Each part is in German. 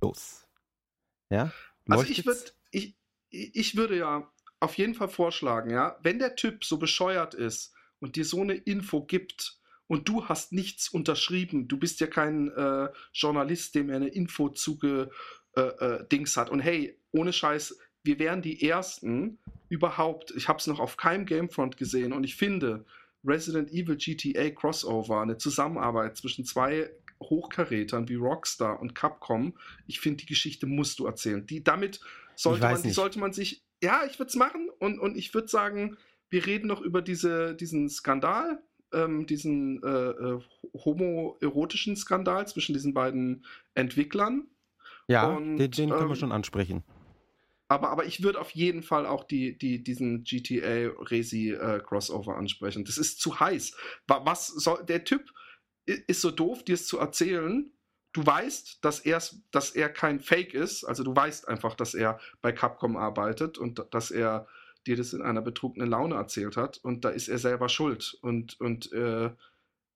los. Ja? Also ich würde, ich, ich würde ja auf jeden Fall vorschlagen, ja, wenn der Typ so bescheuert ist und dir so eine Info gibt und du hast nichts unterschrieben, du bist ja kein äh, Journalist, dem er eine Info zuge äh, äh, Dings hat. Und hey, ohne Scheiß, wir wären die ersten überhaupt. Ich habe es noch auf keinem Gamefront gesehen und ich finde Resident Evil GTA Crossover, eine Zusammenarbeit zwischen zwei Hochkarätern wie Rockstar und Capcom. Ich finde, die Geschichte musst du erzählen. Die damit sollte man, die sollte man sich, ja, ich würde es machen und, und ich würde sagen, wir reden noch über diese, diesen Skandal, ähm, diesen äh, äh, homoerotischen Skandal zwischen diesen beiden Entwicklern. Ja, und, den, den können ähm, wir schon ansprechen. Aber, aber ich würde auf jeden Fall auch die, die, diesen GTA Resi äh, Crossover ansprechen. Das ist zu heiß. Was soll, der Typ ist so doof, dir es zu erzählen. Du weißt, dass, dass er kein Fake ist. Also du weißt einfach, dass er bei Capcom arbeitet und dass er dir das in einer betrunkenen Laune erzählt hat. Und da ist er selber schuld. Und, und äh,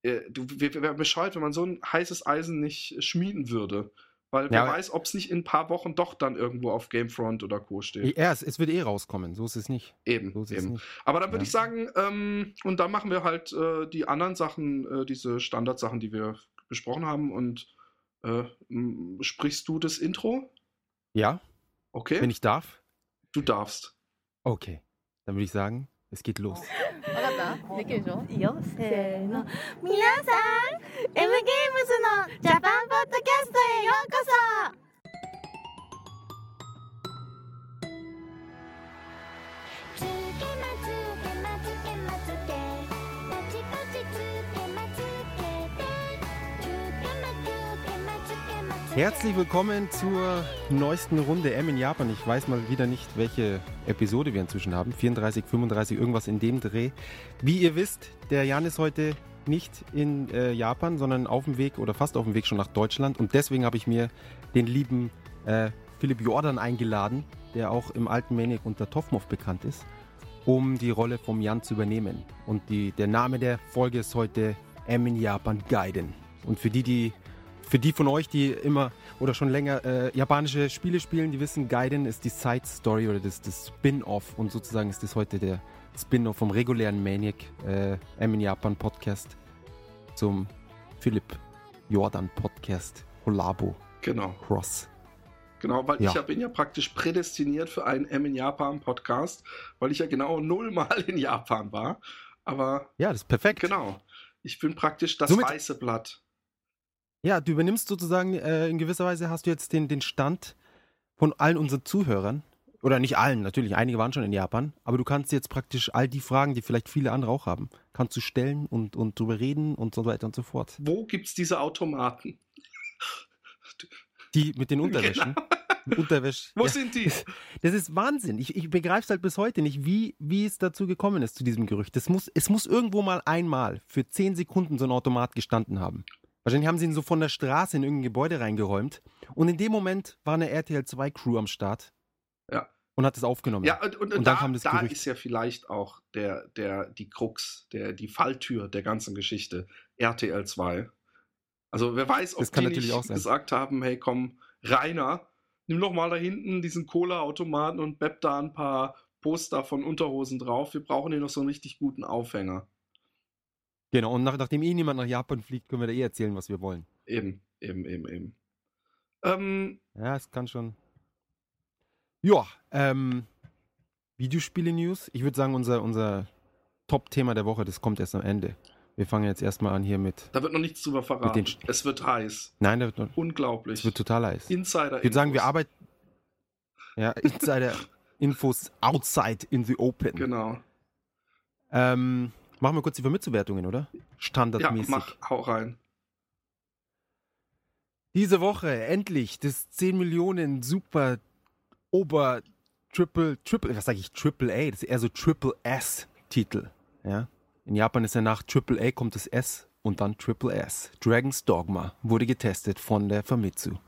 äh du wäre bescheuert, wenn man so ein heißes Eisen nicht schmieden würde. Weil wer weiß, ob es nicht in ein paar Wochen doch dann irgendwo auf Gamefront oder Co. steht. Ja, es, es wird eh rauskommen, so ist es nicht. Eben, so eben. Nicht. Aber dann würde ja. ich sagen, ähm, und dann machen wir halt äh, die anderen Sachen, äh, diese Standardsachen, die wir besprochen haben. Und äh, sprichst du das Intro? Ja. Okay. Wenn ich darf? Du darfst. Okay, dann würde ich sagen, es geht los. 느껴져? 이어 세노 미나상 M 게임즈의 자판 포드캐스트에 요코 Herzlich willkommen zur neuesten Runde M in Japan. Ich weiß mal wieder nicht, welche Episode wir inzwischen haben. 34, 35, irgendwas in dem Dreh. Wie ihr wisst, der Jan ist heute nicht in äh, Japan, sondern auf dem Weg oder fast auf dem Weg schon nach Deutschland. Und deswegen habe ich mir den lieben äh, Philipp Jordan eingeladen, der auch im alten Maniac unter Toffmoff bekannt ist, um die Rolle vom Jan zu übernehmen. Und die, der Name der Folge ist heute M in Japan Gaiden. Und für die, die für die von euch, die immer oder schon länger äh, japanische Spiele spielen, die wissen, Gaiden ist die Side Story oder das, das Spin-off und sozusagen ist das heute der Spin-off vom regulären Maniac äh, M in Japan Podcast zum Philipp Jordan Podcast Holabo genau. Cross. Genau, weil ja. ich bin ja praktisch prädestiniert für einen M in Japan Podcast, weil ich ja genau nullmal in Japan war. Aber ja, das ist perfekt. Genau, ich bin praktisch das Somit, weiße Blatt. Ja, du übernimmst sozusagen äh, in gewisser Weise hast du jetzt den, den Stand von allen unseren Zuhörern oder nicht allen, natürlich, einige waren schon in Japan, aber du kannst jetzt praktisch all die Fragen, die vielleicht viele andere auch haben, kannst du stellen und, und drüber reden und so weiter und so fort. Wo gibt es diese Automaten? Die mit den Unterwäschen. Genau. Unterwäsch. Wo ja. sind die? Das ist Wahnsinn. Ich, ich begreife es halt bis heute nicht, wie, wie es dazu gekommen ist, zu diesem Gerücht. Das muss, es muss irgendwo mal einmal für zehn Sekunden so ein Automat gestanden haben. Wahrscheinlich haben sie ihn so von der Straße in irgendein Gebäude reingeräumt. Und in dem Moment war eine RTL 2 Crew am Start und hat es aufgenommen. Ja, und, und, und da, dann kam das da Gerücht. ist ja vielleicht auch der, der, die Krux, der, die Falltür der ganzen Geschichte. RTL 2. Also wer weiß, ob die nicht gesagt haben, hey komm, Rainer, nimm doch mal da hinten diesen Cola-Automaten und bepp da ein paar Poster von Unterhosen drauf. Wir brauchen hier noch so einen richtig guten Aufhänger. Genau, und nach, nachdem eh niemand nach Japan fliegt, können wir da eh erzählen, was wir wollen. Eben, eben, eben, eben. Ähm, ja, es kann schon. Ja, ähm, Videospiele-News. Ich würde sagen, unser, unser Top-Thema der Woche, das kommt erst am Ende. Wir fangen jetzt erstmal an hier mit. Da wird noch nichts drüber verraten. es wird heiß. Nein, da wird noch. Unglaublich. Es wird total heiß. Insider. Ich würde sagen, wir arbeiten. Ja, Insider-Infos outside in the open. Genau. Ähm, machen wir kurz die Vermitzuwertungen, oder? Standardmäßig. Ja, mach, hau rein. Diese Woche endlich das 10 Millionen Super Ober Triple, Triple, was sage ich, Triple A, das ist eher so Triple S Titel. Ja? In Japan ist ja nach Triple A kommt das S und dann Triple S. Dragon's Dogma wurde getestet von der Famitsu.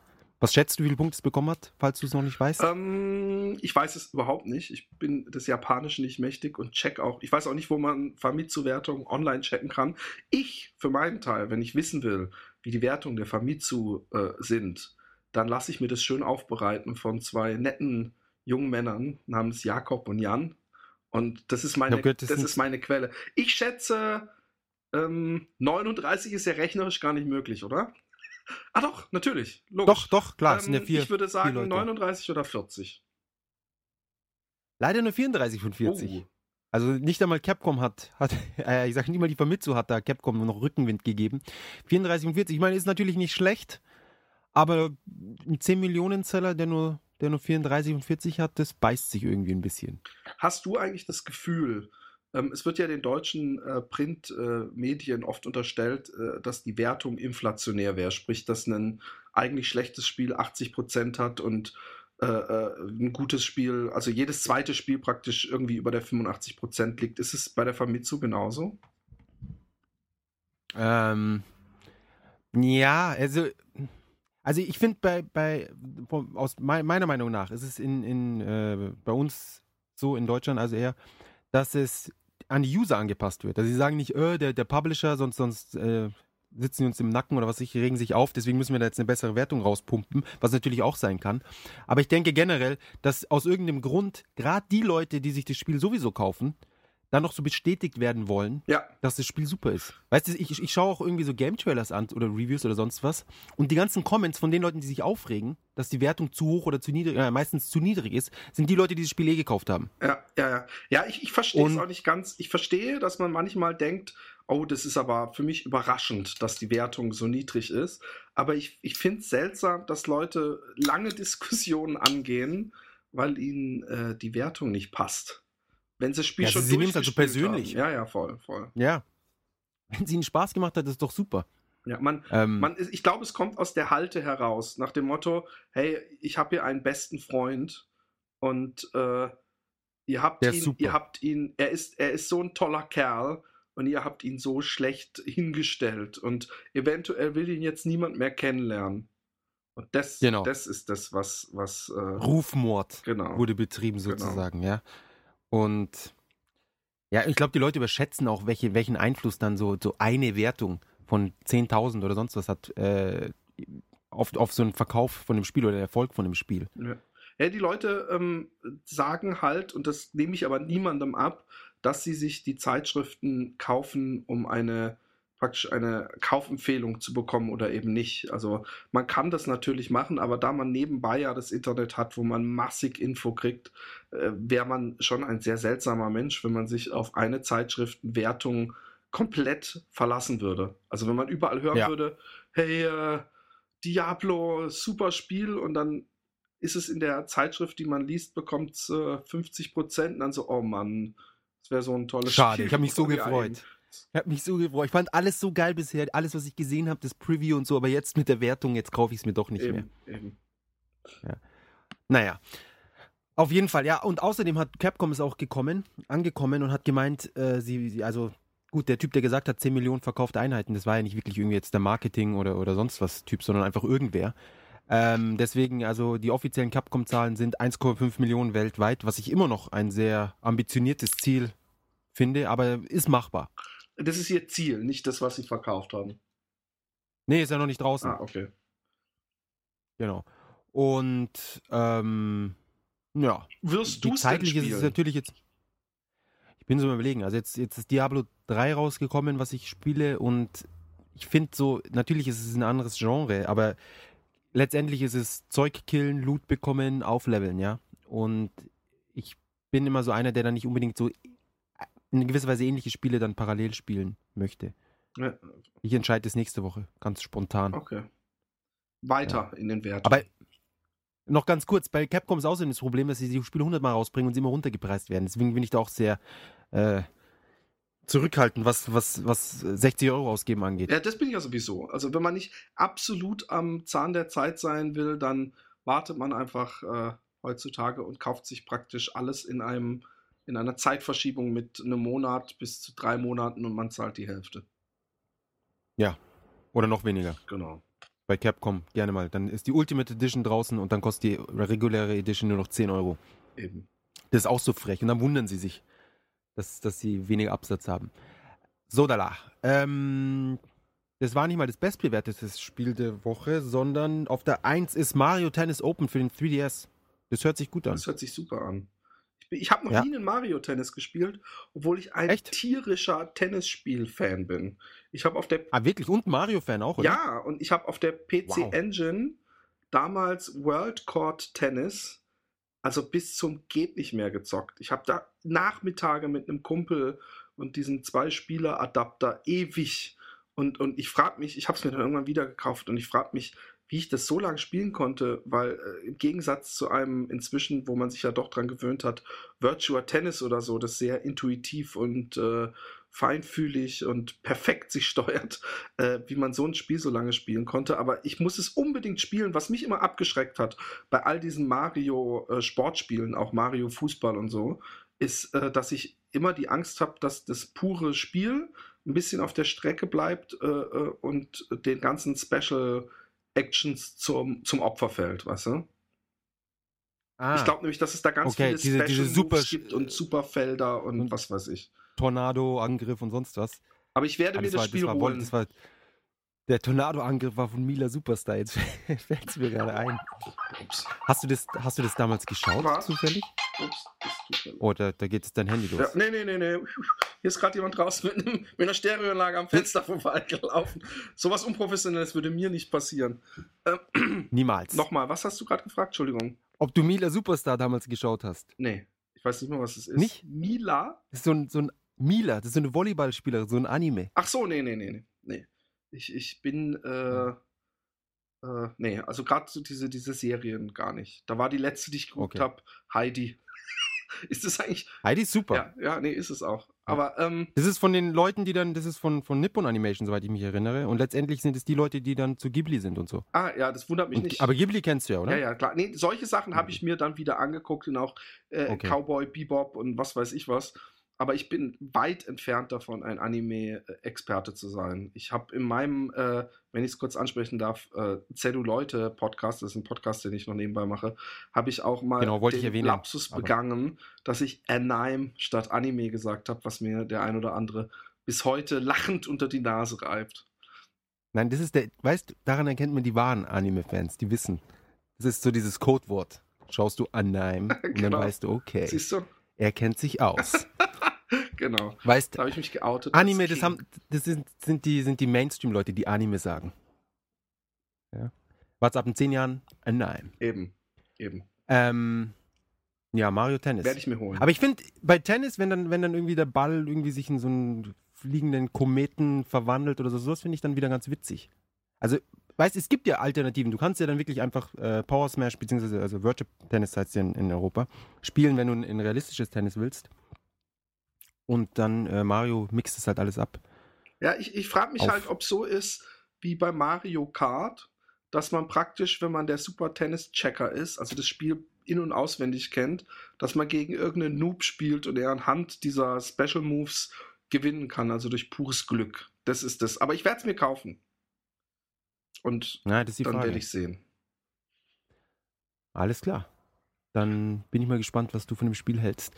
Was schätzt du, wie viele Punkte es bekommen hat, falls du es noch nicht weißt? Ähm, ich weiß es überhaupt nicht. Ich bin des Japanischen nicht mächtig und check auch. Ich weiß auch nicht, wo man Famitsu-Wertungen online checken kann. Ich, für meinen Teil, wenn ich wissen will, wie die Wertungen der Famitsu äh, sind, dann lasse ich mir das schön aufbereiten von zwei netten jungen Männern namens Jakob und Jan. Und das ist meine, das ist meine Quelle. Ich schätze, ähm, 39 ist ja rechnerisch gar nicht möglich, oder? Ah doch, natürlich. Logisch. Doch, doch, klar, es sind ja Ähm, vier. ich würde sagen Leute. 39 oder 40. Leider nur 34 von 40. Oh. Also nicht einmal Capcom hat, hat äh, ich sage nicht mal die Famitsu hat da Capcom nur noch Rückenwind gegeben. 34 und 40, ich meine, ist natürlich nicht schlecht, aber ein 10 Millionen Zeller, der nur, der nur 34 und 40 hat, das beißt sich irgendwie ein bisschen. Hast du eigentlich das Gefühl, ähm, es wird ja den deutschen äh, Printmedien oft unterstellt, äh, dass die Wertung inflationär wäre, sprich, dass ein eigentlich schlechtes Spiel 80% hat und äh, äh, ein gutes Spiel, also jedes zweite Spiel praktisch irgendwie über der 85% liegt. Ist es bei der Famitsu genauso? Ähm, ja, also, also ich finde bei, bei aus mei- meiner Meinung nach ist es in, in äh, bei uns so in Deutschland also eher, dass es an die User angepasst wird. Also sie sagen nicht, äh, der, der Publisher, sonst, sonst äh, sitzen die uns im Nacken oder was ich, regen sich auf, deswegen müssen wir da jetzt eine bessere Wertung rauspumpen, was natürlich auch sein kann. Aber ich denke generell, dass aus irgendeinem Grund gerade die Leute, die sich das Spiel sowieso kaufen, dann noch so bestätigt werden wollen, Ja, dass das Spiel super ist. Weißt du, ich, ich schaue auch irgendwie so Game-Trailers an oder Reviews oder sonst was und die ganzen Comments von den Leuten, die sich aufregen, dass die Wertung zu hoch oder zu niedrig, äh, meistens zu niedrig ist, sind die Leute, die das Spiel eh gekauft haben. Ja, ja, ja. Ja, ich, ich verstehe es auch nicht ganz. Ich verstehe, dass man manchmal denkt, oh, das ist aber für mich überraschend, dass die Wertung so niedrig ist. Aber ich, ich finde es seltsam, dass Leute lange Diskussionen angehen, weil ihnen äh, die Wertung nicht passt. Wenn sie das Spiel Ja, schon sie- sie nehmen's also durchgespielt persönlich. Haben. Ja, ja, voll, voll. Ja. Wenn es ihnen Spaß gemacht hat, ist doch super. Ja, man, Ähm, man, ist- ich glaube, es kommt aus der Halte heraus, nach dem Motto, hey, ich habe hier einen besten Freund und äh, ihr habt ihn, super. ihr habt ihn, er ist, er ist so ein toller Kerl und ihr habt ihn so schlecht hingestellt und eventuell will ihn jetzt niemand mehr kennenlernen. Und das, Genau. das ist das, was, was äh, Rufmord genau. wurde betrieben Genau. sozusagen, ja. Und ja, ich glaube, die Leute überschätzen auch, welche, welchen Einfluss dann so, so eine Wertung von 10.000 oder sonst was hat äh, auf, auf so einen Verkauf von dem Spiel oder den Erfolg von dem Spiel. Ja. ja, die Leute ähm, sagen halt, und das nehme ich aber niemandem ab, dass sie sich die Zeitschriften kaufen, um eine praktisch eine Kaufempfehlung zu bekommen oder eben nicht. Also man kann das natürlich machen, aber da man nebenbei ja das Internet hat, wo man massig Info kriegt, äh, wäre man schon ein sehr seltsamer Mensch, wenn man sich auf eine Zeitschriftenwertung komplett verlassen würde. Also wenn man überall hören Ja. würde, hey, äh, Diablo, super Spiel und dann ist es in der Zeitschrift, die man liest, bekommt es äh, 50 Prozent und dann so, oh Mann, das wäre so ein tolles Schade, Spiel. ich habe mich so gefreut. Eben. Ich habe mich so gefreut. Ich fand alles so geil bisher, alles, was ich gesehen habe, das Preview und so, aber jetzt mit der Wertung, jetzt kaufe ich es mir doch nicht mehr. Eben, eben. Naja. Auf jeden Fall, ja. Und außerdem hat Capcom ist auch gekommen, angekommen und hat gemeint, äh, sie, sie, also gut, der Typ, der gesagt hat, 10 Millionen verkaufte Einheiten, das war ja nicht wirklich irgendwie jetzt der Marketing oder, oder sonst was Typ, sondern einfach irgendwer. Ähm, deswegen, also die offiziellen Capcom-Zahlen sind 1,5 Millionen weltweit, was ich immer noch ein sehr ambitioniertes Ziel finde, aber ist machbar. Das ist ihr Ziel, nicht das, was sie verkauft haben. Nee, ist ja noch nicht draußen. Ah, okay. Genau. Und ähm, ja, Wirst du zeitlich ist es natürlich jetzt. Ich bin so überlegen. Also jetzt, jetzt ist Diablo 3 rausgekommen, was ich spiele und ich finde so, natürlich ist es ein anderes Genre, aber letztendlich ist es Zeug killen, Loot bekommen, aufleveln, ja. Und ich bin immer so einer, der dann nicht unbedingt so in gewisser Weise ähnliche Spiele dann parallel spielen möchte. Ja, Ich entscheide das nächste Woche, ganz spontan. okay. Weiter in den Werten. Aber noch ganz kurz, bei Capcom ist außerdem das Problem, dass sie die Spiele 100 Mal rausbringen und sie immer runtergepreist werden. Deswegen bin ich da auch sehr äh, zurückhaltend, was, was, was 60 Euro ausgeben angeht. Ja, das bin ich ja sowieso. Also wenn man nicht absolut am Zahn der Zeit sein will, dann wartet man einfach äh, heutzutage und kauft sich praktisch alles in einem in einer Zeitverschiebung mit einem Monat bis zu drei Monaten und man zahlt die Hälfte. Oder noch weniger. Genau. Bei Capcom, gerne mal. Dann ist die Ultimate Edition draußen und dann kostet die reguläre Edition nur noch 10 Euro. Eben. Das ist auch so frech. Und dann wundern sie sich, dass, dass sie weniger Absatz haben. So, da Ähm, das war nicht mal das bestbewertete Spiel der Woche, sondern auf der 1 ist Mario Tennis Open für den 3DS. Das hört sich gut an. Das hört sich super an. Ich, habe noch Ja. nie einen Mario Tennis gespielt, obwohl ich ein Echt? tierischer Tennisspiel-Fan bin. Ich habe auf der Ah, wirklich? Und Mario-Fan auch, oder? Ja, und ich habe auf der PC Wow. Engine damals World Court Tennis, also bis zum geht nicht mehr gezockt. Ich habe da Nachmittage mit einem Kumpel und diesem Zwei-Spieler-Adapter ewig. Und, und ich frage mich, ich habe es mir dann irgendwann wieder gekauft und ich frage mich, wie ich das so lange spielen konnte, weil äh, im Gegensatz zu einem inzwischen, wo man sich ja doch dran gewöhnt hat, Virtua Tennis oder so, das sehr intuitiv und äh, feinfühlig und perfekt sich steuert, äh, wie man so ein Spiel so lange spielen konnte. Aber ich muss es unbedingt spielen, was mich immer abgeschreckt hat bei all diesen Mario-Sportspielen, auch Mario Fußball und so, ist, äh, dass ich immer die Angst habe, dass das pure Spiel ein bisschen auf der Strecke bleibt äh, äh, und den ganzen Special Actions zum, zum Opfer fällt, weißt du? Ah, Ich glaube nämlich, dass es da ganz Okay, viele diese- Special diese Moves super- gibt und Superfelder und, und- was weiß ich. Tornado, Angriff und sonst was. Aber ich werde Ah, mir das war, Spiel war, holen. Das war, der Tornado-Angriff war von Mila Superstar. Jetzt fällt es mir gerade ein. Ups, Hast du das, hast du das damals geschaut, Was? zufällig? Ups, leid. Oder da geht jetzt dein Handy los? Ja, nee, nee, nee, nee. Hier ist gerade jemand draußen mit, einem, mit einer Stereoanlage am Fenster vorbeigelaufen. Sowas Unprofessionelles würde mir nicht passieren. Ähm, Niemals. Nochmal, was hast du gerade gefragt? Entschuldigung. Ob du Mila Superstar damals geschaut hast? Nee, ich weiß nicht mehr, was es ist. Nicht? Mila? Das ist so ein, so ein Mila, das ist so eine Volleyballspielerin, so ein Anime. Ach so, nee, nee, nee, nee. nee. Ich, ich bin, äh, äh, nee, also gerade so diese, diese Serien gar nicht. Da war die letzte, die ich geguckt Okay. habe, Heidi. Ist das eigentlich, Heidi ist super. ja, ja, nee, ist es auch. Aber, ähm, Das ist von den Leuten, die dann, das ist von, von Nippon Animation, soweit ich mich erinnere. Und letztendlich sind es die Leute, die dann zu Ghibli sind und so. ah, ja, das wundert mich Und, nicht. aber Ghibli kennst du ja, oder? Ja, ja, klar. Nee, solche Sachen habe ich mir dann wieder angeguckt und auch äh, Okay. Cowboy Bebop und was weiß ich was. Aber ich bin weit entfernt davon, ein Anime-Experte zu sein. Ich habe in meinem, äh, wenn ich es kurz ansprechen darf, äh, Zelluleute-Podcast, das ist ein Podcast, den ich noch nebenbei mache, habe ich auch mal Genau, den erwähnen, Lapsus aber- begangen, dass ich Anime statt Anime gesagt habe, was mir der ein oder andere bis heute lachend unter die Nase reibt. Nein, das ist der, weißt du, daran erkennt man die wahren Anime-Fans, die wissen. Das ist so dieses Codewort. Schaust du Anime und dann Genau. weißt du, okay, Siehst du? er kennt sich aus. Genau. weißt Da habe ich mich geoutet. Anime, das, haben, das sind, sind die, sind die Mainstream-Leute, die Anime sagen. Ja. What's ab in zehn Jahren? Anime. Eben. Eben. Ähm, ja, Mario Tennis. Werde ich mir holen. Aber ich finde, bei Tennis, wenn dann, wenn dann irgendwie der Ball irgendwie sich in so einen fliegenden Kometen verwandelt oder so, sowas finde ich dann wieder ganz witzig. Also, weißt es gibt ja Alternativen. Du kannst ja dann wirklich einfach äh, Power Smash, beziehungsweise also Virtual Tennis heißt ja in, in Europa, spielen, wenn du ein, ein realistisches Tennis willst. Und dann äh, Mario mixt es halt alles ab. Ja, ich, ich frage mich Auf. halt, ob so ist wie bei Mario Kart, dass man praktisch, wenn man der Super Tennis Checker ist, also das Spiel in- und auswendig kennt, dass man gegen irgendeinen Noob spielt und er anhand dieser Special Moves gewinnen kann, also durch pures Glück. Das ist das. Aber ich werde es mir kaufen. Und Na, das ist die dann werde ich sehen. Alles klar. Dann bin ich mal gespannt, was du von dem Spiel hältst.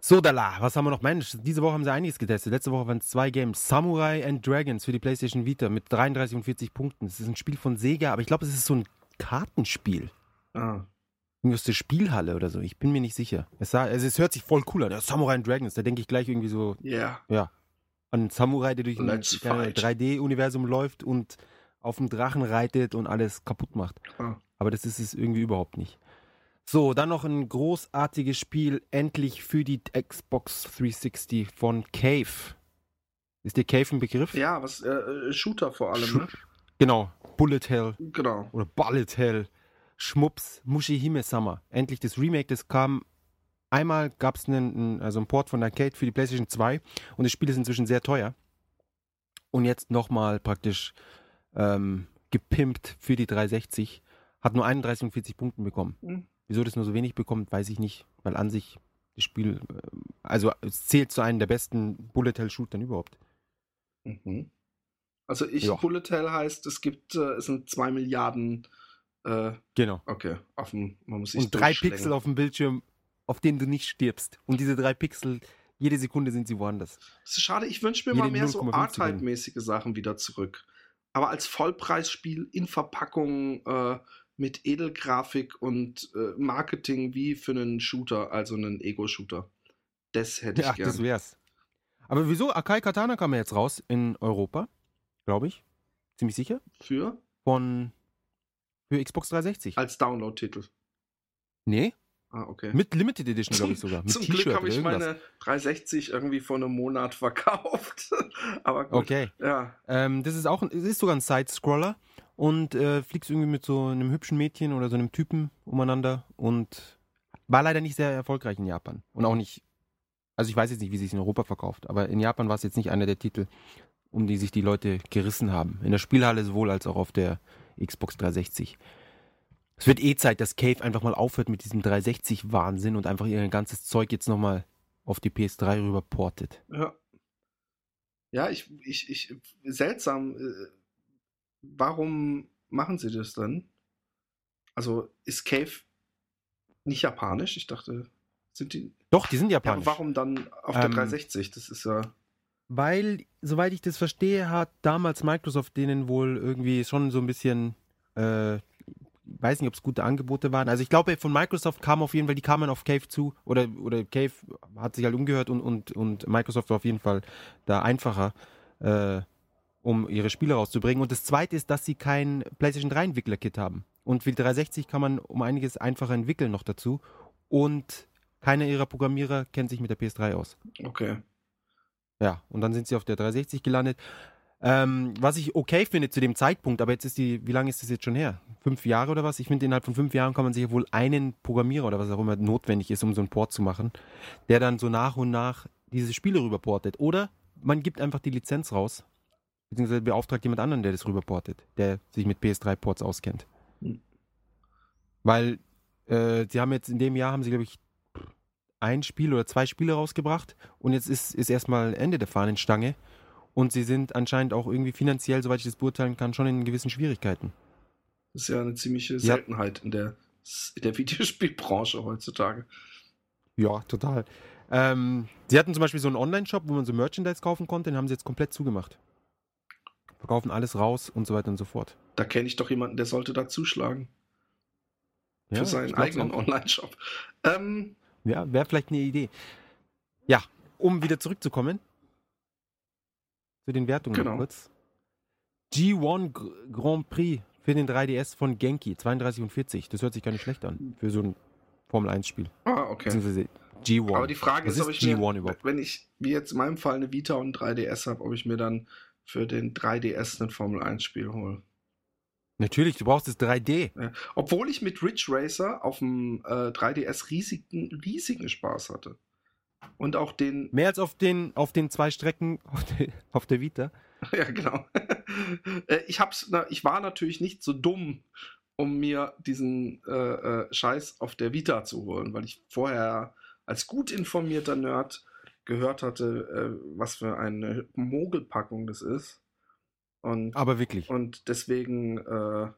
So, Dala, was haben wir noch? Mensch, diese Woche haben sie einiges getestet. Letzte Woche waren es zwei Games. Samurai and Dragons für die PlayStation Vita mit 33 und 40 Punkten. Das ist ein Spiel von Sega, aber ich glaube, es ist so ein Kartenspiel. Ah, Irgendwie aus der Spielhalle oder so. Ich bin mir nicht sicher. Es, sah, also es hört sich voll cool an. Ja, Samurai and Dragons, da denke ich gleich irgendwie so yeah. an einen Samurai, der durch ein Let's Ahnung, fight. 3D-Universum läuft und auf dem Drachen reitet und alles kaputt macht. Ah. Aber das ist es irgendwie überhaupt nicht. So, dann noch ein großartiges Spiel, endlich für die Xbox 360 von Cave. Ist dir Cave ein Begriff? Ja, was, äh, äh, Shooter vor allem, ne? Genau, Bullet Hell Genau. oder Bullet Hell. Schmups, Mushihime Summer. Endlich das Remake, das kam. Einmal gab es einen, also einen Port von Arcade für die PlayStation 2 und das Spiel ist inzwischen sehr teuer. Und jetzt nochmal praktisch ähm, gepimpt für die 360. Hat nur 31 und 40 Punkten bekommen. Hm. Wieso das nur so wenig bekommt, weiß ich nicht. Weil an sich das Spiel, ähm, also es zählt zu einem der besten Bullet Hell Shootern überhaupt. Mhm. Also ich, Ja. Bullet Hell heißt, es gibt, äh, es sind zwei Milliarden, äh, Genau. okay, auf dem, man muss sich Und drei. Pixel auf dem Bildschirm, auf denen du nicht stirbst. Und diese drei Pixel, jede Sekunde sind sie woanders. Das ist schade, ich wünsche mir Jede mal mehr so 0,5 Sekunden. R-Type-mäßige Sachen wieder zurück. aber als Vollpreisspiel in Verpackung äh, mit Edelgrafik und äh, Marketing wie für einen Shooter, also einen Ego-Shooter. Das hätte ich Ja, gern. das wär's. Aber wieso? Akai Katana kam ja jetzt raus in Europa, glaube ich. Ziemlich sicher. Für? Von für Xbox 360. Als Download-Titel. Nee, Ah, okay. mit Limited Edition, glaube ich sogar. Mit Zum Glück habe ich meine 360 irgendwie vor einem Monat verkauft. Aber gut. Okay. Ja. Ähm, das ist auch, ein- ist sogar ein Side-Scroller und äh, fliegst irgendwie mit so einem hübschen Mädchen oder so einem Typen umeinander und war leider nicht sehr erfolgreich in Japan. Und auch nicht, also ich weiß jetzt nicht, wie sich in Europa verkauft, aber in Japan war es jetzt nicht einer der Titel, um die sich die Leute gerissen haben. In der Spielhalle sowohl als auch auf der Xbox 360. Es wird eh Zeit, dass Cave einfach mal aufhört mit diesem 360-Wahnsinn und einfach ihr ganzes Zeug jetzt nochmal auf die PS3 rüber portet. Ja. Ja, ich, ich, ich, seltsam. Warum machen sie das dann? Also, ist Cave nicht japanisch? Ich dachte, sind die. Doch, die sind Ja, aber japanisch. warum dann auf der Ähm, 360? Das ist ja. Weil, soweit ich das verstehe, hat damals Microsoft denen wohl irgendwie schon so ein bisschen, äh, weiß nicht, ob es gute Angebote waren. Also ich glaube, von Microsoft kam auf jeden Fall, die kamen auf Cave zu oder, oder Cave hat sich halt umgehört und, und, und Microsoft war auf jeden Fall da einfacher, äh, um ihre Spiele rauszubringen. Und das zweite ist, dass sie kein PlayStation 3 Entwickler-Kit haben. Und für die 360 kann man um einiges einfacher entwickeln noch dazu. Und keiner ihrer Programmierer kennt sich mit der PS3 aus. Okay. Ja, und dann sind sie auf der 360 gelandet. Ähm, was ich okay finde zu dem Zeitpunkt, aber jetzt ist die, wie lange ist das jetzt schon her? Fünf Jahre oder was? Ich finde, innerhalb von fünf Jahren kann man sich ja wohl einen Programmierer oder was auch immer notwendig ist, um so einen Port zu machen, der dann so nach und nach diese Spiele rüberportet. Oder man gibt einfach die Lizenz raus, beziehungsweise beauftragt jemand anderen, der das rüberportet, der sich mit PS3-Ports auskennt. Hm. Weil äh, sie haben jetzt in dem Jahr, haben sie, glaube ich, ein Spiel oder zwei Spiele rausgebracht und jetzt ist, ist erstmal Ende der Fahnenstange und sie sind anscheinend auch irgendwie finanziell, soweit ich das beurteilen kann, schon in gewissen Schwierigkeiten. Das ist ja eine ziemliche Ja. Seltenheit in der, in der Videospielbranche heutzutage. Ja, total. Ähm, sie hatten zum Beispiel so einen Online-Shop, wo man so Merchandise kaufen konnte, den haben sie jetzt komplett zugemacht. Verkaufen alles raus und so weiter und so fort. Da kenne ich doch jemanden, der sollte da zuschlagen. Ja, für seinen eigenen. Online-Shop. Ähm, Ja, wäre vielleicht eine Idee. Ja, um wieder zurückzukommen zu den Wertungen Genau. kurz. G1 Gr- Grand Prix für den 3DS von Genki, 32 und 40. Das hört sich gar nicht schlecht an für so ein Formel 1 Spiel. ah, okay. Beziehungsweise G1. Aber die Frage Was ist, ob ist ich mir, G1 überhaupt? wenn ich, wie jetzt in meinem Fall, eine Vita und ein 3DS habe, ob ich mir dann für den 3DS ein Formel 1 Spiel hole. Natürlich, du brauchst das 3D. Obwohl ich mit Ridge Racer auf dem äh, 3DS riesigen, riesigen Spaß hatte. Und auch den, Mehr als auf den, auf den zwei Strecken auf der, auf der Vita. ja genau. Äh, ich, hab's, na, ich war natürlich nicht so dumm, um mir diesen äh, äh, Scheiß auf der Vita zu holen, weil ich vorher als gut informierter Nerd gehört hatte, äh, was für eine Mogelpackung das ist. Und Aber wirklich. Und deswegen äh,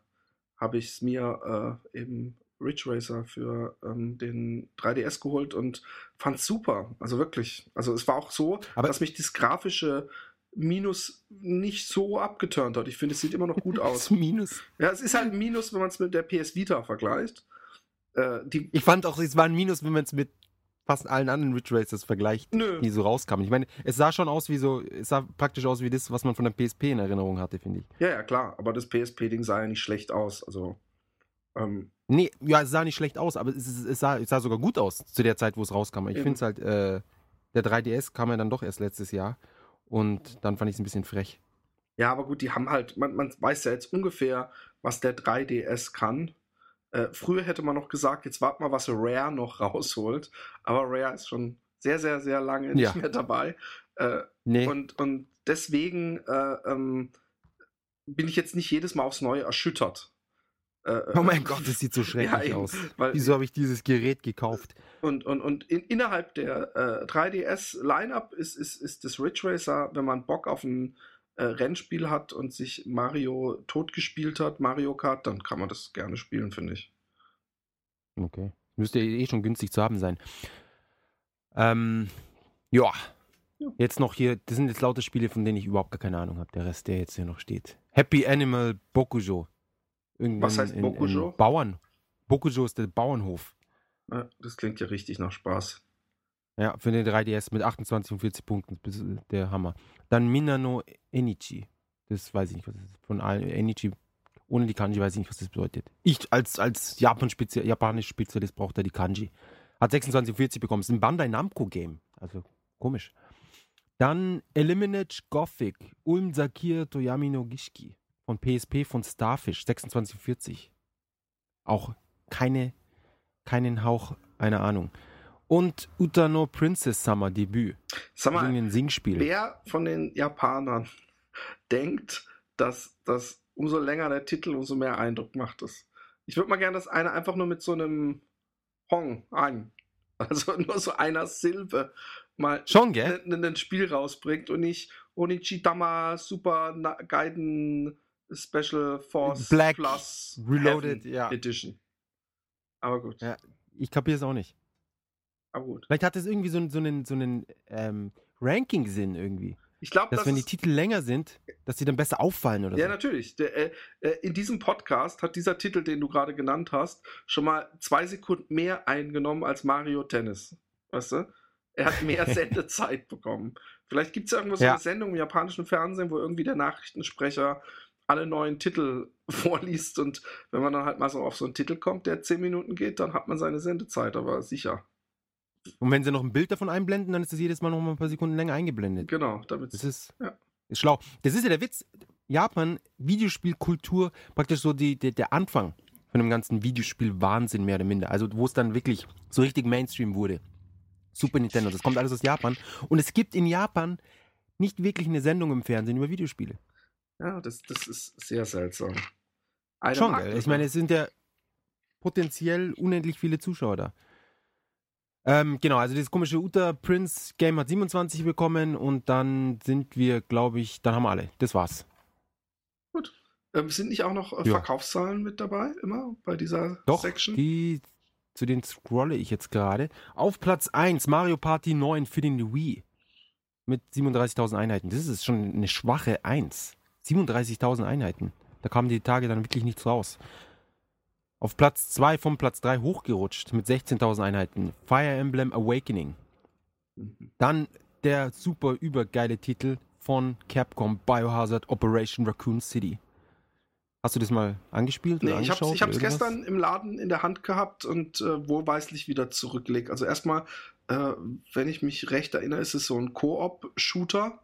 habe ich es mir äh, eben Ridge Racer für ähm, den 3DS geholt und fand super. Also wirklich. Also es war auch so, Aber- dass mich das grafische Minus nicht so abgeturnt hat. Ich finde, es sieht immer noch gut aus. Minus. Ja, es ist halt ein Minus, wenn man es mit der PS Vita vergleicht. Äh, die, Ich fand auch, es war ein Minus, wenn man es mit fast allen anderen Ridge Racers vergleicht, nö. die so rauskamen. Ich meine, es sah schon aus wie so, es sah praktisch aus wie das, was man von der PSP in Erinnerung hatte, finde ich. Ja, ja, klar. Aber das PSP-Ding sah ja nicht schlecht aus. Also, ähm, Nee, ja, es sah nicht schlecht aus, aber es, es, sah, es sah sogar gut aus zu der Zeit, wo es rauskam. Ich finde es halt, äh, der 3DS kam ja dann doch erst letztes Jahr und dann fand ich es ein bisschen frech. Ja, aber gut, die haben halt, man, man weiß ja jetzt ungefähr, was der 3DS kann. Äh, früher hätte man noch gesagt, jetzt wart mal, was Rare noch rausholt. Aber Rare ist schon sehr, sehr, sehr lange nicht Ja. mehr dabei. Äh, Nee, und, und deswegen äh, ähm, bin ich jetzt nicht jedes Mal aufs Neue erschüttert. Äh, oh mein Gott, das sieht so schrecklich eben, aus. Weil, Wieso habe ich dieses Gerät gekauft? Und, und, und in, innerhalb der äh, 3DS-Lineup ist, ist, ist das Ridge Racer, wenn man Bock auf ein äh, Rennspiel hat und sich Mario totgespielt hat, Mario Kart, dann kann man das gerne spielen, finde ich. Okay. Müsste eh schon günstig zu haben sein. Ähm, ja. Ja. Jetzt noch hier, das sind jetzt lauter Spiele, von denen ich überhaupt gar keine Ahnung habe. Der Rest, der jetzt hier noch steht. Happy Animal Bokujo. Irgendein- Was heißt in- in Bokujo? Bauern. Bokujo ist der Bauernhof. Ja, das klingt ja richtig nach Spaß. Ja, für den 3DS mit 28 und 40 Punkten. Das ist der Hammer. Dann Minano Enichi. Das weiß ich nicht, was das ist. Von allen Enichi. Ohne die Kanji weiß ich nicht, was das bedeutet. Ich als, als Japan-Spezi japanisch Spezialist braucht er die Kanji. Hat 26 und 40 bekommen. Ist ein Bandai Namco Game. Also komisch. Dann Eliminate Gothic. Ulm Sakir Toyami no Gishiki. Von PSP von Starfish. 26 und 40. Auch keine, keinen Hauch einer Ahnung. Und Utano Princess Summer Debüt. Mal, Irgendein Singspiel. wer von den Japanern denkt, dass, dass umso länger der Titel, umso mehr Eindruck macht es. Ich würde mal gerne, dass einer einfach nur mit so einem Hong ein, also nur so einer Silbe mal Schon, gell? ein, ein Spiel rausbringt und nicht Onichitama Super Gaiden Special Force Black Plus Reloaded, ja. Edition. Aber gut, Ja. Ich kapiere es auch nicht. Aber gut. Vielleicht hat es irgendwie so, einen- so einen, so einen ähm, Ranking-Sinn irgendwie. Ich glaube, Dass das wenn die Titel länger sind, dass sie dann besser auffallen oder Ja, so. natürlich. Der, äh, äh, in diesem Podcast hat dieser Titel, den du gerade genannt hast, schon mal zwei Sekunden mehr eingenommen als Mario Tennis. Weißt du? Er hat mehr Sendezeit bekommen. Vielleicht gibt es irgendwo so Ja. eine Sendung im japanischen Fernsehen, wo irgendwie der Nachrichtensprecher alle neuen Titel vorliest und wenn man dann halt mal so auf so einen Titel kommt, der zehn Minuten geht, dann hat man seine Sendezeit, aber sicher. Und wenn sie noch ein Bild davon einblenden, dann ist das jedes Mal noch mal ein paar Sekunden länger eingeblendet. Genau, damit Das ist, Ja. ist schlau. Das ist ja der Witz. Japan, Videospielkultur, praktisch so die, der, der Anfang von dem ganzen Videospiel-Wahnsinn mehr oder minder. Also wo es dann wirklich so richtig Mainstream wurde. Super Nintendo, das kommt alles aus Japan. Und es gibt in Japan nicht wirklich eine Sendung im Fernsehen über Videospiele. ja, das, das ist sehr seltsam. Einer Schon, das Ich meine, es sind ja potenziell unendlich viele Zuschauer da. Ähm, genau, also dieses komische Uta Prince Game hat 27 bekommen und dann sind wir, glaube ich, dann haben wir alle. Das war's. Ähm, sind nicht auch noch äh, Ja. Verkaufszahlen mit dabei, immer bei dieser Doch, Section? die, zu denen scrolle ich jetzt gerade. Auf Platz 1 Mario Party 9 für den Wii mit 37.000 Einheiten. Das ist schon eine schwache 1. 37.000 Einheiten. Da kamen die Tage dann wirklich nichts raus. Auf Platz 2 vom Platz 3 hochgerutscht mit 16.000 Einheiten. Fire Emblem Awakening. Dann der super übergeile Titel von Capcom Biohazard Operation Raccoon City. Hast du das mal angespielt? Nee, ich oder irgendwas? gestern im Laden in der Hand gehabt und äh, wohlweislich wieder zurückgelegt. Also erstmal, äh, wenn ich mich recht erinnere, ist es so ein Koop-Shooter,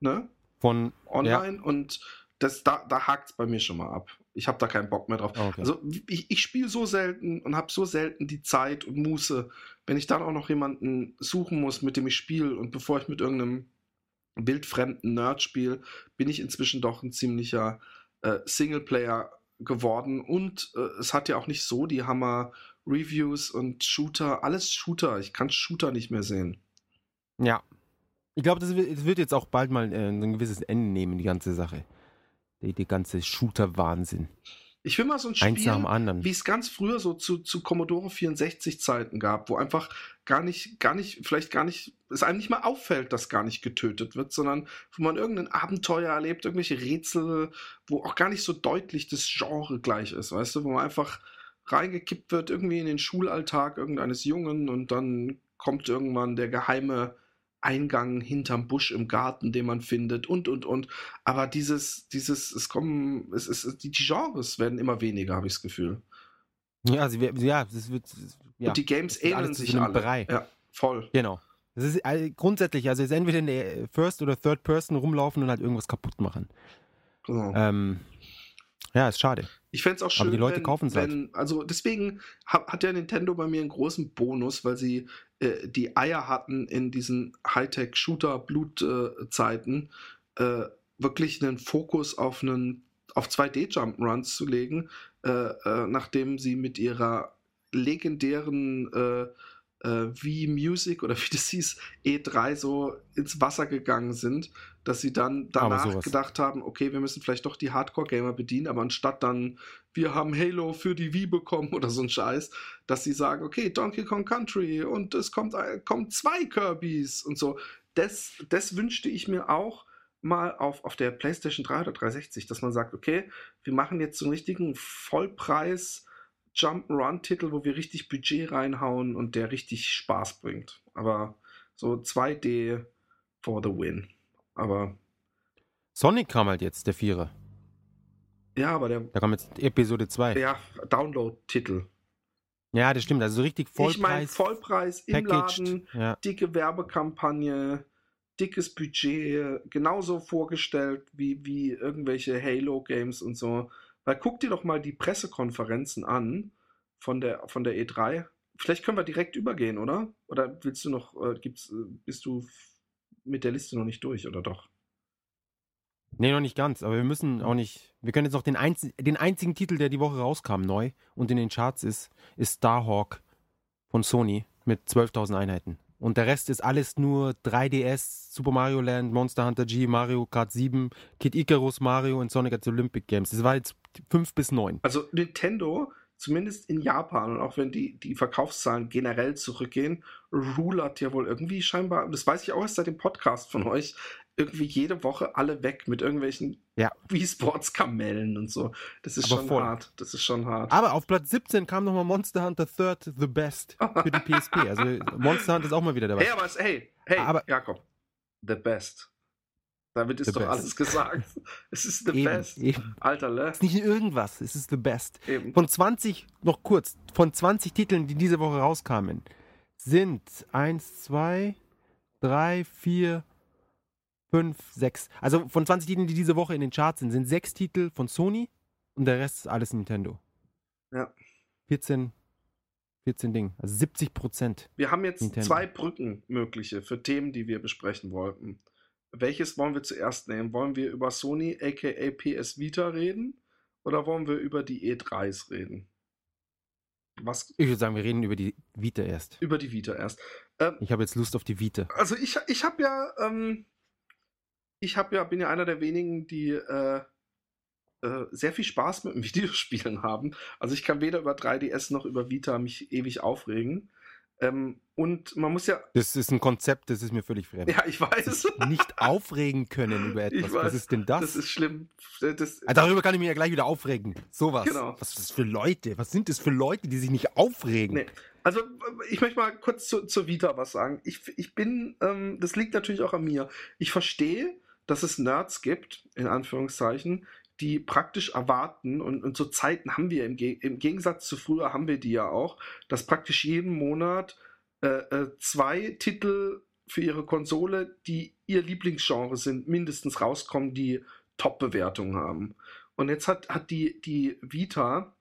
ne? Von Online und das, da, da hakt es bei mir schon mal ab. Ich habe da keinen Bock mehr drauf. Okay. Also ich, ich spiele so selten und habe so selten die Zeit und Muße, wenn ich dann auch noch jemanden suchen muss, mit dem ich spiele und bevor ich mit irgendeinem wildfremden Nerd spiele, bin ich inzwischen doch ein ziemlicher äh, Singleplayer geworden und äh, es hat ja auch nicht so die Hammer Reviews und Shooter, alles Shooter. Ich kann Shooter nicht mehr sehen. Ja. Ich glaube, das wird, das wird jetzt auch bald mal äh, ein gewisses Ende nehmen, die ganze Sache. Die, die ganze Shooter-Wahnsinn. Ich will mal so ein Spiel, anderen. wie es ganz früher so zu, zu Commodore 64 Zeiten gab, wo einfach gar nicht, gar nicht, vielleicht gar nicht, es einem nicht mal auffällt, dass gar nicht getötet wird, sondern wo man irgendein Abenteuer erlebt, irgendwelche Rätsel, wo auch gar nicht so deutlich das Genre gleich ist, weißt du, wo man einfach reingekippt wird, irgendwie in den Schulalltag irgendeines Jungen und dann kommt irgendwann der geheime Eingang hinterm Busch im Garten, den man findet und und und. Aber dieses, dieses, es kommen, es ist, die Genres werden immer weniger, habe ich das Gefühl. Ja, sie, ja, das wird. Ja, und die Games ähneln sich alle. Brei. Ja, voll. genau. Das ist äh, grundsätzlich, also es ist entweder in der First- oder Third-Person rumlaufen und halt irgendwas kaputt machen. Genau. Ähm, ja, ist schade. Ich fände es auch schön, Aber die Leute wenn, kaufen's halt. wenn, also deswegen hat, hat ja Nintendo bei mir einen großen Bonus, weil sie äh, die Eier hatten in diesen Hightech-Shooter-Blut-Zeiten, äh, wirklich einen Fokus auf einen auf 2D-Jump-Runs zu legen, äh, äh, nachdem sie mit ihrer legendären äh, äh, oder wie das hieß, E3 so ins Wasser gegangen sind, dass sie dann danach gedacht haben, okay, wir müssen vielleicht doch die Hardcore-Gamer bedienen, aber anstatt dann, wir haben Halo für die Wii bekommen oder so ein Scheiß, dass sie sagen, okay, Donkey Kong Country und es kommt, äh, kommt zwei Kirbys und so. Das, das wünschte ich mir auch, mal auf, auf der PlayStation 3 oder 360, dass man sagt, okay, wir machen jetzt so einen richtigen Vollpreis Jump-Run-Titel, wo wir richtig Budget reinhauen und der richtig Spaß bringt. Aber so 2D for the win. Aber Sonic kam halt jetzt, der Vierer. ja, aber der Da kam jetzt Episode 2. Ja, ja, Download-Titel. das stimmt. Also so richtig Vollpreis. Ich meine, Vollpreis im packaged. Laden, Ja. dicke Werbekampagne, dickes Budget, genauso vorgestellt wie, wie irgendwelche Halo-Games und so. Weil guck dir doch mal die Pressekonferenzen an von der, von der E3. Vielleicht können wir direkt übergehen, oder? Oder willst du noch, äh, gibt's, äh, bist du mit der Liste noch nicht durch, oder doch? Nee, noch nicht ganz, aber wir müssen auch nicht. Wir können jetzt noch den, einz den einzigen Titel, der die Woche rauskam, neu und in den Charts ist, ist Starhawk von Sony mit 12.000 Einheiten. Und der Rest ist alles nur 3DS, Super Mario Land, Monster Hunter G, Mario Kart 7, Kid Icarus, Mario und Sonic at the Olympic Games. Das war jetzt 5 bis 9. Also Nintendo, zumindest in Japan, und auch wenn die, die Verkaufszahlen generell zurückgehen, rulert ja wohl irgendwie scheinbar, das weiß ich auch erst seit dem Podcast von euch, irgendwie jede Woche alle weg mit irgendwelchen Ja. Wii Sports Kamellen und so. Das ist Aber schon voll. hart. Das ist schon hart. Aber auf Platz 17 kam nochmal Monster Hunter Third The Best für die PSP. Also Monster Hunter ist auch mal wieder dabei. hey, aber hey, hey, Aber- Jakob, the best. Damit ist The doch best. alles gesagt. es ist the eben, best. eben. Alter, le? Es ist nicht irgendwas, es ist The Best. Eben. Von 20, noch kurz, von 20 Titeln, die diese Woche rauskamen, sind 1, 2, 3, 4, 5, 6. Also von 20 Titeln, die diese Woche in den Charts sind, sind 6 Titel von Sony und der Rest ist alles Nintendo. Ja. 14, 14 Ding, also 70 Prozent. Wir haben jetzt Nintendo. zwei Brücken mögliche für Themen, die wir besprechen wollten. Welches wollen wir zuerst nehmen? Wollen wir über Sony aka PS Vita reden oder wollen wir über die E3s reden? Was Ich würde sagen, wir reden über die Vita erst. über die Vita erst. Ähm, Ich habe jetzt Lust auf die Vita. also ich, ich habe ja, ähm, ich habe ja, bin ja einer der wenigen, die äh, äh, sehr viel Spaß mit dem Videospielen haben. Also ich kann weder über 3DS noch über Vita mich ewig aufregen. Ähm, und man muss ja, Das ist ein Konzept, das ist mir völlig fremd. ja, ich weiß. Nicht aufregen können über etwas. Was ist denn das? Das ist schlimm. Das, Ah, Darüber kann ich mich ja gleich wieder aufregen. Sowas. Genau. Was ist das für Leute? Was sind das für Leute, die sich nicht aufregen? Nee. Also, ich möchte mal kurz zu, zur Vita was sagen. Ich, ich bin, ähm, das liegt natürlich auch an mir. Ich verstehe, dass es Nerds gibt, in Anführungszeichen, die praktisch erwarten, und, und so Zeiten haben wir im, im Gegensatz zu früher, haben wir die ja auch, dass praktisch jeden Monat äh, äh, zwei Titel für ihre Konsole, die ihr Lieblingsgenre sind, mindestens rauskommen, die Top-Bewertungen haben. Und jetzt hat, hat die, die Vita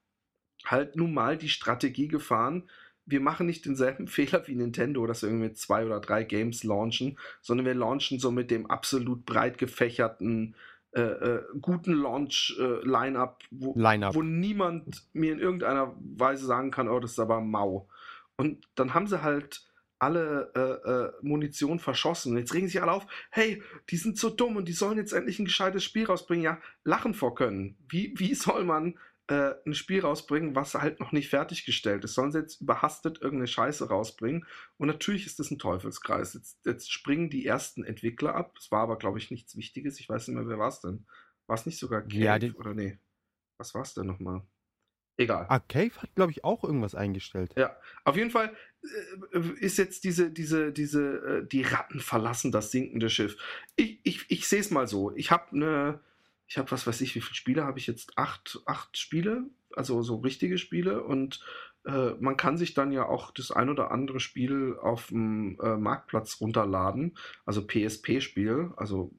halt nun mal die Strategie gefahren, wir machen nicht denselben Fehler wie Nintendo, dass wir irgendwie zwei oder drei Games launchen, sondern wir launchen so mit dem absolut breit gefächerten, äh, äh, guten Launch-Line-Up, wo, Line-up. wo niemand mir in irgendeiner Weise sagen kann, oh, das ist aber mau. Und dann haben sie halt alle äh, äh, Munition verschossen. Und jetzt regen sich alle auf, hey, die sind so dumm und die sollen jetzt endlich ein gescheites Spiel rausbringen. Ja, lachen vor können. Wie, wie soll man äh, ein Spiel rausbringen, was halt noch nicht fertiggestellt ist? Sollen sie jetzt überhastet irgendeine Scheiße rausbringen? Und natürlich ist das ein Teufelskreis. Jetzt, jetzt springen die ersten Entwickler ab. Das war aber, glaube ich, nichts Wichtiges. Ich weiß nicht mehr, wer war es denn? War es nicht sogar Cave Ja, oder nee? Was war es denn nochmal? Egal. Ah, Cave hat, glaube ich, auch irgendwas eingestellt. Ja, auf jeden Fall äh, ist jetzt diese, diese, diese, äh, die Ratten verlassen das sinkende Schiff. Ich, ich, ich sehe es mal so. Ich habe eine, ich habe was weiß ich, wie viele Spiele habe ich jetzt? Acht, acht Spiele, also so richtige Spiele und äh, man kann sich dann ja auch das ein oder andere Spiel auf dem äh, Marktplatz runterladen, also PSP-Spiel, also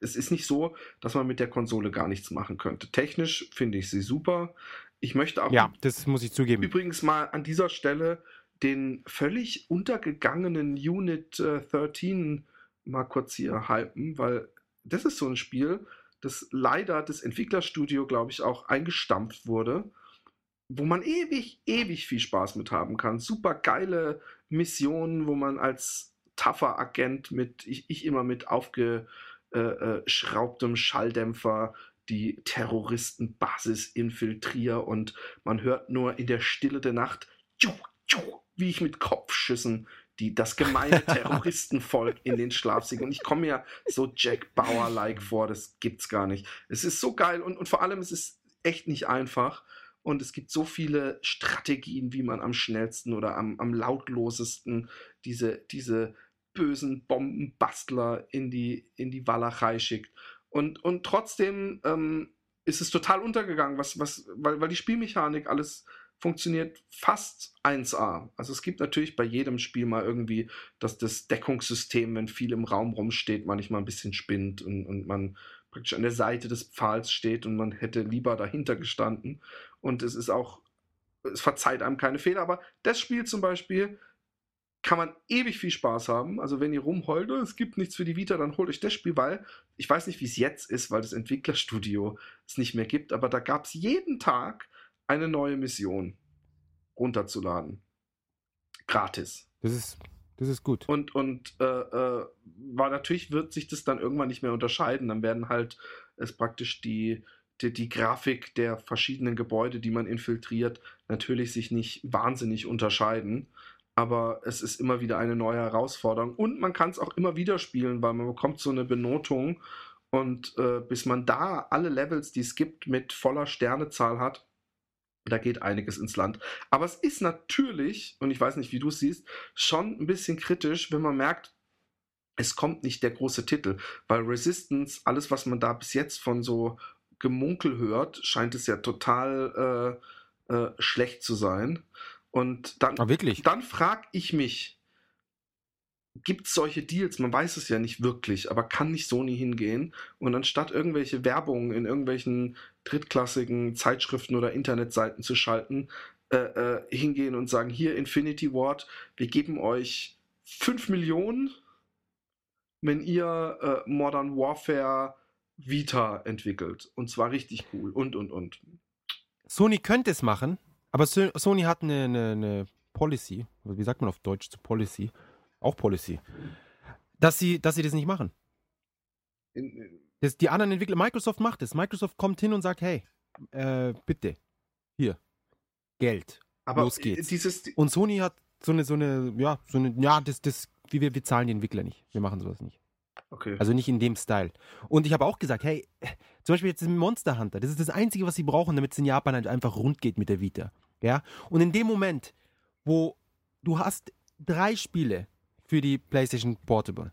es ist nicht so, dass man mit der Konsole gar nichts machen könnte. Technisch finde ich sie super. Ich möchte auch Ja, das muss ich zugeben. Übrigens mal an dieser Stelle den völlig untergegangenen Unit äh, 13 mal kurz hier hypen, weil das ist so ein Spiel, das leider das Entwicklerstudio, glaube ich, auch eingestampft wurde, wo man ewig, ewig viel Spaß mit haben kann. Super geile Missionen, wo man als tougher Agent mit, ich, ich immer mit aufgeschraubtem Schalldämpfer die Terroristenbasis infiltriere und man hört nur in der Stille der Nacht, tschu, tschu, wie ich mit Kopf Schüssen die, das gemeine Terroristenvolk in den Schlaf sinken. Und ich komme mir so Jack Bauer-like vor, das gibt's gar nicht. Es ist so geil und, und vor allem es ist echt nicht einfach. Und es gibt so viele Strategien, wie man am schnellsten oder am, am lautlosesten diese, diese bösen Bombenbastler in die, in die Walachei schickt. Und, und trotzdem ähm, ist es total untergegangen, was, was, weil, weil die Spielmechanik alles funktioniert fast 1A. Also es gibt natürlich bei jedem Spiel mal irgendwie, dass das Deckungssystem, wenn viel im Raum rumsteht, manchmal ein bisschen spinnt und, und man praktisch an der Seite des Pfahls steht und man hätte lieber dahinter gestanden. Und es ist auch, es verzeiht einem keine Fehler, aber das Spiel zum Beispiel kann man ewig viel Spaß haben. Also wenn ihr rumheult, "Oh, es gibt nichts für die Vita, dann holt euch das Spiel, weil ich weiß nicht, wie es jetzt ist, weil das Entwicklerstudio es nicht mehr gibt, aber da gab es jeden Tag eine neue Mission runterzuladen. Gratis. Das ist, das ist gut. Und, und äh, äh, war natürlich wird sich das dann irgendwann nicht mehr unterscheiden. Dann werden halt es praktisch die, die, die Grafik der verschiedenen Gebäude, die man infiltriert, natürlich sich nicht wahnsinnig unterscheiden. Aber es ist immer wieder eine neue Herausforderung. Und man kann es auch immer wieder spielen, weil man bekommt so eine Benotung. Und äh, bis man da alle Levels, die es gibt, mit voller Sternezahl hat, da geht einiges ins Land. Aber es ist natürlich, und ich weiß nicht, wie du es siehst, schon ein bisschen kritisch, wenn man merkt, es kommt nicht der große Titel. Weil Resistance, alles, was man da bis jetzt von so Gemunkel hört, scheint es ja total äh, äh, schlecht zu sein. Und dann, Ah, dann frage ich mich, gibt es solche Deals? Man weiß es ja nicht wirklich, aber kann nicht Sony hingehen und anstatt irgendwelche Werbung in irgendwelchen drittklassigen Zeitschriften oder Internetseiten zu schalten, äh, äh, hingehen und sagen, hier Infinity Ward, wir geben euch 5 Millionen, wenn ihr äh, Modern Warfare Vita entwickelt. Und zwar richtig cool. Und, und, und. Sony könnte es machen, aber So- Sony hat eine, eine, eine Policy, wie sagt man auf Deutsch zu Policy? Auch Policy. Dass sie, dass sie das nicht machen. In, Das, die anderen Entwickler, Microsoft macht es. Microsoft kommt hin und sagt, hey, äh, bitte, hier, Geld. aber Los geht's. dieses, Und Sony hat so eine, so eine, ja, so eine, ja, das, das, wie wir, wir zahlen die Entwickler nicht. Wir machen sowas nicht. okay. Also nicht in dem Style. Und ich habe auch gesagt, hey, zum Beispiel jetzt Monster Hunter, das ist das Einzige, was sie brauchen, damit es in Japan halt einfach rund geht mit der Vita. Ja? Und in dem Moment, wo du hast drei Spiele für die PlayStation Portable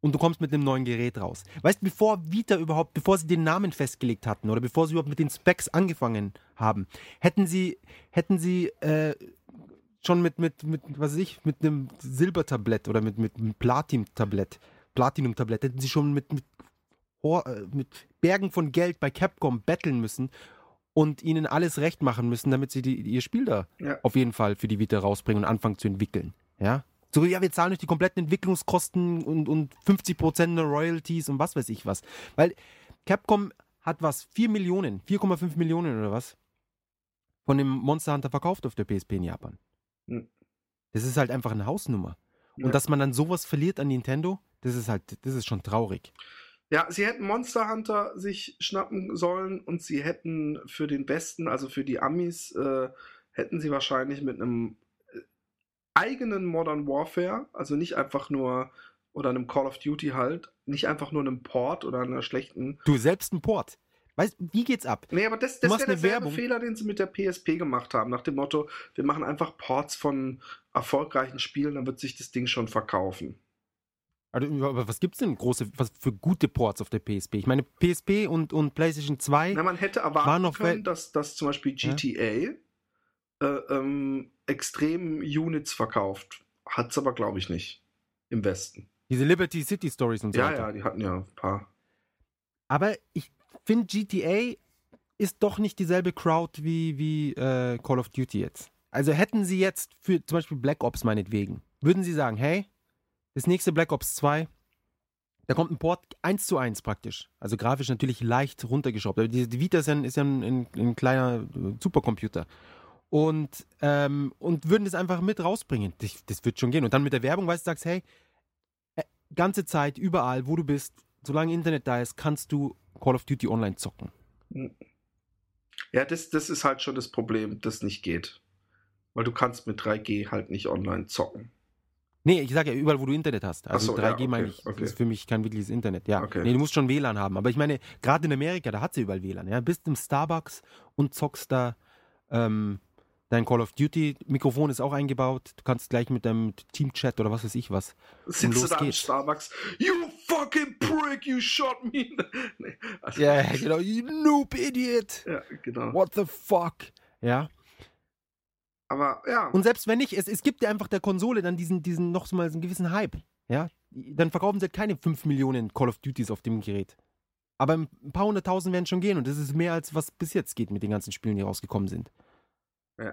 und du kommst mit einem neuen Gerät raus. Weißt du, bevor Vita überhaupt, bevor sie den Namen festgelegt hatten oder bevor sie überhaupt mit den Specs angefangen haben, hätten sie, hätten sie äh, schon mit, mit, mit, was weiß ich, mit einem Silbertablett oder mit, mit einem Platin-Tablett, Platinum-Tablett, hätten sie schon mit, mit, äh, mit Bergen von Geld bei Capcom betteln müssen und ihnen alles recht machen müssen, damit sie die, ihr Spiel da Ja. auf jeden Fall für die Vita rausbringen und anfangen zu entwickeln. Ja? So, ja, wir zahlen euch die kompletten Entwicklungskosten und, und 50% der Royalties und was weiß ich was. Weil Capcom hat was, 4 Millionen, 4,5 Millionen oder was, von dem Monster Hunter verkauft auf der PSP in Japan. Hm. Das ist halt einfach eine Hausnummer. Ja. Und dass man dann sowas verliert an Nintendo, das ist halt, das ist schon traurig. Ja, sie hätten Monster Hunter sich schnappen sollen und sie hätten für den Westen, also für die Amis, äh, hätten sie wahrscheinlich mit einem eigenen Modern Warfare, also nicht einfach nur, oder einem Call of Duty halt, nicht einfach nur einem Port oder einer schlechten. Du, selbst ein Port. Weißt wie geht's ab? Nee, aber das, das eine derselbe Werbung. Fehler, den sie mit der PSP gemacht haben, nach dem Motto, wir machen einfach Ports von erfolgreichen Spielen, dann wird sich das Ding schon verkaufen. Also, aber was gibt's denn große, was für gute Ports auf der PSP? Ich meine, PSP und, und PlayStation 2. Na, man hätte War erwarten noch können, dass, dass zum Beispiel Ja. GTA äh, ähm, extrem Units verkauft. Hat es aber, glaube ich, nicht. Im Westen. Diese Liberty City Stories und so Ja, weiter. ja, die hatten ja ein paar. Aber ich finde, GTA ist doch nicht dieselbe Crowd wie, wie äh, Call of Duty jetzt. Also hätten sie jetzt für zum Beispiel Black Ops meinetwegen, würden sie sagen, hey, das nächste Black Ops 2, da kommt ein Port 1 zu 1 praktisch. Also grafisch natürlich leicht runtergeschraubt. Aber die, die Vita ist ja, ein, ist ja ein, ein, ein kleiner äh, Supercomputer. Und, ähm, und würden das einfach mit rausbringen. Das, das wird schon gehen. Und dann mit der Werbung, weißt du, sagst, hey, äh, ganze Zeit, überall, wo du bist, solange Internet da ist, kannst du Call of Duty online zocken. Ja, das, das ist halt schon das Problem, das nicht geht. Weil du kannst mit 3G halt nicht online zocken. Nee, ich sage ja überall, wo du Internet hast. Also so, ja, 3G meine okay, ich, okay. ist für mich kein wirkliches Internet. Ja, Okay. nee, du musst schon WLAN haben. Aber ich meine, gerade in Amerika, da hat sie überall WLAN. Ja, bist im Starbucks und zockst da ähm, dein Call of Duty Mikrofon ist auch eingebaut. Du kannst gleich mit deinem Teamchat oder was weiß ich was. Sitzt du da geht's. Starbucks, you fucking prick, you shot me. nee, also, Ja, ja, genau. You noob idiot. ja, genau. What the fuck? Ja. Aber ja, Und selbst wenn nicht, es, es gibt ja einfach der Konsole dann diesen, diesen noch so mal so einen gewissen Hype. Ja. Dann verkaufen sie halt keine 5 Millionen Call of Duties auf dem Gerät. Aber ein paar hunderttausend werden schon gehen und das ist mehr als was bis jetzt geht mit den ganzen Spielen, die rausgekommen sind.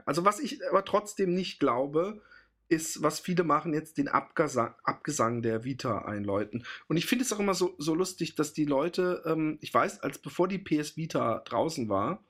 Also was ich aber trotzdem nicht glaube, ist, was viele machen, jetzt den Abgesang, Abgesang der Vita einläuten. Und ich finde es auch immer so, so lustig, dass die Leute, ähm, ich weiß, als bevor die PS Vita draußen war,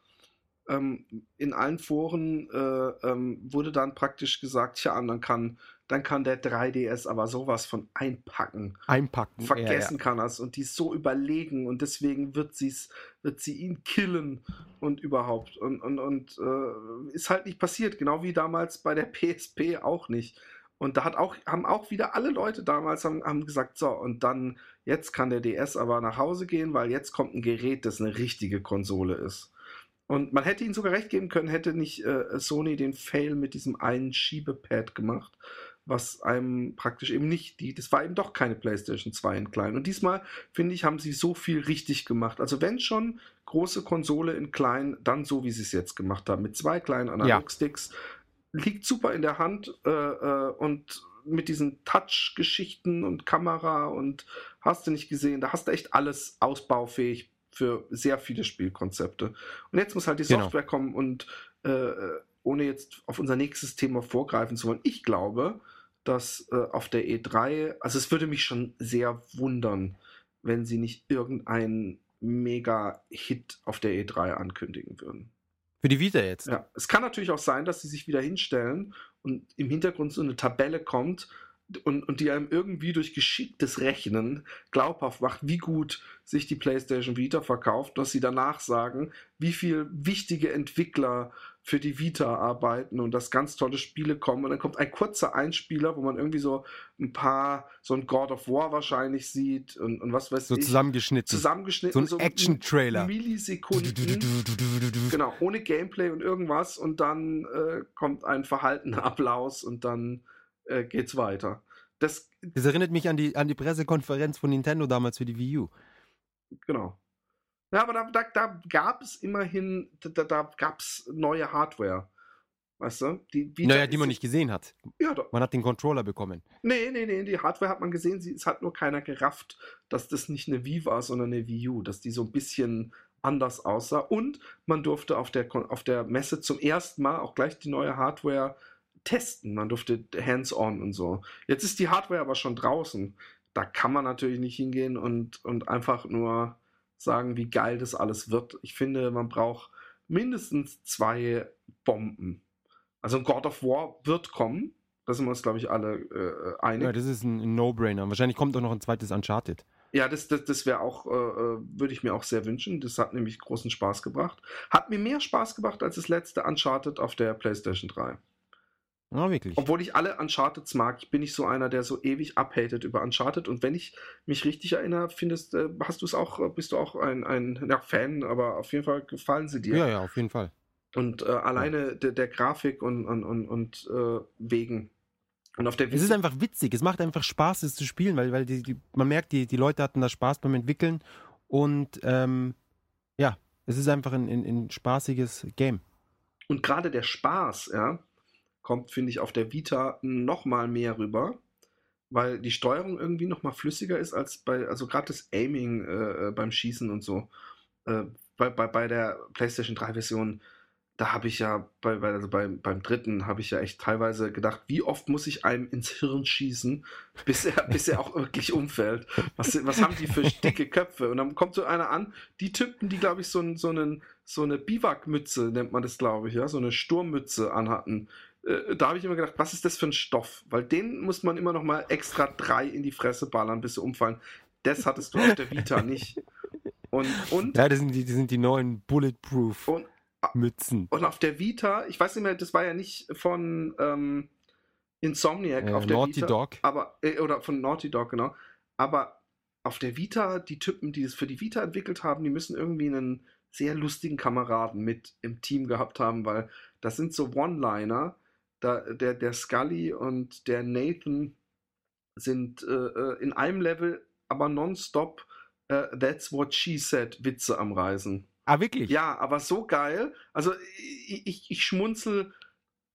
ähm, in allen Foren äh, ähm, wurde dann praktisch gesagt, ja, dann kann, dann kann der 3DS aber sowas von einpacken Einpacken. vergessen kann das und die ist so überlegen und deswegen wird sie's wird sie ihn killen und überhaupt und und, und äh, ist halt nicht passiert genau wie damals bei der PSP auch nicht. Und da hat auch haben auch wieder alle Leute damals haben, haben gesagt so und dann jetzt kann der DS aber nach Hause gehen weil jetzt kommt ein Gerät das eine richtige Konsole ist. Und man hätte ihnen sogar recht geben können hätte nicht äh, Sony den Fail mit diesem einen Schiebepad gemacht was einem praktisch eben nicht die, das war eben doch keine PlayStation 2 in klein. Und diesmal, finde ich, haben sie so viel richtig gemacht. Also wenn schon große Konsole in klein, dann so, wie sie es jetzt gemacht haben, mit zwei kleinen Analog-Sticks. Liegt super in der Hand äh, äh, und mit diesen Touch-Geschichten und Kamera und hast du nicht gesehen, da hast du echt alles ausbaufähig für sehr viele Spielkonzepte. Und jetzt muss halt die Genau. Software kommen und äh, ohne jetzt auf unser nächstes Thema vorgreifen zu wollen, ich glaube, dass äh, auf der E3, also es würde mich schon sehr wundern, wenn sie nicht irgendeinen Mega-Hit auf der E3 ankündigen würden. Für die Vita jetzt. Ja, es kann natürlich auch sein, dass sie sich wieder hinstellen und im Hintergrund so eine Tabelle kommt und, und die einem irgendwie durch geschicktes Rechnen glaubhaft macht, wie gut sich die PlayStation Vita verkauft, dass sie danach sagen, wie viel wichtige Entwickler für die Vita arbeiten und dass ganz tolle Spiele kommen. Und dann kommt ein kurzer Einspieler, wo man irgendwie so ein paar, so ein God of War wahrscheinlich sieht und, und was weiß So ich. zusammengeschnitten. zusammengeschnitten. So ein Action-Trailer. Millisekunden. Genau, ohne Gameplay und irgendwas und dann äh, kommt ein verhaltener Applaus und dann äh, geht's weiter. Das, Das erinnert mich an die, an die Pressekonferenz von Nintendo damals für die Wii U. genau. Ja, aber da, da, da gab es immerhin, da, da gab es neue Hardware. Weißt du? Die Naja, die man nicht gesehen hat. Ja, doch. Man hat den Controller bekommen. Nee, nee, nee, die Hardware hat man gesehen, sie, es hat nur keiner gerafft, dass das nicht eine Wii war, sondern eine Wii U, dass die so ein bisschen anders aussah. Und man durfte auf der, auf der Messe zum ersten Mal auch gleich die neue Hardware testen. Man durfte hands-on und so. Jetzt ist die Hardware aber schon draußen. Da kann man natürlich nicht hingehen und, und einfach nur sagen, wie geil das alles wird. Ich finde, man braucht mindestens zwei Bomben. Also ein God of War wird kommen. Da sind wir uns, glaube ich, alle äh, einig. Ja, das ist ein ein No-Brainer. Wahrscheinlich kommt auch noch ein zweites Uncharted. Ja, das, das, das wäre auch, äh, äh, würde ich mir auch sehr wünschen. Das hat nämlich großen Spaß gebracht. Hat mir mehr Spaß gebracht als das letzte Uncharted auf der PlayStation 3. Ja, wirklich. Obwohl ich alle Uncharteds mag, ich bin nicht so einer, der so ewig abhatet über Uncharted. Und wenn ich mich richtig erinnere, findest, äh, hast du es auch, äh, bist du auch ein, ein ja, Fan, aber auf jeden Fall gefallen sie dir. Ja, ja, auf jeden Fall. Und äh, alleine der, der Grafik und, und, und, und äh, wegen. Und auf der Es ist einfach witzig. Es macht einfach Spaß, es zu spielen, weil, weil die, die, man merkt, die, die Leute hatten da Spaß beim Entwickeln. Und ähm, ja, es ist einfach ein, ein, ein spaßiges Game. Und gerade der Spaß, ja, kommt, finde ich, auf der Vita noch mal mehr rüber, weil die Steuerung irgendwie noch mal flüssiger ist als bei, also gerade das Aiming äh, äh, beim Schießen und so. Äh, bei, bei, bei der PlayStation 3 Version, da habe ich ja, bei, also beim, beim dritten habe ich ja echt teilweise gedacht, wie oft muss ich einem ins Hirn schießen, bis er, bis er auch wirklich umfällt. Was, was haben die für dicke Köpfe? Und dann kommt so einer an, die Typen, die, glaube ich, so, so, einen, so eine Biwakmütze, nennt man das, glaube ich, ja, so eine Sturmmütze anhatten. Äh, Da habe ich immer gedacht, was ist das für ein Stoff? Weil den muss man immer noch mal extra drei in die Fresse ballern, bis sie umfallen. Das hattest du auf der Vita nicht. Und, und, Ja, das sind die, das sind die neuen Bulletproof und Mützen. Und auf der Vita, ich weiß nicht mehr, das war ja nicht von, ähm, Insomniac Äh, auf der Naughty Vita. Dog. Aber, äh, oder von Naughty Dog, genau. Aber auf der Vita, die Typen, die es für die Vita entwickelt haben, die müssen irgendwie einen sehr lustigen Kameraden mit im Team gehabt haben, weil das sind so One-Liner. Da, der, der Scully und der Nathan sind äh, äh, in einem Level, aber nonstop äh, That's what she said Witze am Reisen. Ah, wirklich? Ja, aber so geil. Also ich, ich, ich schmunzel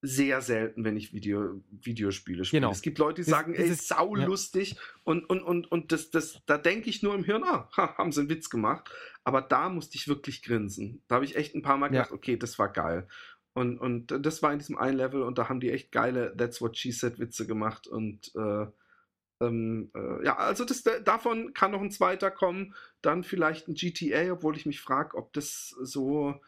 sehr selten, wenn ich Video, Videospiele spiele. Genau. Es gibt Leute, die sagen, das ey, ist- sau ja. lustig und, und, und, und das, das, da denke ich nur im Hirn, ah, ha, haben sie einen Witz gemacht. Aber da musste ich wirklich grinsen. Da habe ich echt ein paar Mal Ja. gedacht, okay, das war geil. Und, und das war in diesem einen Level und da haben die echt geile That's What She Said Witze gemacht und äh, ähm, äh, ja, also das, davon kann noch ein zweiter kommen, dann vielleicht ein GTA, obwohl ich mich frage, ob das so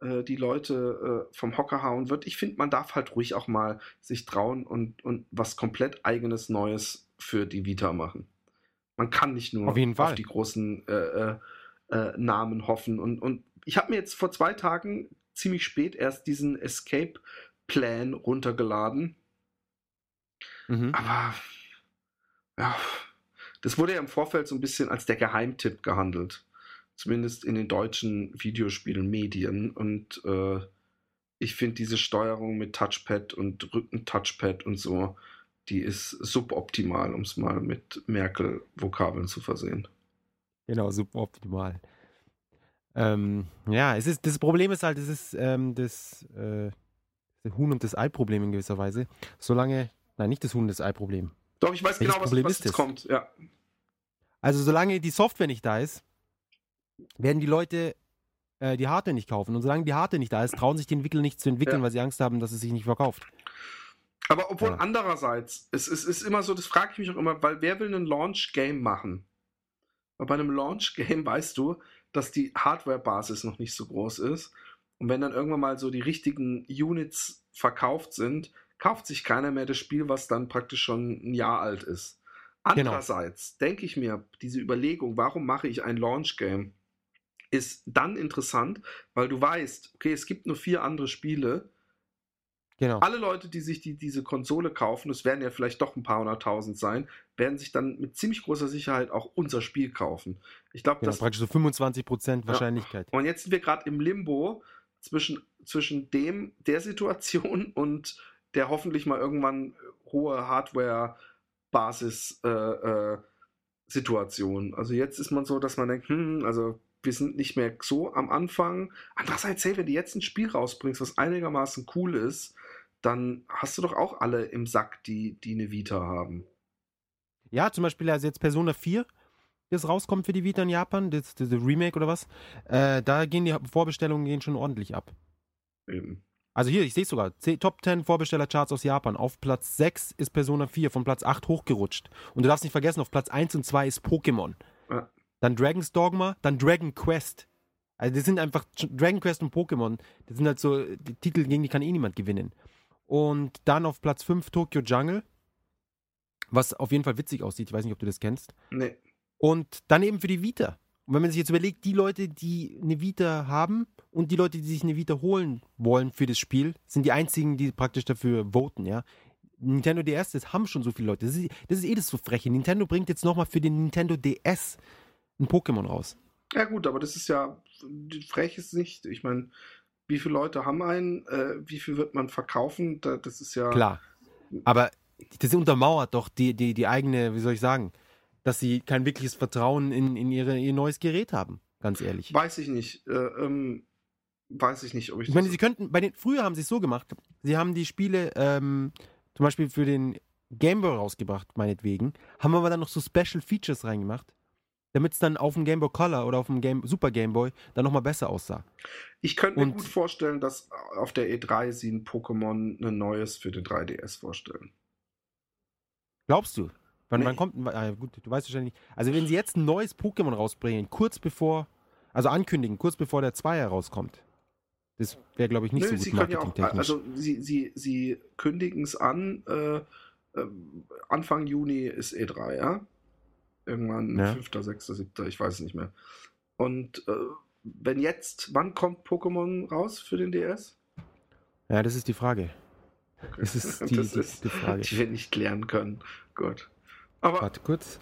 äh, die Leute äh, vom Hocker hauen wird. Ich finde, man darf halt ruhig auch mal sich trauen und, und was komplett eigenes Neues für die Vita machen. Man kann nicht nur Auf Fall. die großen äh, äh, Namen hoffen. Und, und ich habe mir jetzt vor zwei Tagen ziemlich spät erst diesen Escape Plan runtergeladen. Mhm. Aber ja, das wurde ja im Vorfeld so ein bisschen als der Geheimtipp gehandelt. Zumindest in den deutschen Videospielmedien. Und äh, ich finde diese Steuerung mit Touchpad und Rücken-Touchpad und so, die ist suboptimal, um es mal mit Merkel-Vokabeln zu versehen. Genau, suboptimal. Ähm, ja, es ist, das Problem ist halt, es ist ähm, das, äh, Huhn- und das Ei-Problem in gewisser Weise. Solange, nein, nicht das Huhn- und das Ei-Problem. Doch, ich weiß Welches genau, was, Problem was ist jetzt kommt. Ja. Also solange die Software nicht da ist, werden die Leute äh, die Hardware nicht kaufen. Und solange die Hardware nicht da ist, trauen sich die Entwickler nicht zu entwickeln, Ja. weil sie Angst haben, dass es sich nicht verkauft. Aber obwohl Ja. andererseits, es, es ist immer so, das frage ich mich auch immer, weil wer will ein Launch-Game machen? Und bei einem Launch-Game weißt du, dass die Hardware-Basis noch nicht so groß ist. Und wenn dann irgendwann mal so die richtigen Units verkauft sind, kauft sich keiner mehr das Spiel, was dann praktisch schon ein Jahr alt ist. Genau. Andererseits denke ich mir, diese Überlegung, warum mache ich ein Launch-Game, ist dann interessant, weil du weißt, okay, es gibt nur vier andere Spiele, Genau. alle Leute, die sich die, diese Konsole kaufen, es werden ja vielleicht doch ein paar hunderttausend sein, werden sich dann mit ziemlich großer Sicherheit auch unser Spiel kaufen. Ich glaube, genau das. praktisch so 25% Wahrscheinlichkeit. Und jetzt sind wir gerade im Limbo zwischen, zwischen dem, der Situation und der hoffentlich mal irgendwann hohe Hardware-Basis äh, äh. Also jetzt ist man so, dass man denkt, hm, also wir sind nicht mehr so am Anfang. Andererseits, hey, wenn du jetzt ein Spiel rausbringst, was einigermaßen cool ist, dann hast du doch auch alle im Sack, die, die eine Vita haben. Ja, zum Beispiel also jetzt Persona 4, das rauskommt für die Vita in Japan, das, das, das Remake oder was, äh, da gehen die Vorbestellungen gehen schon ordentlich ab. Eben. Also hier, ich sehe es sogar, Top 10 Vorbestellercharts aus Japan. Auf Platz 6 ist Persona 4, von Platz 8 hochgerutscht. Und du darfst nicht vergessen, auf Platz 1 und 2 ist Pokémon. Ja. Dann Dragon's Dogma, dann Dragon Quest. Also das sind einfach Dragon Quest und Pokémon. Das sind halt so die Titel, gegen die kann eh niemand gewinnen. Und dann auf Platz 5 Tokyo Jungle, was auf jeden Fall witzig aussieht. Ich weiß nicht, ob du das kennst. Nee. Und dann eben für die Vita. Und wenn man sich jetzt überlegt, die Leute, die eine Vita haben und die Leute, die sich eine Vita holen wollen für das Spiel, sind die einzigen, die praktisch dafür voten, ja. Nintendo DS, das haben schon so viele Leute. Das ist, das ist eh das so freche. Nintendo bringt jetzt nochmal für den Nintendo DS ein Pokémon raus. Ja gut, aber das ist ja, frech ist nicht. Ich meine, wie viele Leute haben einen, äh, wie viel wird man verkaufen? Da, das ist ja. Klar. Aber das untermauert doch die, die, die eigene, wie soll ich sagen, dass sie kein wirkliches Vertrauen in, in ihre, ihr neues Gerät haben, ganz ehrlich. Weiß ich nicht. Äh, ähm, weiß ich nicht, ob ich. Ich meine, sie könnten, bei den, früher haben sie es so gemacht, sie haben die Spiele ähm, zum Beispiel für den Game Boy rausgebracht, meinetwegen, haben aber dann noch so Special Features reingemacht, damit es dann auf dem Game Boy Color oder auf dem Game, Super Game Boy dann nochmal besser aussah. ich könnte mir und- gut vorstellen, dass auf der E3 sie ein Pokémon ein neues für den 3DS vorstellen. Glaubst du? Wann, Nee. wann kommt, ah, gut, du weißt wahrscheinlich nicht. Also wenn sie jetzt ein neues Pokémon rausbringen, kurz bevor, also ankündigen, kurz bevor der Zweier rauskommt, das wäre, glaube ich, nicht Nö, so sie gut können ja auch, marketingtechnisch. also sie, sie, sie kündigen es an, äh, äh, Anfang Juni ist E3, ja? Irgendwann Ja. 5., 6., 7., ich weiß es nicht mehr. Und äh, wenn jetzt, wann kommt Pokémon raus für den DS? ja, das ist die Frage. Das ist die, Das die, ist- die Frage. Die wir nicht klären können. Gut. Aber Warte kurz.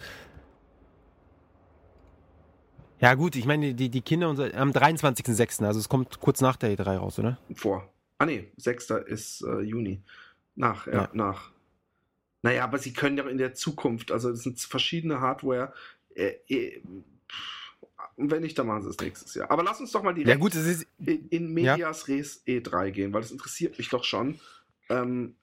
Ja gut, ich meine, die, die Kinder so, am 23.06., also es kommt kurz nach der E3 raus, oder? vor. Ah nee, 6. ist äh, Juni. Nach, ja, Ja. nach. Naja, aber sie können ja in der Zukunft, also es sind verschiedene Hardware. Äh, äh, und wenn nicht, dann machen sie es nächstes Jahr. Aber lass uns doch mal direkt Ja gut, ist, in, in Medias Res E3 gehen, weil das interessiert mich doch schon. Ähm,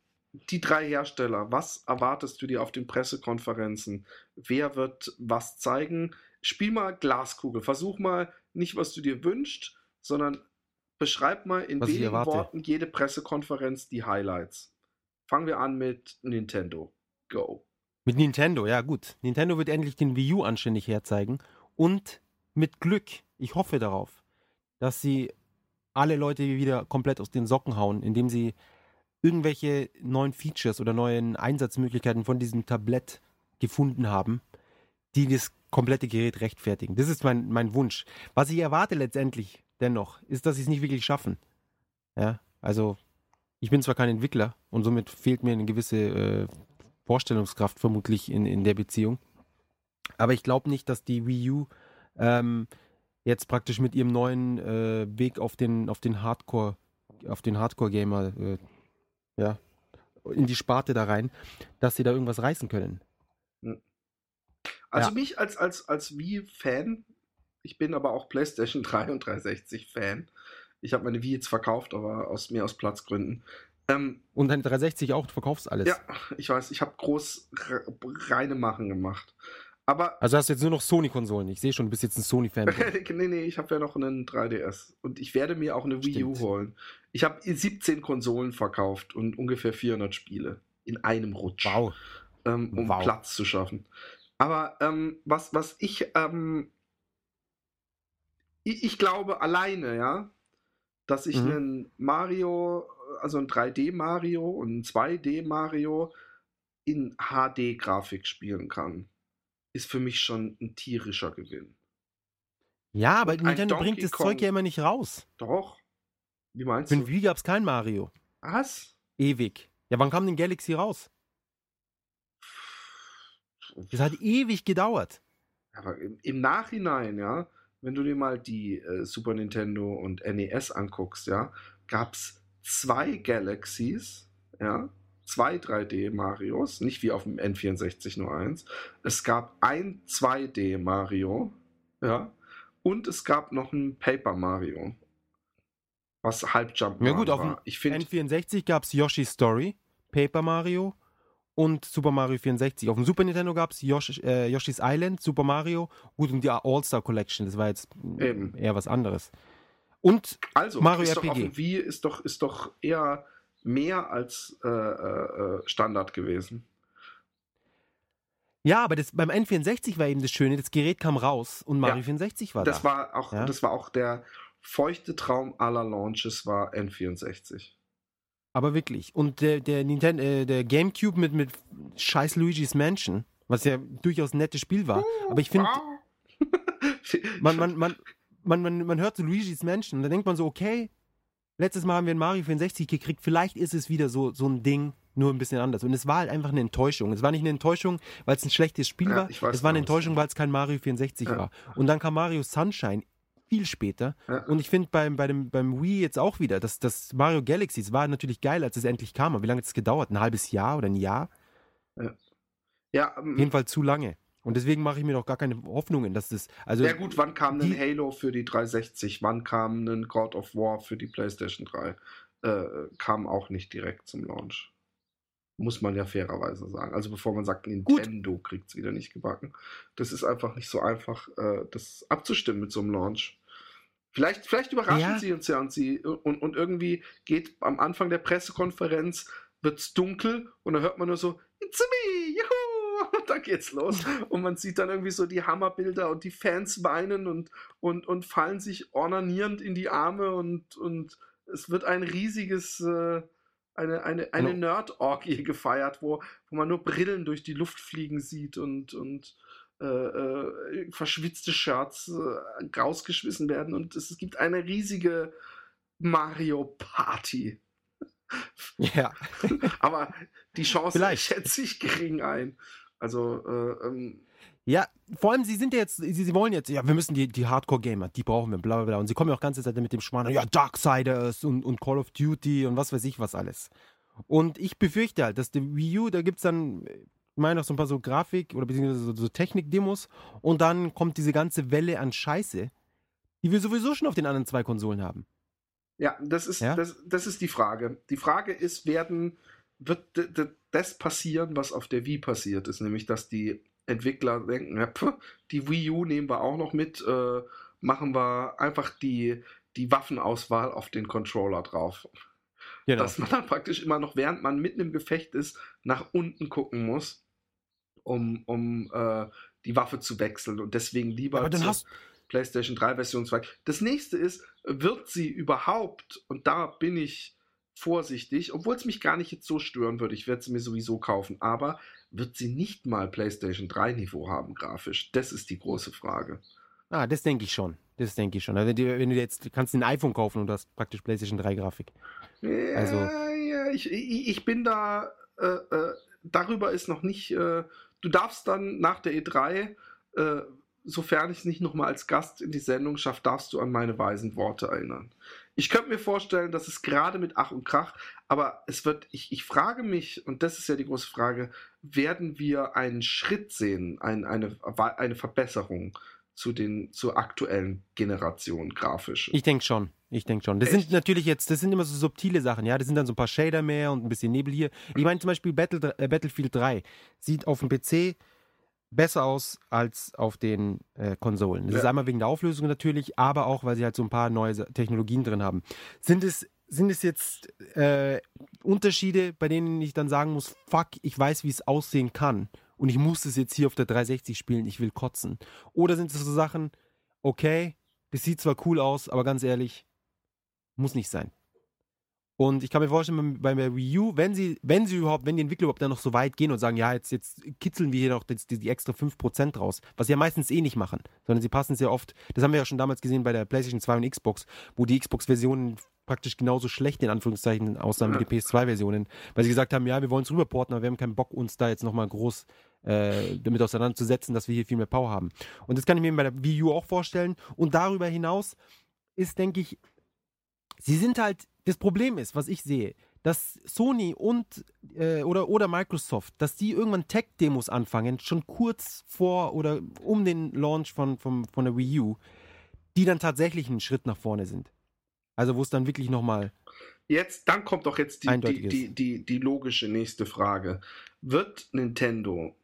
die drei Hersteller, was erwartest du dir auf den Pressekonferenzen? Wer wird was zeigen? Spiel mal Glaskugel. Versuch mal nicht, was du dir wünschst, sondern beschreib mal in Was wenigen. Worten jede Pressekonferenz die Highlights. Fangen wir an mit Nintendo. Go. Mit Nintendo, ja gut. Nintendo wird endlich den Wii U anständig herzeigen. Und mit Glück, ich hoffe darauf, dass sie alle Leute wieder komplett aus den Socken hauen, indem sie irgendwelche neuen Features oder neuen Einsatzmöglichkeiten von diesem Tablett gefunden haben, die das komplette Gerät rechtfertigen. Das ist mein, mein Wunsch. Was ich erwarte letztendlich dennoch, ist, dass sie es nicht wirklich schaffen. Ja, also ich bin zwar kein Entwickler und somit fehlt mir eine gewisse äh, Vorstellungskraft vermutlich in, in der Beziehung. Aber ich glaube nicht, dass die Wii U ähm, jetzt praktisch mit ihrem neuen äh, Weg auf den, auf den Hardcore, auf den Hardcore-Gamer, äh, ja, in die Sparte da rein, dass sie da irgendwas reißen können. Also Ja. mich als, als, als Wii-Fan, ich bin aber auch PlayStation 3 und 360-Fan. Ich habe meine Wii jetzt verkauft, aber aus, mehr aus Platzgründen. Ähm, Und dein 360 auch, du verkaufst alles. ja, ich weiß, ich habe groß re- reine Machen gemacht. Aber Also hast du jetzt nur noch Sony-Konsolen. Ich sehe schon, du bist jetzt ein Sony-Fan. nee, nee, ich habe ja noch einen 3DS und ich werde mir auch eine Wii U Stimmt. holen. Ich habe 17 Konsolen verkauft und ungefähr 400 Spiele in einem Rutsch, wow. ähm, um Wow. Platz zu schaffen. Aber ähm, was, was ich, ähm, ich, ich glaube alleine, ja, dass ich Mhm. einen Mario, also ein 3D Mario und ein 2D Mario in HD-Grafik spielen kann, ist für mich schon ein tierischer Gewinn. Ja, aber Nintendo bringt das Kong. Zeug ja immer nicht raus. Doch. Wie meinst Für du? den Wii gab es kein Mario. Was? Ewig. Ja, wann kam denn Galaxy raus? Das hat ewig gedauert. Aber im, im Nachhinein, ja, wenn du dir mal die äh, Super Nintendo und NES anguckst, ja, gab es zwei Galaxies, ja, zwei 3D Marios, nicht wie auf dem N64 nur eins. Es gab ein 2D Mario, ja, und es gab noch ein Paper Mario, was halb Jump Ja gut, auf dem Ich finde, N64 gab es Yoshi's Story, Paper Mario und Super Mario 64. Auf dem Super Nintendo gab es Yoshi, äh, Yoshi's Island, Super Mario, gut und die All-Star Collection, das war jetzt Eben. eher was anderes. Und also Mario ist doch auf RPG. dem Wii ist doch, ist doch eher mehr als äh, äh, Standard gewesen. ja, aber das, beim N64 war eben das Schöne, das Gerät kam raus und Mario Ja. 64 war das da. war auch, Ja. das war auch der feuchte Traum aller Launches war N64. Aber wirklich. Und der, der Nintendo, äh, der Gamecube mit, mit scheiß Luigi's Mansion, was ja durchaus ein nettes Spiel war. Aber ich finde, man, man, man, man, man, man hört so Luigi's Mansion und dann denkt man so, okay, letztes Mal haben wir ein Mario 64 gekriegt, vielleicht ist es wieder so, so ein Ding, nur ein bisschen anders. Und es war halt einfach eine Enttäuschung. Es war nicht eine Enttäuschung, weil es ein schlechtes Spiel Ja, war, es war eine genau, Enttäuschung, weil es kein Mario 64 Ja. war. Und dann kam Mario Sunshine viel später. Ja. Und ich finde beim, bei dem, beim Wii jetzt auch wieder, dass das Mario Galaxy, es war natürlich geil, als es endlich kam. Aber wie lange hat es gedauert? Ein halbes Jahr oder ein Jahr? ja, Auf ähm, jeden Fall zu lange. Und deswegen mache ich mir doch gar keine Hoffnungen, dass das. Also, ja gut, wann kam ein die- Halo für die 360? Wann kam ein God of War für die PlayStation 3? Äh, kam auch nicht direkt zum Launch. Muss man ja fairerweise sagen. Also bevor man sagt, Nintendo kriegt es wieder nicht gebacken. Das ist einfach nicht so einfach, äh, das abzustimmen mit so einem Launch. Vielleicht, vielleicht überraschen Ja. sie uns ja und, sie, und, und irgendwie geht am Anfang der Pressekonferenz wird es dunkel und dann hört man nur so, It's me, juhu! Und dann geht's los. Und man sieht dann irgendwie so die Hammerbilder und die Fans weinen und, und, und fallen sich ornanierend in die Arme und, und es wird ein riesiges, äh, eine, eine, eine Genau. Nerd-Orgie gefeiert, wo, wo man nur Brillen durch die Luft fliegen sieht und, und äh, äh, verschwitzte Shirts äh, rausgeschmissen werden und es, es gibt eine riesige Mario-Party. Ja. Aber die Chance Vielleicht. schätze ich gering ein. Also, äh, ähm, Ja, vor allem, sie sind ja jetzt, sie, sie wollen jetzt, ja, wir müssen die, die Hardcore-Gamer, die brauchen wir, bla bla bla. Und sie kommen ja auch ganze Zeit mit dem Schmarrn, ja, Darksiders und, und Call of Duty und was weiß ich was alles. Und ich befürchte halt, dass die Wii U, da gibt es dann, meine, noch so ein paar so Grafik- oder beziehungsweise so, so Technik-Demos und dann kommt diese ganze Welle an Scheiße, die wir sowieso schon auf den anderen zwei Konsolen haben. ja, das ist, Ja? Das, das ist die Frage. Die Frage ist, werden, wird das passieren, was auf der Wii passiert ist, nämlich, dass die Entwickler denken, ja, pf, die Wii U nehmen wir auch noch mit, äh, machen wir einfach die, die Waffenauswahl auf den Controller drauf. Genau. dass man dann praktisch immer noch, während man mitten im Gefecht ist, nach unten gucken muss, um, um äh, die Waffe zu wechseln und deswegen lieber Aber dann hast- PlayStation 3 Version 2. Das nächste ist, wird sie überhaupt, und da bin ich vorsichtig, obwohl es mich gar nicht jetzt so stören würde, ich werde sie mir sowieso kaufen, aber wird sie nicht mal PlayStation 3 Niveau haben grafisch? Das ist die große Frage. Ah, das denke ich schon. Das denke ich schon. Also, wenn, du, wenn du jetzt, du kannst ein iPhone kaufen und du hast praktisch PlayStation 3 Grafik. Also- Ja, ja, ich, ich, ich bin da, äh, äh, darüber ist noch nicht, äh, du darfst dann nach der E3, äh, sofern ich es nicht nochmal als Gast in die Sendung schaffe, darfst du an meine weisen Worte erinnern. Ich könnte mir vorstellen, dass es gerade mit Ach und Krach, aber es wird, ich, ich frage mich, und das ist ja die große Frage, werden wir einen Schritt sehen, ein, eine, eine Verbesserung zu den, zur aktuellen Generation grafisch? Ich denke schon. Ich denke schon. Das Echt? sind natürlich jetzt, das sind immer so subtile Sachen, ja. Das sind dann so ein paar Shader mehr und ein bisschen Nebel hier. Ich meine zum Beispiel Battle, äh, Battlefield 3 sieht auf dem PC besser aus als auf den äh, Konsolen. Das Ja. ist einmal wegen der Auflösung natürlich, aber auch, weil sie halt so ein paar neue Technologien drin haben. Sind es, sind es jetzt äh, Unterschiede, bei denen ich dann sagen muss, fuck, ich weiß, wie es aussehen kann und ich muss es jetzt hier auf der 360 spielen, ich will kotzen? Oder sind es so Sachen, okay, das sieht zwar cool aus, aber ganz ehrlich, muss nicht sein. Und ich kann mir vorstellen, bei der Wii U, wenn sie, wenn sie überhaupt, wenn die Entwickler überhaupt dann noch so weit gehen und sagen, ja, jetzt, jetzt kitzeln wir hier noch die, die, die extra 5% raus, was sie ja meistens eh nicht machen, sondern sie passen es ja oft, das haben wir ja schon damals gesehen bei der PlayStation 2 und Xbox, wo die Xbox-Versionen praktisch genauso schlecht in Anführungszeichen aussahen wie die PS2-Versionen, weil sie gesagt haben, ja, wir wollen es rüberporten, aber wir haben keinen Bock, uns da jetzt nochmal groß äh, damit auseinanderzusetzen, dass wir hier viel mehr Power haben. Und das kann ich mir bei der Wii U auch vorstellen. Und darüber hinaus ist, denke ich, sie sind halt, das Problem ist, was ich sehe, dass Sony und äh, oder, oder Microsoft, dass die irgendwann Tech-Demos anfangen, schon kurz vor oder um den Launch von, von, von der Wii U, die dann tatsächlich einen Schritt nach vorne sind. Also wo es dann wirklich nochmal. Jetzt, dann kommt doch jetzt die, die, die, die, die logische nächste Frage. Wird Nintendo,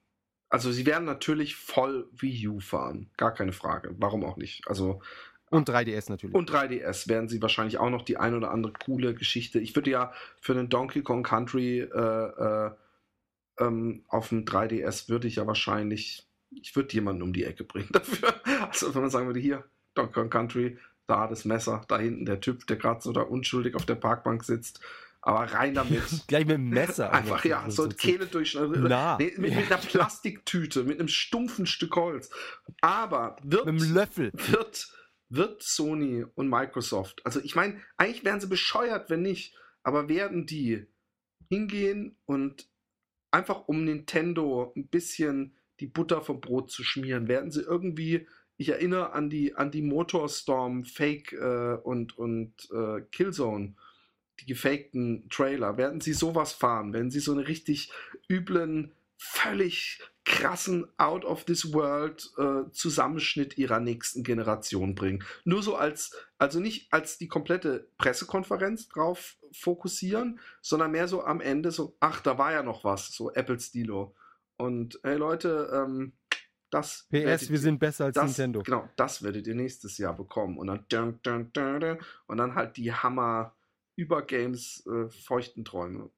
also sie werden natürlich voll Wii U fahren, gar keine Frage, warum auch nicht. Also Und 3DS natürlich. und 3DS werden sie wahrscheinlich auch noch die ein oder andere coole Geschichte. Ich würde ja für einen Donkey Kong Country äh, äh, ähm, auf dem 3DS würde ich ja wahrscheinlich, ich würde jemanden um die Ecke bringen dafür. Also wenn man sagen würde, hier, Donkey Kong Country, da das Messer, da hinten der Typ, der gerade so da unschuldig auf der Parkbank sitzt. Aber rein damit. Gleich mit dem Messer. Einfach, ja, so eine Kehle durch. Na. Nee, mit, mit einer Plastiktüte, mit einem stumpfen Stück Holz. Aber wird Mit dem Löffel. wird, wird Sony und Microsoft, also ich meine, eigentlich wären sie bescheuert, wenn nicht, aber werden die hingehen und einfach um Nintendo ein bisschen die Butter vom Brot zu schmieren, werden sie irgendwie, ich erinnere an die, an die Motorstorm Fake äh, und, und äh, Killzone, die gefakten Trailer, werden sie sowas fahren, werden sie so einen richtig üblen, völlig krassen Out of this World äh, Zusammenschnitt ihrer nächsten Generation bringen. Nur so als, also nicht als die komplette Pressekonferenz drauf fokussieren, sondern mehr so am Ende so, ach, da war ja noch was, so Apple-Stilo. Und hey Leute, ähm, das PS, werdet wir sind besser als das, Nintendo. Genau, das werdet ihr nächstes Jahr bekommen. Und dann, und dann halt die Hammer über Games äh, feuchten Träume.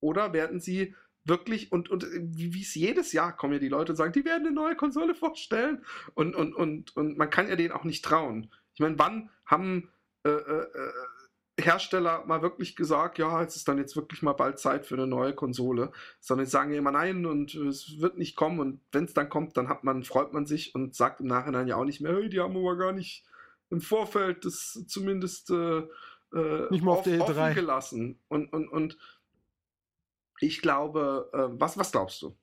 Oder werden sie wirklich, und, und äh, wie es jedes Jahr kommen ja die Leute und sagen, die werden eine neue Konsole vorstellen. Und, und, und, und man kann ja denen auch nicht trauen. Ich meine, wann haben äh, äh, äh, Hersteller mal wirklich gesagt, ja, es ist dann jetzt wirklich mal bald Zeit für eine neue Konsole, sondern sie sagen ja immer nein und äh, es wird nicht kommen und wenn es dann kommt, dann hat man, freut man sich und sagt im Nachhinein ja auch nicht mehr, hey, die haben aber gar nicht im Vorfeld das zumindest äh, äh, Nicht mal auf der E off- E3. offen gelassen. Und, und, und ich glaube, äh, was, was glaubst du?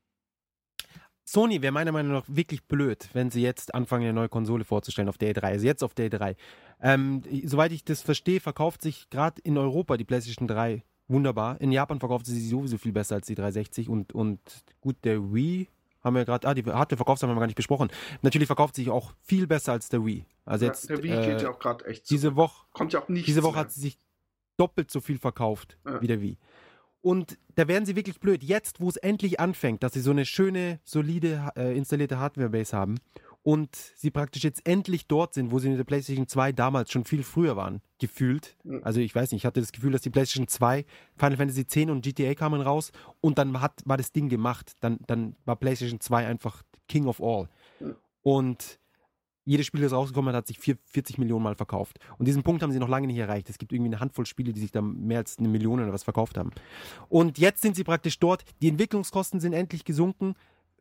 Sony wäre meiner Meinung nach wirklich blöd, wenn sie jetzt anfangen, eine neue Konsole vorzustellen auf der E3. Also jetzt auf der E3. Ähm, soweit ich das verstehe, verkauft sich gerade in Europa die PlayStation 3 wunderbar. In Japan verkauft sie sich sowieso viel besser als die 360 und, und gut, der Wii haben wir gerade, ah, die harte Verkaufszahlen haben wir gar nicht besprochen. Natürlich verkauft sich auch viel besser als der Wii. Also Ja, jetzt der Wii äh, geht ja auch gerade echt. so. diese Woche kommt ja auch nicht. diese Woche hat sie sich doppelt so viel verkauft Ja. wie der Wii. Und da werden sie wirklich blöd. Jetzt, wo es endlich anfängt, dass sie so eine schöne, solide äh, installierte Hardware-Base haben und sie praktisch jetzt endlich dort sind, wo sie mit der PlayStation 2 damals schon viel früher waren, gefühlt. Mhm. Also ich weiß nicht, ich hatte das Gefühl, dass die PlayStation 2, Final Fantasy 10 und GTA kamen raus und dann hat, war das Ding gemacht. Dann, dann war PlayStation 2 einfach King of All. Mhm. Und jedes Spiel, das rausgekommen hat, hat sich vier- 40 Millionen Mal verkauft. Und diesen Punkt haben sie noch lange nicht erreicht. Es gibt irgendwie eine Handvoll Spiele, die sich da mehr als eine Million oder was verkauft haben. Und jetzt sind sie praktisch dort. Die Entwicklungskosten sind endlich gesunken,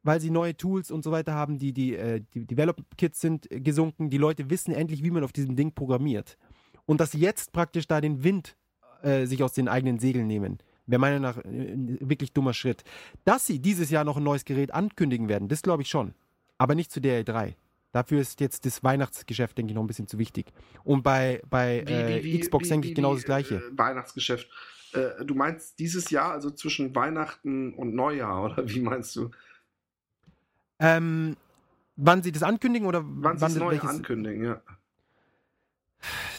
weil sie neue Tools und so weiter haben. Die, die, äh, die Develop-Kits sind gesunken. Die Leute wissen endlich, wie man auf diesem Ding programmiert. Und dass sie jetzt praktisch da den Wind äh, sich aus den eigenen Segeln nehmen, wäre meiner Meinung nach äh, ein wirklich dummer Schritt. Dass sie dieses Jahr noch ein neues Gerät ankündigen werden, das glaube ich schon. Aber nicht zu der E3. Dafür ist jetzt das Weihnachtsgeschäft, denke ich, noch ein bisschen zu wichtig. Und bei, bei äh, Xbox denke ich genau das Gleiche. Äh, Weihnachtsgeschäft. Äh, du meinst dieses Jahr, also zwischen Weihnachten und Neujahr, oder wie meinst du? Ähm, wann sie das ankündigen oder Wann sie das welches- ankündigen, ja.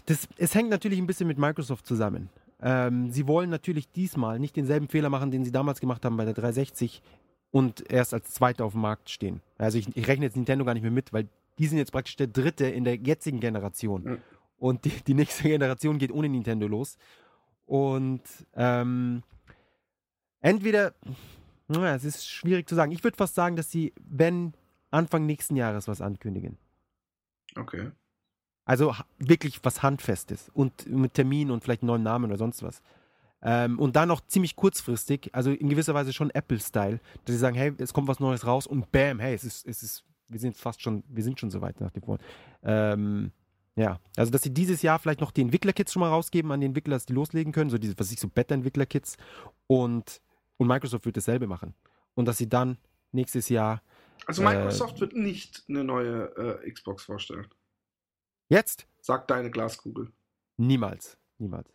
Das, es hängt natürlich ein bisschen mit Microsoft zusammen. Ähm, sie wollen natürlich diesmal nicht denselben Fehler machen, den sie damals gemacht haben bei der 360 und erst als Zweiter auf dem Markt stehen. Also ich, ich rechne jetzt Nintendo gar nicht mehr mit, weil die sind jetzt praktisch der Dritte in der jetzigen Generation. Mhm. Und die, die nächste Generation geht ohne Nintendo los. Und ähm, entweder, naja, es ist schwierig zu sagen. Ich würde fast sagen, dass sie, wenn Anfang nächsten Jahres was ankündigen. Okay. Also wirklich was Handfestes und mit Termin und vielleicht einem neuen Namen oder sonst was. Ähm, und dann noch ziemlich kurzfristig, also in gewisser Weise schon Apple-Style, dass sie sagen, hey, es kommt was Neues raus und bam, hey, es ist, es ist, wir sind fast schon, wir sind schon so weit nach dem Wort. Ähm, ja, also dass sie dieses Jahr vielleicht noch die Entwickler-Kits schon mal rausgeben an die Entwickler, dass die loslegen können, so diese, was ich so Beta-Entwickler-Kits und, und Microsoft wird dasselbe machen. Und dass sie dann nächstes Jahr, Also Äh, Microsoft wird nicht eine neue äh, Xbox vorstellen. jetzt, Sagt deine Glaskugel. niemals, niemals.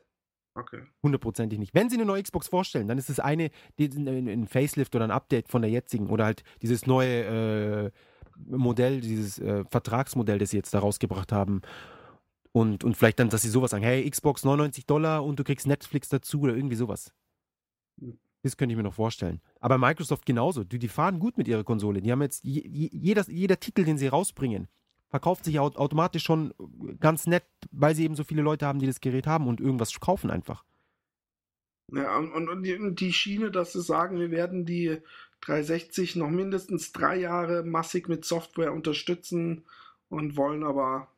Okay. Hundertprozentig nicht. Wenn sie eine neue Xbox vorstellen, dann ist es eine, die, ein, ein Facelift oder ein Update von der jetzigen oder halt dieses neue äh, Modell, dieses äh, Vertragsmodell, das sie jetzt da rausgebracht haben. Und, und vielleicht dann, dass sie sowas sagen, hey, Xbox 99 Dollar und du kriegst Netflix dazu oder irgendwie sowas. Das könnte ich mir noch vorstellen. Aber Microsoft genauso. Die, die fahren gut mit ihrer Konsole. Die haben jetzt, je, je- jeder, jeder Titel, den sie rausbringen, verkauft sich au automatisch schon ganz nett, weil sie eben so viele Leute haben, die das Gerät haben und irgendwas kaufen einfach. Ja, und, und, und die, Schiene, dass sie sagen, wir werden die 360 noch mindestens drei Jahre massig mit Software unterstützen und wollen aber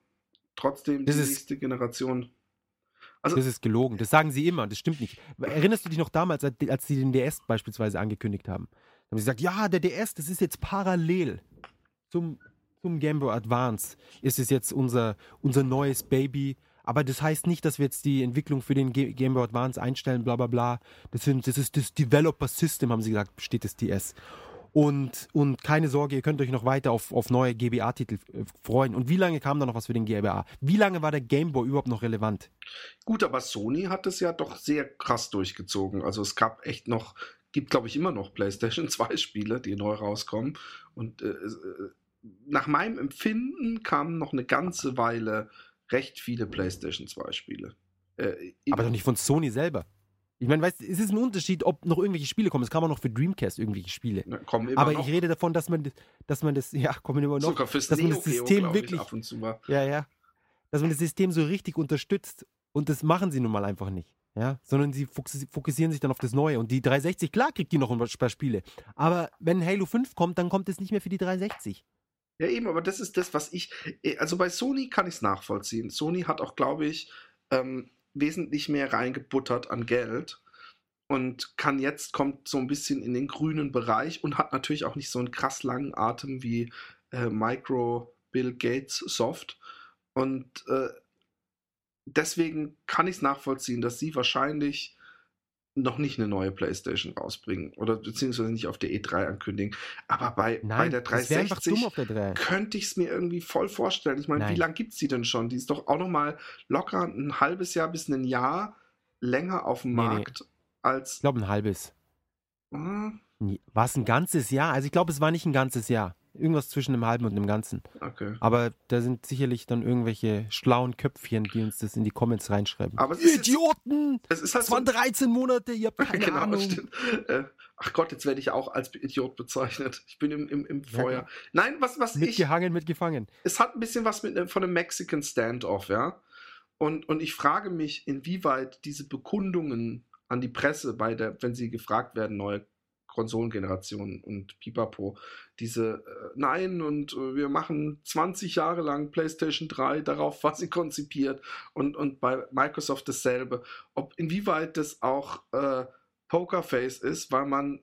trotzdem Das die nächste Generation. Also, Das ist gelogen. Das sagen sie immer. Das stimmt nicht. Erinnerst du dich noch damals, als sie den DS beispielsweise angekündigt haben? Da haben sie gesagt, ja, der DS, das ist jetzt parallel zum, zum Game Boy Advance. Ist es jetzt unser, unser neues Baby. Aber das heißt nicht, dass wir jetzt die Entwicklung für den Game Boy Advance einstellen, bla bla bla. Das, sind, das ist das Developer System, haben sie gesagt, besteht das DS. Und, und keine Sorge, ihr könnt euch noch weiter auf, auf neue GBA-Titel äh, freuen. Und wie lange kam da noch was für den GBA? Wie lange war der Game Boy überhaupt noch relevant? gut, aber Sony hat es ja doch sehr krass durchgezogen. Also es gab echt noch, gibt glaube ich immer noch PlayStation 2 Spiele, die neu rauskommen. Und äh, äh, nach meinem Empfinden kamen noch eine ganze Weile recht viele PlayStation 2 Spiele. Äh, Aber doch nicht von Sony selber. Ich meine, weißt es ist ein Unterschied, ob noch irgendwelche Spiele kommen. Es kam auch noch für Dreamcast irgendwelche Spiele. Ne, kommen immer Aber noch. ich rede davon, dass man, das- dass man das, ja, kommen immer noch, Sogar fürs dass man Neo das Geo, System ich, wirklich, ja, ja, dass man das System so richtig unterstützt. Und das machen sie nun mal einfach nicht. Ja, sondern sie fokus- fokussieren sich dann auf das Neue. Und die 360, klar kriegt die noch ein paar Spiele. Aber wenn Halo 5 kommt, dann kommt es nicht mehr für die 360. Ja, eben, aber das ist das, was ich. Also bei Sony kann ich es nachvollziehen. Sony hat auch, glaube ich, ähm, wesentlich mehr reingebuttert an Geld und kann jetzt, kommt so ein bisschen in den grünen Bereich und hat natürlich auch nicht so einen krass langen Atem wie äh, Micro Bill Gates Soft. Und äh, deswegen kann ich es nachvollziehen, dass sie wahrscheinlich noch nicht eine neue PlayStation rausbringen oder beziehungsweise nicht auf der E3 ankündigen. Aber bei, bei Nein, der einfach dumm 360 auf der 3. könnte ich es mir irgendwie voll vorstellen. Ich meine, wie lange gibt es die denn schon? Die ist doch auch noch mal locker ein halbes Jahr bis ein Jahr länger auf dem Nee, nee. Markt als. Ich glaube, ein halbes. Hm, War es ein ganzes Jahr? Also ich glaube, es war nicht ein ganzes Jahr. Irgendwas zwischen einem halben und einem ganzen. okay. Aber da sind sicherlich dann irgendwelche schlauen Köpfchen, die uns das in die Comments reinschreiben. Aber ist jetzt- Idioten! Es ist halt Es so waren 13 Monate, ihr habt keine genau, Ahnung. stimmt. Äh, ach Gott, jetzt werde ich auch als Idiot bezeichnet. Ich bin im, im, im Feuer. Nein, was, was ich. Mitgehangen, mitgefangen. Es hat ein bisschen was mit, von einem Mexican Standoff, ja. Und, und ich frage mich, inwieweit diese Bekundungen an die Presse, bei der, wenn sie gefragt werden, neue Konsolengenerationen und Pipapo, diese äh, Nein und äh, wir machen 20 Jahre lang PlayStation 3, darauf war sie konzipiert und, und bei Microsoft dasselbe. Ob inwieweit das auch äh, Pokerface ist, weil man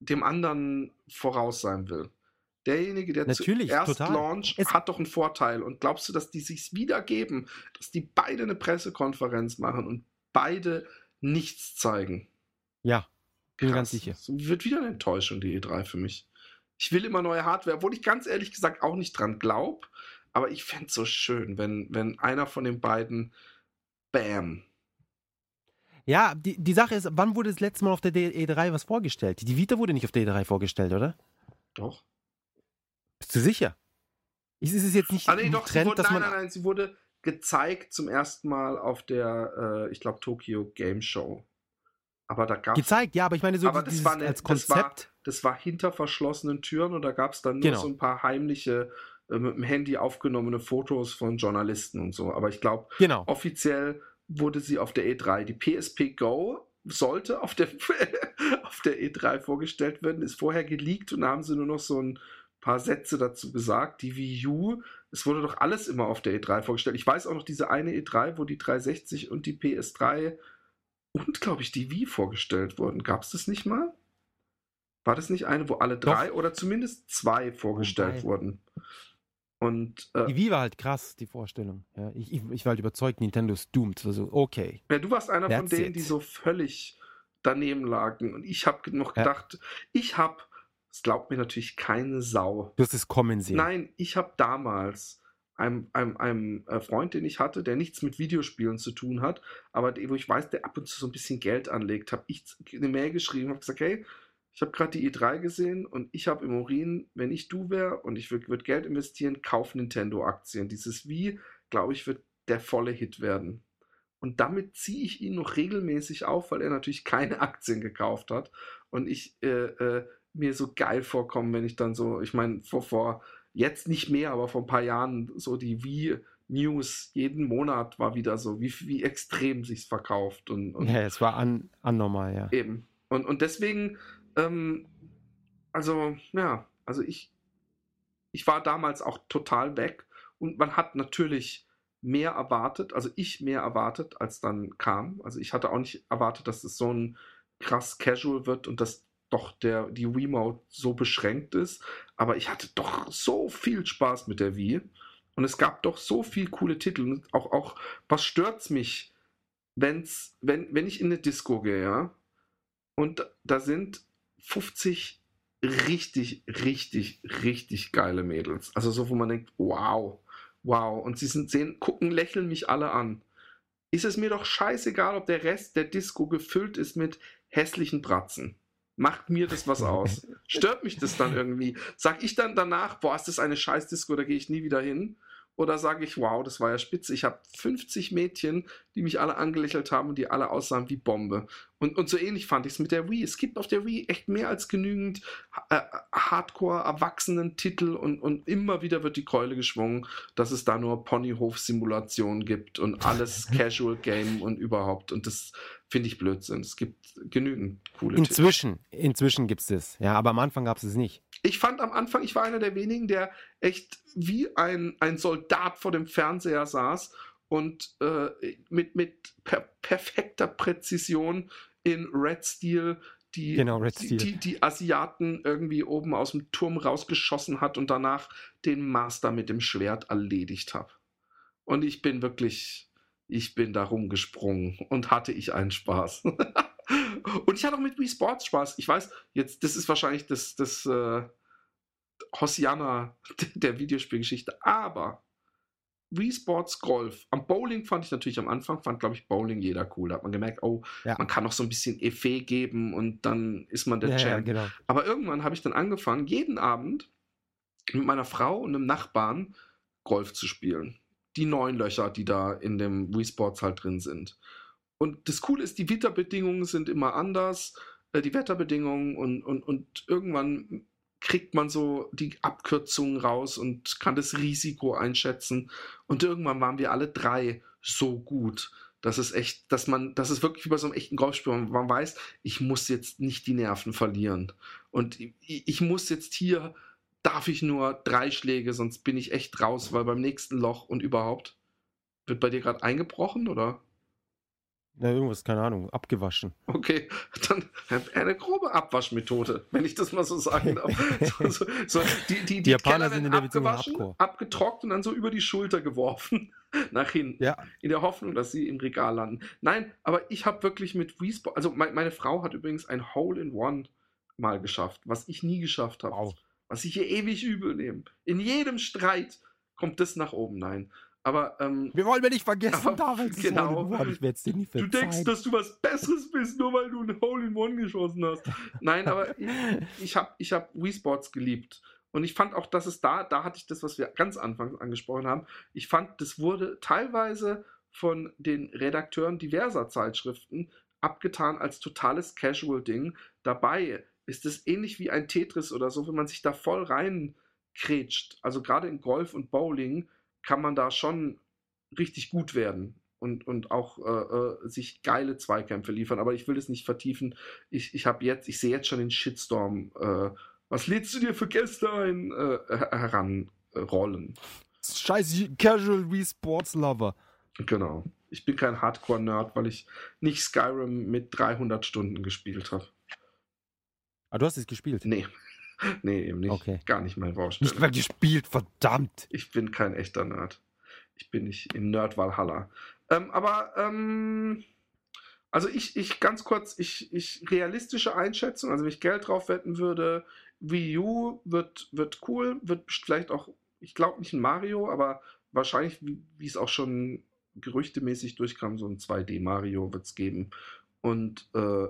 dem anderen voraus sein will. Derjenige, der Natürlich, zuerst total. launch, Es- hat doch einen Vorteil. Und glaubst du, dass die sich wieder geben, dass die beide eine Pressekonferenz machen und beide nichts zeigen? Ja, bin Krass. ganz sicher. Das wird wieder eine Enttäuschung, die E3 für mich. Ich will immer neue Hardware, obwohl ich ganz ehrlich gesagt auch nicht dran glaube. Aber ich fände es so schön, wenn, wenn einer von den beiden Bam. Ja, die, die Sache ist, wann wurde das letzte Mal auf der E3 was vorgestellt? Die Vita wurde nicht auf der E3 vorgestellt, oder? Doch. Bist du sicher? Ist es jetzt nicht Ah, nee, doch, Trend, wurde, dass nein, man. nein, nein, sie wurde gezeigt zum ersten Mal auf der, äh, ich glaube, Tokyo Game Show. Aber da gab es Gezeigt, ja, aber ich meine so Aber die- das dieses war eine- als das war- Konzept. das war hinter verschlossenen Türen und da gab es dann nur Genau. so ein paar heimliche, äh, mit dem Handy aufgenommene Fotos von Journalisten und so. Aber ich glaube, Genau. offiziell wurde sie auf der E3. Die PSP Go sollte auf der, auf der E3 vorgestellt werden, ist vorher geleakt und da haben sie nur noch so ein paar Sätze dazu gesagt. Die Wii U, es wurde doch alles immer auf der E3 vorgestellt. Ich weiß auch noch diese eine E3, wo die 360 und die PS3 und, glaube ich, die Wii vorgestellt wurden. Gab es das nicht mal? War das nicht eine, wo alle Doch. drei oder zumindest zwei vorgestellt Wobei- wurden? Und äh, Die Wii war halt krass, die Vorstellung. Ja, ich, ich, war halt überzeugt, Nintendo ist doomed. Also, okay. Ja, du warst einer von That's denen, it. die so völlig daneben lagen. Und ich habe noch Ja. gedacht, ich habe, es glaubt mir natürlich keine Sau. Du hast es kommen sehen. Nein, ich habe damals einem, einem, einem äh, Freund, den ich hatte, der nichts mit Videospielen zu tun hat, aber wo ich weiß, der ab und zu so ein bisschen Geld anlegt, habe ich eine Mail geschrieben, habe gesagt, hey, ich habe gerade die E3 gesehen und ich habe im Urin, wenn ich du wäre und ich würde würd Geld investieren, kauf Nintendo-Aktien. Dieses Wie, glaube ich, wird der volle Hit werden. Und damit ziehe ich ihn noch regelmäßig auf, weil er natürlich keine Aktien gekauft hat. Und ich äh, äh, mir so geil vorkomme, wenn ich dann so, ich meine, vor, vor jetzt nicht mehr, aber vor ein paar Jahren so die Wii News jeden Monat war wieder so, wie, wie extrem sich's verkauft und, und Ja, es war an, anormal, ja. Eben. Und, und deswegen, ähm, also, ja, also ich, ich war damals auch total weg und man hat natürlich mehr erwartet, also ich mehr erwartet, als dann kam. Also ich hatte auch nicht erwartet, dass es so ein krass casual wird und dass doch der, die Wiimote so beschränkt ist. Aber ich hatte doch so viel Spaß mit der Wii. Und es gab doch so viel coole Titel. Und auch, auch was stört's mich, wenn's, wenn, wenn ich in eine Disco gehe, ja, und da sind 50 richtig, richtig, richtig geile Mädels. Also so, wo man denkt, wow, wow. Und sie sind, sehen, gucken, lächeln mich alle an. Ist es mir doch scheißegal, ob der Rest der Disco gefüllt ist mit hässlichen Bratzen. Macht mir das was aus? Stört mich das dann irgendwie? Sag ich dann danach, boah, ist das eine Scheiß-Disco, da gehe ich nie wieder hin? Oder sage ich, wow, das war ja spitze. Ich habe 50 Mädchen, die mich alle angelächelt haben und die alle aussahen wie Bombe. Und, und so ähnlich fand ich es mit der Wii. Es gibt auf der Wii echt mehr als genügend äh, Hardcore-Erwachsenen-Titel und, und immer wieder wird die Keule geschwungen, dass es da nur Ponyhof-Simulationen gibt und alles Casual-Game und überhaupt. Und das finde ich Blödsinn. Es gibt genügend coole Titel. Inzwischen, inzwischen gibt es das. Ja, aber am Anfang gab es es nicht. Ich fand am Anfang, ich war einer der wenigen, der echt wie ein, ein Soldat vor dem Fernseher saß und äh, mit, mit per perfekter Präzision in Red Steel die, Genau, die, die, die Asiaten irgendwie oben aus dem Turm rausgeschossen hat und danach den Master mit dem Schwert erledigt habe. Und ich bin wirklich, ich bin da rumgesprungen und hatte ich einen Spaß. und ich hatte auch mit Wii Sports Spaß. Ich weiß, jetzt, das ist wahrscheinlich das, das äh, Hosianna der Videospielgeschichte, aber Wii Sports Golf. Am Bowling fand ich natürlich am Anfang, fand glaube ich Bowling jeder cool. Da hat man gemerkt, oh, Ja. man kann noch so ein bisschen Effet geben und dann ist man der Ja, ja, Champ. genau. Aber irgendwann habe ich dann angefangen, jeden Abend mit meiner Frau und einem Nachbarn Golf zu spielen. Die neun Löcher, die da in dem Wii Sports halt drin sind. Und das Coole ist, die Wetterbedingungen sind immer anders, äh, die Wetterbedingungen und, und, und irgendwann kriegt man so die Abkürzungen raus und kann das Risiko einschätzen. Und irgendwann waren wir alle drei so gut, dass es echt, dass man, dass es wirklich wie bei so einem echten Golfspiel, man, man weiß, ich muss jetzt nicht die Nerven verlieren. Und ich, ich muss jetzt hier, darf ich nur drei Schläge, sonst bin ich echt raus, weil beim nächsten Loch und überhaupt. Wird bei dir gerade eingebrochen oder? Ja, irgendwas, keine Ahnung, abgewaschen. Okay, dann eine grobe Abwaschmethode, wenn ich das mal so sagen darf. So, so, die, die, Die Japaner sind in der abgewaschen, abgetrocknet und dann so über die Schulter geworfen. Nach hinten. Ja, In der Hoffnung, dass sie im Regal landen. Nein, aber ich habe wirklich mit Wii Sport, also mein, meine Frau hat übrigens ein Hole in One mal geschafft, was ich nie geschafft habe. wow. Was ich hier ewig übel nehme. In jedem Streit kommt das nach oben. Nein. Aber ähm, Wir wollen wir nicht vergessen, damals ist genau. Hole in. Ich werde es dir nie Du verzeihen. denkst, dass du was Besseres bist, nur weil du ein Hole in One geschossen hast. Nein, aber ich, ich habe ich hab Wii Sports geliebt. Und ich fand auch, dass es da, da hatte ich das, was wir ganz anfangs angesprochen haben. Ich fand, das wurde teilweise von den Redakteuren diverser Zeitschriften abgetan als totales Casual-Ding. Dabei ist es ähnlich wie ein Tetris oder so, wenn man sich da voll reinkrätscht. Also gerade in Golf und Bowling kann man da schon richtig gut werden und, und auch äh, äh, sich geile Zweikämpfe liefern. Aber ich will es nicht vertiefen. Ich, ich habe jetzt, ich sehe jetzt schon den Shitstorm. Äh, was lädst du dir für Gäste ein? Äh, her- heranrollen. Scheiß Casual Wii Sports Lover. Genau. Ich bin kein Hardcore-Nerd, weil ich nicht Skyrim mit 300 Stunden gespielt habe. Ah, du hast es gespielt. Nee. Nee, eben nicht. Okay. Gar nicht mein Nicht Baustelle. mehr gespielt, verdammt. Ich bin kein echter Nerd. Ich bin nicht im Nerd Valhalla. Ähm, aber, ähm, also ich, ich ganz kurz, ich, ich realistische Einschätzung, also wenn ich Geld drauf wetten würde, Wii U wird, wird cool, wird vielleicht auch, ich glaube nicht ein Mario, aber wahrscheinlich, wie, wie es auch schon gerüchtemäßig durchkam, so ein 2D-Mario wird es geben. Und äh,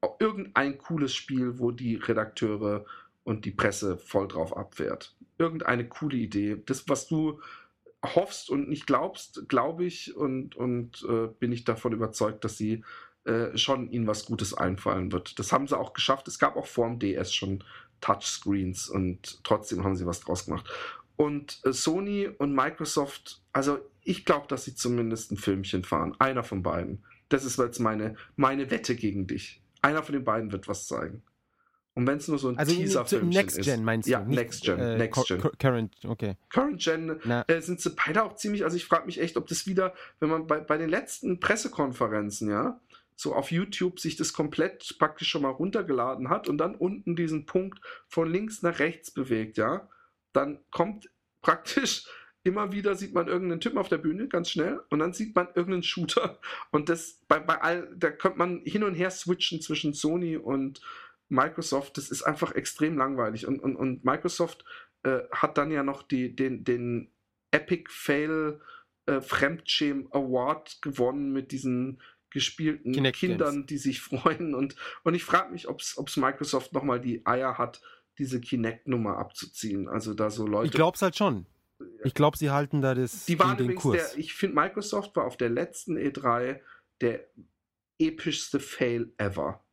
auch irgendein cooles Spiel, wo die Redakteure und die Presse voll drauf abfährt. Irgendeine coole Idee. Das, was du hoffst und nicht glaubst, glaube ich und, und äh, bin ich davon überzeugt, dass sie äh, schon ihnen was Gutes einfallen wird. Das haben sie auch geschafft. Es gab auch vor dem DS schon Touchscreens und trotzdem haben sie was draus gemacht. Und äh, Sony und Microsoft, also ich glaube, dass sie zumindest ein Filmchen fahren. Einer von beiden. Das ist jetzt meine, meine Wette gegen dich. Einer von den beiden wird was zeigen. Und wenn es nur so ein Also Teaser-Filmchen Next ist. Gen meinst du? Ja, Next Gen. äh, Next Gen. Cur- Current, okay. Current Gen äh, sind sie beide auch ziemlich, also ich frage mich echt, ob das wieder, wenn man bei, bei den letzten Pressekonferenzen, ja, so auf YouTube sich das komplett praktisch schon mal runtergeladen hat und dann unten diesen Punkt von links nach rechts bewegt, ja, dann kommt praktisch immer wieder sieht man irgendeinen Typen auf der Bühne, ganz schnell, und dann sieht man irgendeinen Shooter. Und das bei, bei all, da könnte man hin und her switchen zwischen Sony und Microsoft. Das ist einfach extrem langweilig. Und, und, und Microsoft äh, hat dann ja noch die, den, den Epic Fail äh, Fremdschäm Award gewonnen mit diesen gespielten Kinect Kindern, Games. die sich freuen. Und, und ich frage mich, ob es Microsoft nochmal die Eier hat, diese Kinect-Nummer abzuziehen. Also da so Leute. ich glaub's halt schon. Ich glaube, sie halten da das, Die waren den Kurs. der, ich finde, Microsoft war auf der letzten E3 der epischste Fail ever.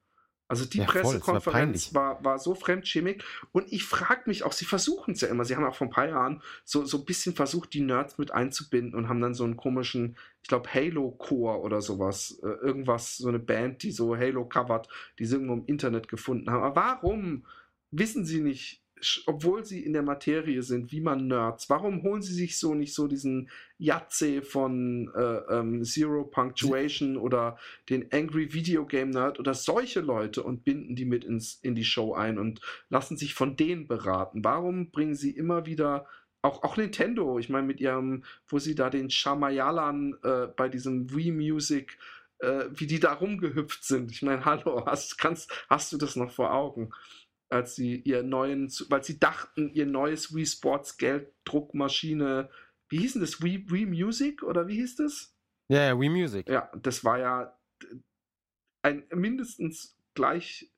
Also die Ja, voll, war Pressekonferenz peinlich. war, war, so fremdschämig. Und ich frage mich auch, sie versuchen es ja immer. Sie haben auch vor ein paar Jahren so, so ein bisschen versucht, die Nerds mit einzubinden und haben dann so einen komischen, ich glaube, Halo-Chor oder sowas. Äh, irgendwas, so eine Band, die so Halo covert, die sie irgendwo im Internet gefunden haben. Aber warum wissen sie nicht, obwohl sie in der Materie sind, wie man Nerds, warum holen sie sich so nicht so diesen Yatze von äh, ähm, Zero Punctuation oder den Angry Video Game Nerd oder solche Leute und binden die mit ins, in die Show ein und lassen sich von denen beraten? Warum bringen sie immer wieder auch, auch Nintendo, ich meine, mit ihrem, wo sie da den Shamayalan äh, bei diesem Wii Music, äh, wie die da rumgehüpft sind. Ich meine, hallo, hast, kannst, hast du das noch vor Augen? Als sie ihr neuen, weil sie dachten, ihr neues Wii Sports Gelddruckmaschine, wie hieß denn das? Wii, Wii Music oder wie hieß das? Ja, ja, Wii Music. Ja, das war ja ein mindestens gleich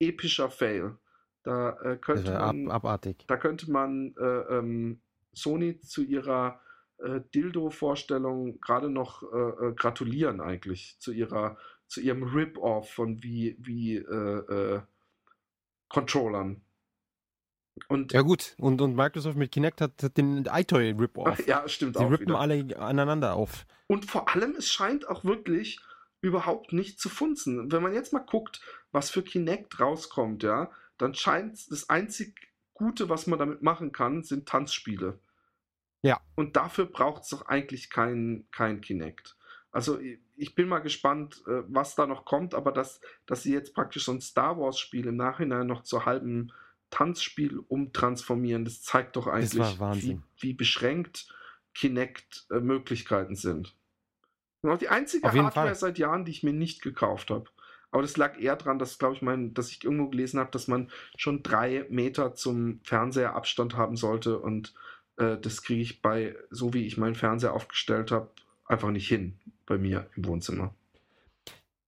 epischer Fail. Da äh, könnte war ab, man, abartig. da könnte man äh, ähm, Sony zu ihrer äh, Dildo-Vorstellung gerade noch äh, äh, gratulieren eigentlich zu ihrer zu ihrem Rip-Off von wie wie äh, Controllern. Und Ja gut, und, und Microsoft mit Kinect hat, hat den iToy Rip-Off. ja, stimmt Sie auch rippen wieder. alle aneinander auf. Und vor allem, es scheint auch wirklich überhaupt nicht zu funzen. Wenn man jetzt mal guckt, was für Kinect rauskommt, ja, dann scheint das einzig Gute, was man damit machen kann, sind Tanzspiele. Ja. Und dafür braucht es doch eigentlich kein, kein Kinect. Also ich- bin mal gespannt, äh, was da noch kommt, aber dass, dass sie jetzt praktisch so ein Star Wars-Spiel im Nachhinein noch zu halben Tanzspiel umtransformieren, das zeigt doch eigentlich. Wie, wie beschränkt Kinect-Möglichkeiten sind. Und auch die einzige Hardware Fall. seit Jahren, die ich mir nicht gekauft habe. Aber das lag eher daran, dass, glaube ich, mein, dass ich irgendwo gelesen habe, dass man schon drei Meter zum Fernseher Abstand haben sollte. Und äh, das kriege ich bei, so wie ich meinen Fernseher aufgestellt habe, einfach nicht hin bei mir im Wohnzimmer.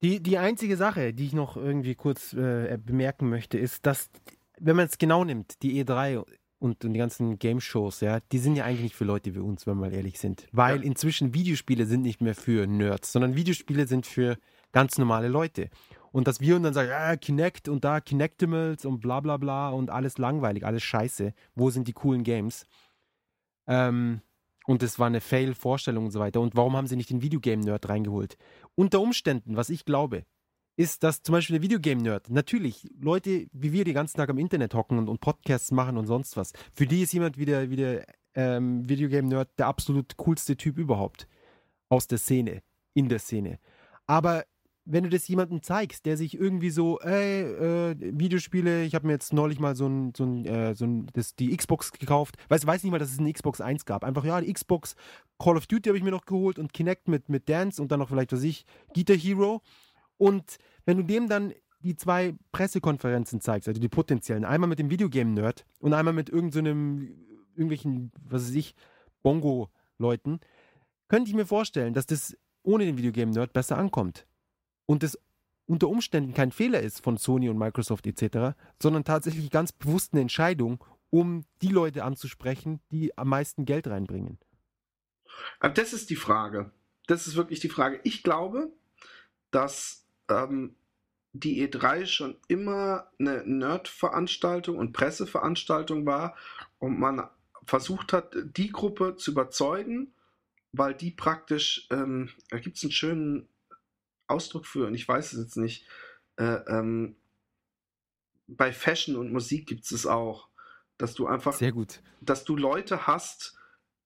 Die, die einzige Sache, die ich noch irgendwie kurz äh, bemerken möchte, ist, dass, wenn man es genau nimmt, die E3 und, und die ganzen Game-Shows, ja, die sind ja eigentlich nicht für Leute wie uns, wenn wir mal ehrlich sind. Weil Ja. inzwischen Videospiele sind nicht mehr für Nerds, sondern Videospiele sind für ganz normale Leute. Und dass wir uns dann sagen, ja, Kinect und da Kinectimals und bla bla bla und alles langweilig, alles scheiße. Wo sind die coolen Games? Ähm, und es war eine Fail-Vorstellung und so weiter. Und warum haben sie nicht den Videogame-Nerd reingeholt? Unter Umständen, was ich glaube, ist, dass zum Beispiel der Videogame-Nerd, natürlich, Leute wie wir die ganzen Tag am Internet hocken und, und Podcasts machen und sonst was, für die ist jemand wie der, wie der ähm, Videogame-Nerd der absolut coolste Typ überhaupt. Aus der Szene, in der Szene. Aber wenn du das jemandem zeigst, der sich irgendwie so, ey, äh, Videospiele, ich habe mir jetzt neulich mal so ein, so ein, äh, so ein das, die Xbox gekauft, weiß, weiß nicht mal, dass es eine Xbox 1 gab. Einfach, ja, die Xbox Call of Duty habe ich mir noch geholt und Kinect mit, mit Dance und dann noch vielleicht, was ich, Guitar Hero. Und wenn du dem dann die zwei Pressekonferenzen zeigst, also die potenziellen, einmal mit dem Videogame-Nerd und einmal mit irgendeinem, irgendwelchen, was weiß ich, Bongo-Leuten, könnte ich mir vorstellen, dass das ohne den Videogame-Nerd besser ankommt. Und das unter Umständen kein Fehler ist von Sony und Microsoft etc., sondern tatsächlich ganz bewusst eine Entscheidung, um die Leute anzusprechen, die am meisten Geld reinbringen. Aber das ist die Frage. Das ist wirklich die Frage. Ich glaube, dass ähm, die E3 schon immer eine Nerd-Veranstaltung und Presseveranstaltung war und man versucht hat, die Gruppe zu überzeugen, weil die praktisch, ähm, da gibt es einen schönen Ausdruck für, und ich weiß es jetzt nicht, äh, ähm, bei Fashion und Musik gibt es es auch, dass du einfach Sehr gut. dass du Leute hast,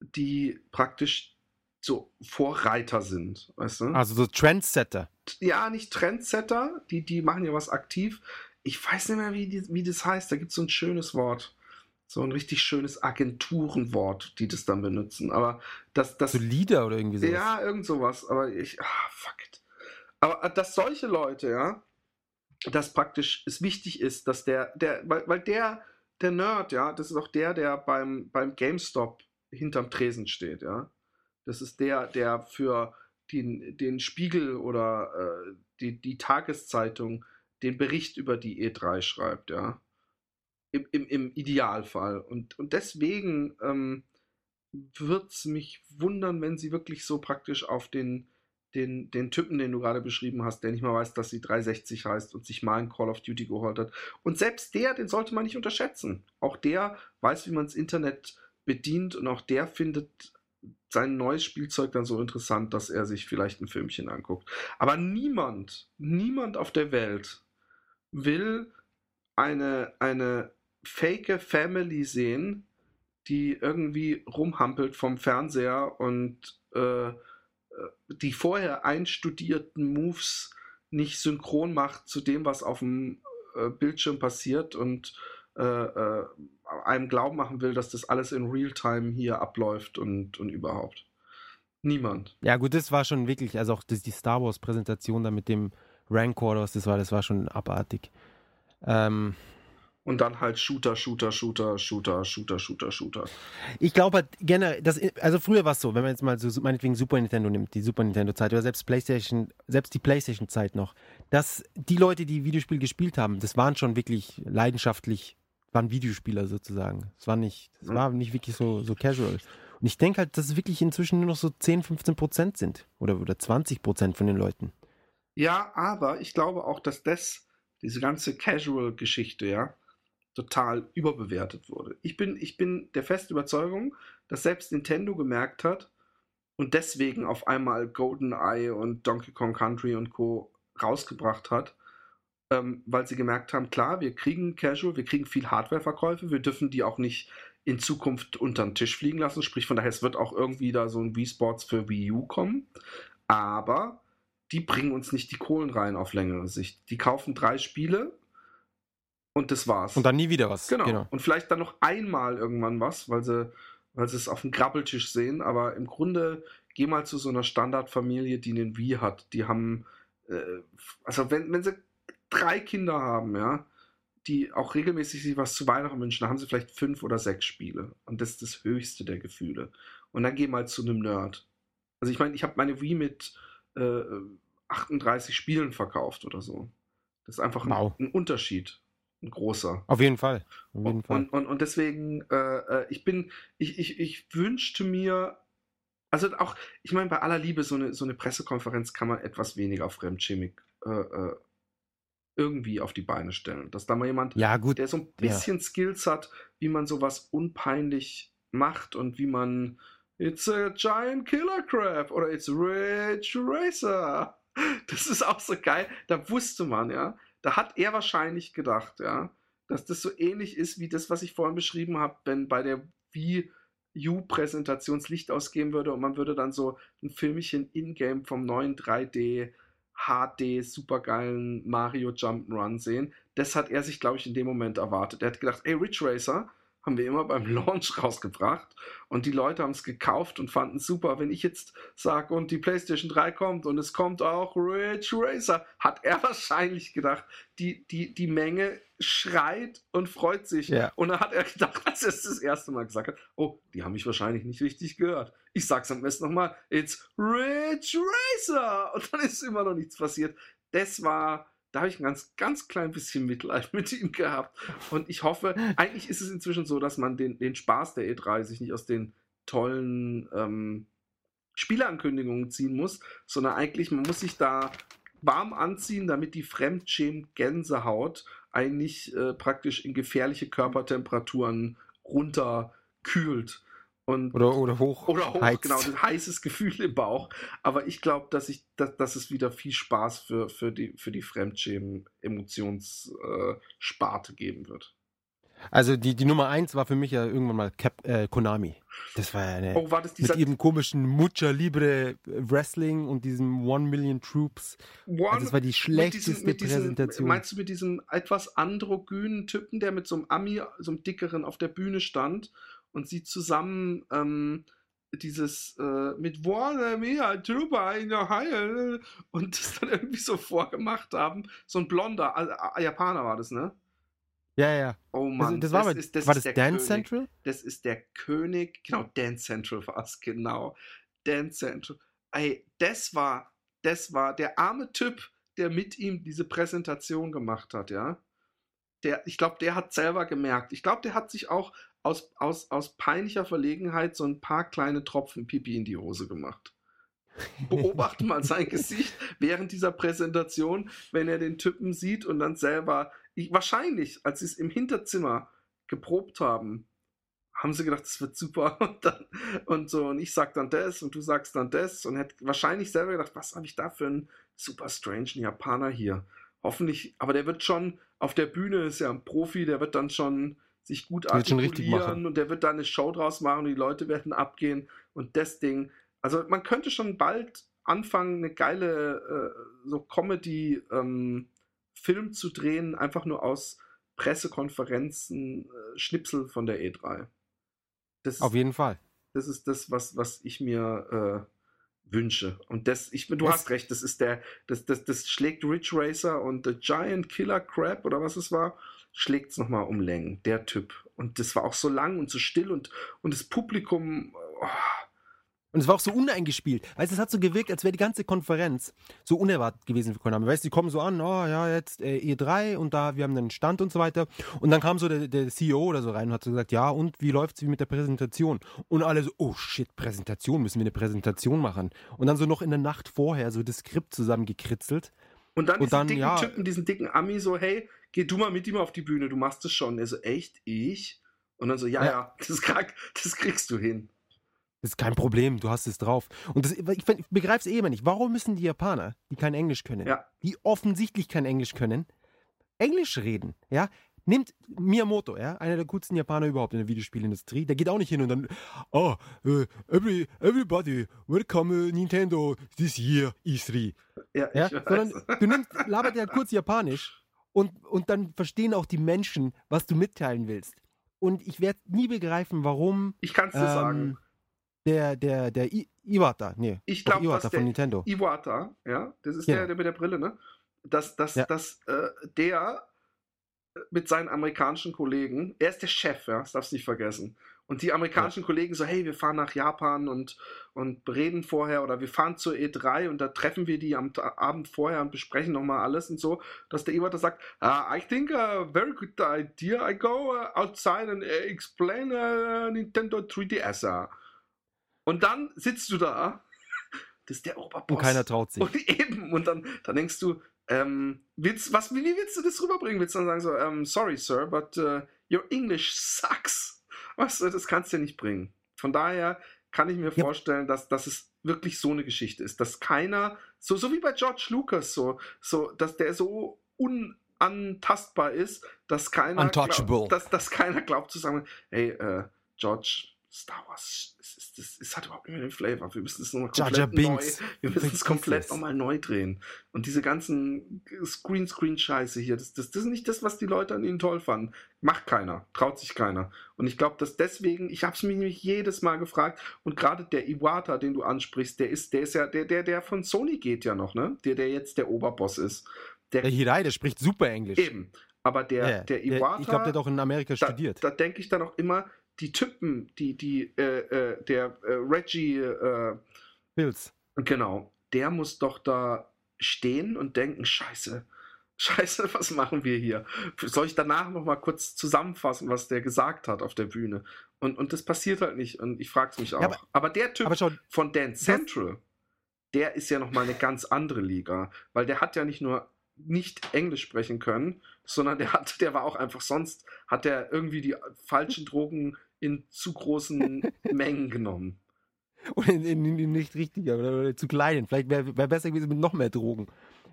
die praktisch so Vorreiter sind, weißt du? Also so Trendsetter. Ja, nicht Trendsetter, die, die machen ja was aktiv. Ich weiß nicht mehr, wie, die, wie das heißt. Da gibt es so ein schönes Wort. So ein richtig schönes Agenturenwort, die das dann benutzen. Aber das, das So Lieder oder irgendwie sowas. ja, irgend sowas. Aber ich, ah, fuck it. Aber äh, dass solche Leute, ja, dass praktisch es wichtig ist, dass der, der, weil, weil der, der Nerd, ja, das ist auch der, der beim, beim GameStop hinterm Tresen steht, ja. Das ist der, der für den, den Spiegel oder äh, die, die Tageszeitung den Bericht über die E3 schreibt, ja. Im, im, im Idealfall. Und, und deswegen ähm, wird es mich wundern, wenn sie wirklich so praktisch auf den, den, den Typen, den du gerade beschrieben hast, der nicht mal weiß, dass sie 360 heißt und sich mal ein Call of Duty geholt hat. Und selbst der, den sollte man nicht unterschätzen. Auch der weiß, wie man das Internet bedient und auch der findet sein neues Spielzeug dann so interessant, dass er sich vielleicht ein Filmchen anguckt. Aber niemand, niemand auf der Welt will eine, eine fake Family sehen, die irgendwie rumhampelt vom Fernseher und äh, die vorher einstudierten Moves nicht synchron macht zu dem, was auf dem äh, Bildschirm passiert und äh, äh, einem glauben machen will, dass das alles in Realtime hier abläuft und, und überhaupt. Niemand. Ja, gut, das war schon wirklich, also auch das, die Star Wars-Präsentation da mit dem Rancor, das war, das war schon abartig. Ähm, Und dann halt Shooter, Shooter, Shooter, Shooter, Shooter, Shooter, Shooter. ich glaube halt generell, das, also früher war es so, wenn man jetzt mal so meinetwegen Super Nintendo nimmt, die Super Nintendo-Zeit oder selbst PlayStation, selbst die PlayStation-Zeit noch, dass die Leute, die Videospiel gespielt haben, das waren schon wirklich leidenschaftlich, waren Videospieler sozusagen. Es war nicht, das Mhm. war nicht wirklich so, so casual. Und ich denke halt, dass es wirklich inzwischen nur noch so 10, 15 Prozent sind. Oder, oder 20 Prozent von den Leuten. Ja, aber ich glaube auch, dass das, diese ganze Casual-Geschichte, ja, total überbewertet wurde. Ich bin, ich bin der festen Überzeugung, dass selbst Nintendo gemerkt hat und deswegen auf einmal GoldenEye und Donkey Kong Country und Co. rausgebracht hat, ähm, weil sie gemerkt haben, klar, wir kriegen Casual, wir kriegen viel Hardware-Verkäufe, wir dürfen die auch nicht in Zukunft unter den Tisch fliegen lassen. Sprich, von daher, es wird auch irgendwie da so ein Wii Sports für Wii U kommen. Aber die bringen uns nicht die Kohlen rein auf längere Sicht. Die kaufen drei Spiele und das war's. Und dann nie wieder was. Genau. Und vielleicht dann noch einmal irgendwann was, weil sie, weil sie es auf dem Grabbeltisch sehen. Aber im Grunde geh mal zu so einer Standardfamilie, die einen Wii hat. Die haben, äh, also wenn, wenn sie drei Kinder haben, ja, die auch regelmäßig sich was zu Weihnachten wünschen, dann haben sie vielleicht fünf oder sechs Spiele. Und das ist das höchste der Gefühle. Und dann geh mal zu einem Nerd. Also ich meine, ich habe meine Wii mit äh, 38 Spielen verkauft oder so. Das ist einfach ein, Wow. ein Unterschied. Ein großer. Auf jeden Fall. Auf jeden Fall. Und, und, und deswegen, äh, äh, ich bin, ich, ich, ich wünschte mir, also auch, ich meine, bei aller Liebe, so eine, so eine Pressekonferenz kann man etwas weniger Fremdschämig äh, äh, irgendwie auf die Beine stellen. Dass da mal jemand, ja, gut. der so ein bisschen Skills hat, wie man sowas unpeinlich macht und wie man It's a giant killer crab oder It's Rich Racer. Das ist auch so geil. Da wusste man, ja. Da hat er wahrscheinlich gedacht, ja, dass das so ähnlich ist wie das, was ich vorhin beschrieben habe, wenn bei der Wii U-Präsentation das Licht ausgehen würde und man würde dann so ein Filmchen in-game vom neuen 3D HD supergeilen Mario Jump'n'Run sehen. Das hat er sich, glaube ich, in dem Moment erwartet. Er hat gedacht, ey, Ridge Racer haben wir immer beim Launch rausgebracht und die Leute haben es gekauft und fanden es super. Wenn ich jetzt sage und die PlayStation 3 kommt und es kommt auch Ridge Racer, hat er wahrscheinlich gedacht, die, die, die Menge schreit und freut sich. Ja. Und dann hat er gedacht, als er es das erste Mal gesagt hat, oh, die haben mich wahrscheinlich nicht richtig gehört. Ich sag's am besten nochmal, it's Ridge Racer. Und dann ist immer noch nichts passiert. Das war, da habe ich ein ganz, ganz klein bisschen Mitleid mit ihm gehabt. Und ich hoffe, eigentlich ist es inzwischen so, dass man den, den Spaß der E3 sich nicht aus den tollen ähm, Spieleankündigungen ziehen muss, sondern eigentlich, man muss sich da warm anziehen, damit die Fremdschämen-Gänsehaut eigentlich äh, praktisch in gefährliche Körpertemperaturen runterkühlt. Und Oder, oder hoch. oder hoch, heizt. genau, ein heißes Gefühl im Bauch. Aber ich glaube, dass ich, dass, dass es wieder viel Spaß für, für die, für die Fremdschämen-Emotionssparte geben wird. Also die, die Nummer eins war für mich ja irgendwann mal Cap, äh, Konami. Das war ja eine. Oh, war das dieser mit ihrem komischen Mucha Libre Wrestling und diesem One Million Troops. One, Also das war die mit schlechteste diesem, mit diesem, Präsentation. Meinst du mit diesem etwas androgynen Typen, der mit so einem Ami, so einem dickeren auf der Bühne stand und sie zusammen ähm, dieses äh, mit One Mia Trooper in der Haie und das dann irgendwie so vorgemacht haben? So ein blonder äh, Japaner war das, ne? Ja, ja. Oh Das, Mann, das war, aber, ist, das war das der Dance König. Central? Das ist der König, genau, Dance Central war es, genau. Dance Central. Ey, das war, das war der arme Typ, der mit ihm diese Präsentation gemacht hat, ja. Der, ich glaube, der hat selber gemerkt. Ich glaube, der hat sich auch aus, aus, aus peinlicher Verlegenheit so ein paar kleine Tropfen Pipi in die Hose gemacht. Beobachte mal sein Gesicht während dieser Präsentation, wenn er den Typen sieht und dann selber, ich, wahrscheinlich, als sie es im Hinterzimmer geprobt haben, haben sie gedacht, das wird super und, dann, und so und ich sag dann das und du sagst dann das und hätte wahrscheinlich selber gedacht, was habe ich da für einen super strange Japaner hier? Hoffentlich, aber der wird schon auf der Bühne ist ja ein Profi, der wird dann schon sich gut artikulieren und der wird da eine Show draus machen und die Leute werden abgehen und das Ding. Also man könnte schon bald anfangen, eine geile äh, so Comedy ähm, Film zu drehen, einfach nur aus Pressekonferenzen, äh, Schnipsel von der E3. Das, Auf jeden Fall. das ist das, was, was ich mir äh, wünsche. Und das, ich, du Es- hast recht, das ist der, das, das, das schlägt Ridge Racer und The Giant Killer Crab oder was es war, schlägt es nochmal um Längen, der Typ. Und das war auch so lang und so still und, und das Publikum, oh, Und es war auch so uneingespielt. Weißt du, es hat so gewirkt, als wäre die ganze Konferenz so unerwartet gewesen für Konami. Weißt du, die kommen so an, oh ja, jetzt äh, E3 und da, wir haben einen Stand und so weiter. Und dann kam so der, der CEO oder so rein und hat so gesagt, ja, und wie läuft's wie mit der Präsentation? Und alle so, oh shit, Präsentation, müssen wir eine Präsentation machen. Und dann so noch in der Nacht vorher so das Skript zusammengekritzelt. Und dann Und diesen dann, dicken ja. Typen, diesen dicken Ami so, hey, geh du mal mit ihm auf die Bühne, du machst es schon. Er so, echt, ich? Und dann so, ja, ja, Ja. das, krieg, das kriegst du hin. Das ist kein Problem, du hast es drauf. Und das, ich, ich begreife es eh immer nicht. Warum müssen die Japaner, die kein Englisch können, Ja. die offensichtlich kein Englisch können, Englisch reden? Ja, nimmt Miyamoto, ja, einer der coolsten Japaner überhaupt in der Videospielindustrie. Der geht auch nicht hin und dann, oh, uh, every, everybody, welcome uh, Nintendo this year E3. Ja, Ja, sondern du nimmst, labert ja kurz Japanisch und, und dann verstehen auch die Menschen, was du mitteilen willst. Und ich werde nie begreifen, warum ich kann es dir sagen. ähm, der, der, der I Iwata, nee, Ich glaube, Iwata von der Nintendo. Iwata, ja, das ist Genau. der, der mit der Brille, ne? Dass, dass, Ja. dass äh, der mit seinen amerikanischen Kollegen, er ist der Chef, ja, das darfst du nicht vergessen. Und die amerikanischen Kollegen so, hey, wir fahren nach Japan und, und reden vorher oder wir fahren zur E3 und da treffen wir die am Abend vorher und besprechen nochmal alles und so, dass der Iwata sagt, ah, I think a very good idea, I go uh, outside and uh, explain uh, Nintendo 3DS. ah." Und dann sitzt du da, das ist der Oberboss. Und keiner traut sich. Und eben, und dann, dann denkst du, ähm, willst, was, wie, willst du das rüberbringen? Willst du dann sagen so, ähm, sorry, Sir, but uh, your English sucks? Was, das kannst du nicht bringen. Von daher kann ich mir Ja. vorstellen, dass, dass es wirklich so eine Geschichte ist, dass keiner, so, so wie bei George Lucas, so, so, dass der so unantastbar ist, dass keiner, glaubt, dass, dass keiner glaubt zu sagen, hey, äh, George, Star Wars, es, ist, es, es hat überhaupt nicht mehr den Flavor. Wir müssen es nochmal Jar Jar komplett neu, Binks. wir müssen es komplett nochmal neu drehen. Und diese ganzen Screen-Screen-Scheiße hier, das, das, das ist nicht das, was die Leute an ihnen toll fanden. Macht keiner, traut sich keiner. Und ich glaube, dass deswegen, ich habe es mich nämlich jedes Mal gefragt, und gerade der Iwata, den du ansprichst, der ist, der ist ja, der, der, der von Sony geht ja noch, ne? Der, der jetzt der Oberboss ist. Der, Der Hirai, der spricht super Englisch. eben. Aber der, Ja, der Iwata. ich glaube, der hat auch in Amerika da, studiert. Da denke ich dann auch immer, die Typen, die, die, äh, äh, der äh, Reggie, äh, Bills. Genau, der muss doch da stehen und denken, scheiße, scheiße, was machen wir hier? Soll ich danach noch mal kurz zusammenfassen, was der gesagt hat auf der Bühne? Und, und das passiert halt nicht und ich frage es mich auch. aber- aber, der Typ Aber schau, von Dance Central, der ist ja noch mal eine ganz andere Liga, weil der hat ja nicht nur nicht Englisch sprechen können, sondern der hat, der war auch einfach sonst, hat der irgendwie die falschen Drogen in zu großen Mengen genommen. oder in, in, in nicht richtiger oder, oder zu kleinen. Vielleicht wäre wär besser gewesen mit noch mehr Drogen.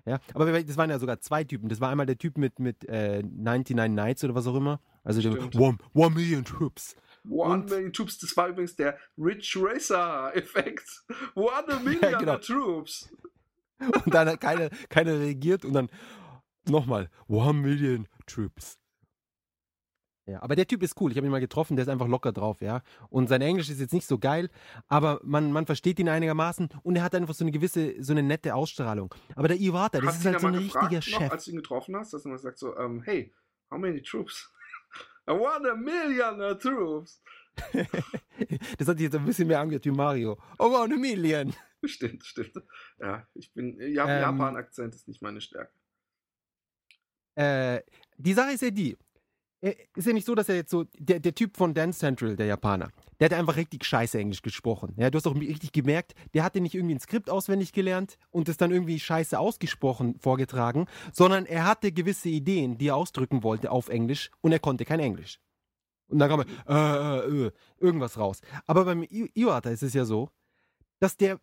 Ja, aber das waren ja sogar zwei Typen. Das war einmal der Typ mit, mit äh, 99 Nights oder was auch immer. Also der one, one Million Troops. One Und- Million Troops, das war übrigens der Rich Racer Effekt. One Million genau. Troops. Und dann hat keiner, keiner reagiert und dann nochmal One Million Troops. Ja, aber der Typ ist cool. Ich habe ihn mal getroffen, der ist einfach locker drauf, ja. Und sein Englisch ist jetzt nicht so geil, aber man, man versteht ihn einigermaßen und er hat einfach so eine gewisse, so eine nette Ausstrahlung. Aber der Iwata, das Hast ist halt so ein gefragt, richtiger noch, Chef. als du ihn getroffen hast, dass er mal sagt so, ähm, hey, how many troops? I want a million uh, troops. Das hat sich jetzt ein bisschen mehr angehört wie Mario. Oh, one a million. Stimmt, stimmt. Ja, ich bin, ja, Ähm. Japan-Akzent ist nicht meine Stärke. Äh, die Sache ist ja die. äh, Ist ja nicht so, dass er jetzt so, der, der Typ von Dance Central, der Japaner, der hat einfach richtig scheiße Englisch gesprochen. Ja, du hast auch richtig gemerkt, der hatte nicht irgendwie ein Skript auswendig gelernt und es dann irgendwie scheiße ausgesprochen vorgetragen, sondern er hatte gewisse Ideen, die er ausdrücken wollte auf Englisch und er konnte kein Englisch. Und dann kam er, äh, äh, äh, irgendwas raus. Aber beim Iwata ist es ja so, dass der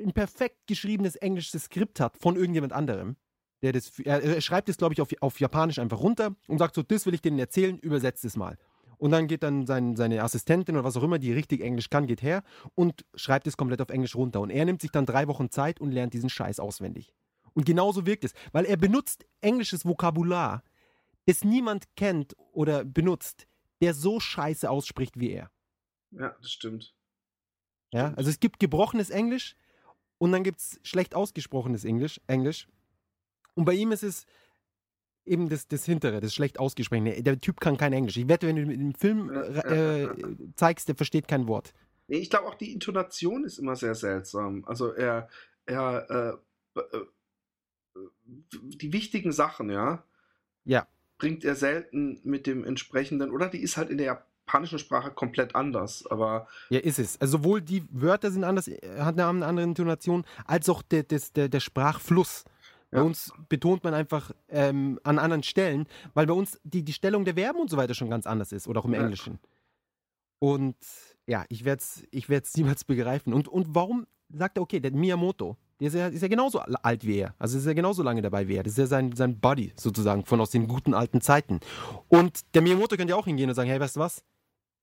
ein perfekt geschriebenes englisches Skript hat von irgendjemand anderem. Der das, er, er schreibt es, glaube ich, auf, auf Japanisch einfach runter und sagt so, das will ich denen erzählen, übersetzt es mal. Und dann geht dann sein, seine Assistentin oder was auch immer, die richtig Englisch kann, geht her und schreibt es komplett auf Englisch runter. Und er nimmt sich dann drei Wochen Zeit und lernt diesen Scheiß auswendig. Und genauso wirkt es, weil er benutzt englisches Vokabular, das niemand kennt oder benutzt, der so scheiße ausspricht wie er. Ja, das stimmt. Ja, also es gibt gebrochenes Englisch und dann gibt es schlecht ausgesprochenes Englisch, Englisch. Und bei ihm ist es eben das, das Hintere, das schlecht ausgesprochene. Der Typ kann kein Englisch. Ich wette, wenn du einen Film äh, zeigst, der versteht kein Wort. Nee, ich glaube auch die Intonation ist immer sehr seltsam. Also er, er, äh, äh, die wichtigen Sachen, ja, Ja. bringt er selten mit dem entsprechenden, oder die ist halt in der japanischen Sprache komplett anders, aber Ja, ist es. Also sowohl die Wörter sind anders, äh, hat eine, andere Intonation, als auch der, der, der Sprachfluss. Bei Ja. uns betont man einfach ähm, an anderen Stellen, weil bei uns die, die Stellung der Verben und so weiter schon ganz anders ist oder auch im Ja. Englischen. Und ja, ich werde es ich werd's niemals begreifen. Und, und warum sagt er, okay, der Miyamoto, der ist ja, ist ja genauso alt wie er. Also ist ja genauso lange dabei wie er. Das ist ja sein, sein Buddy sozusagen von aus den guten alten Zeiten. Und der Miyamoto könnte ja auch hingehen und sagen, hey, weißt du was?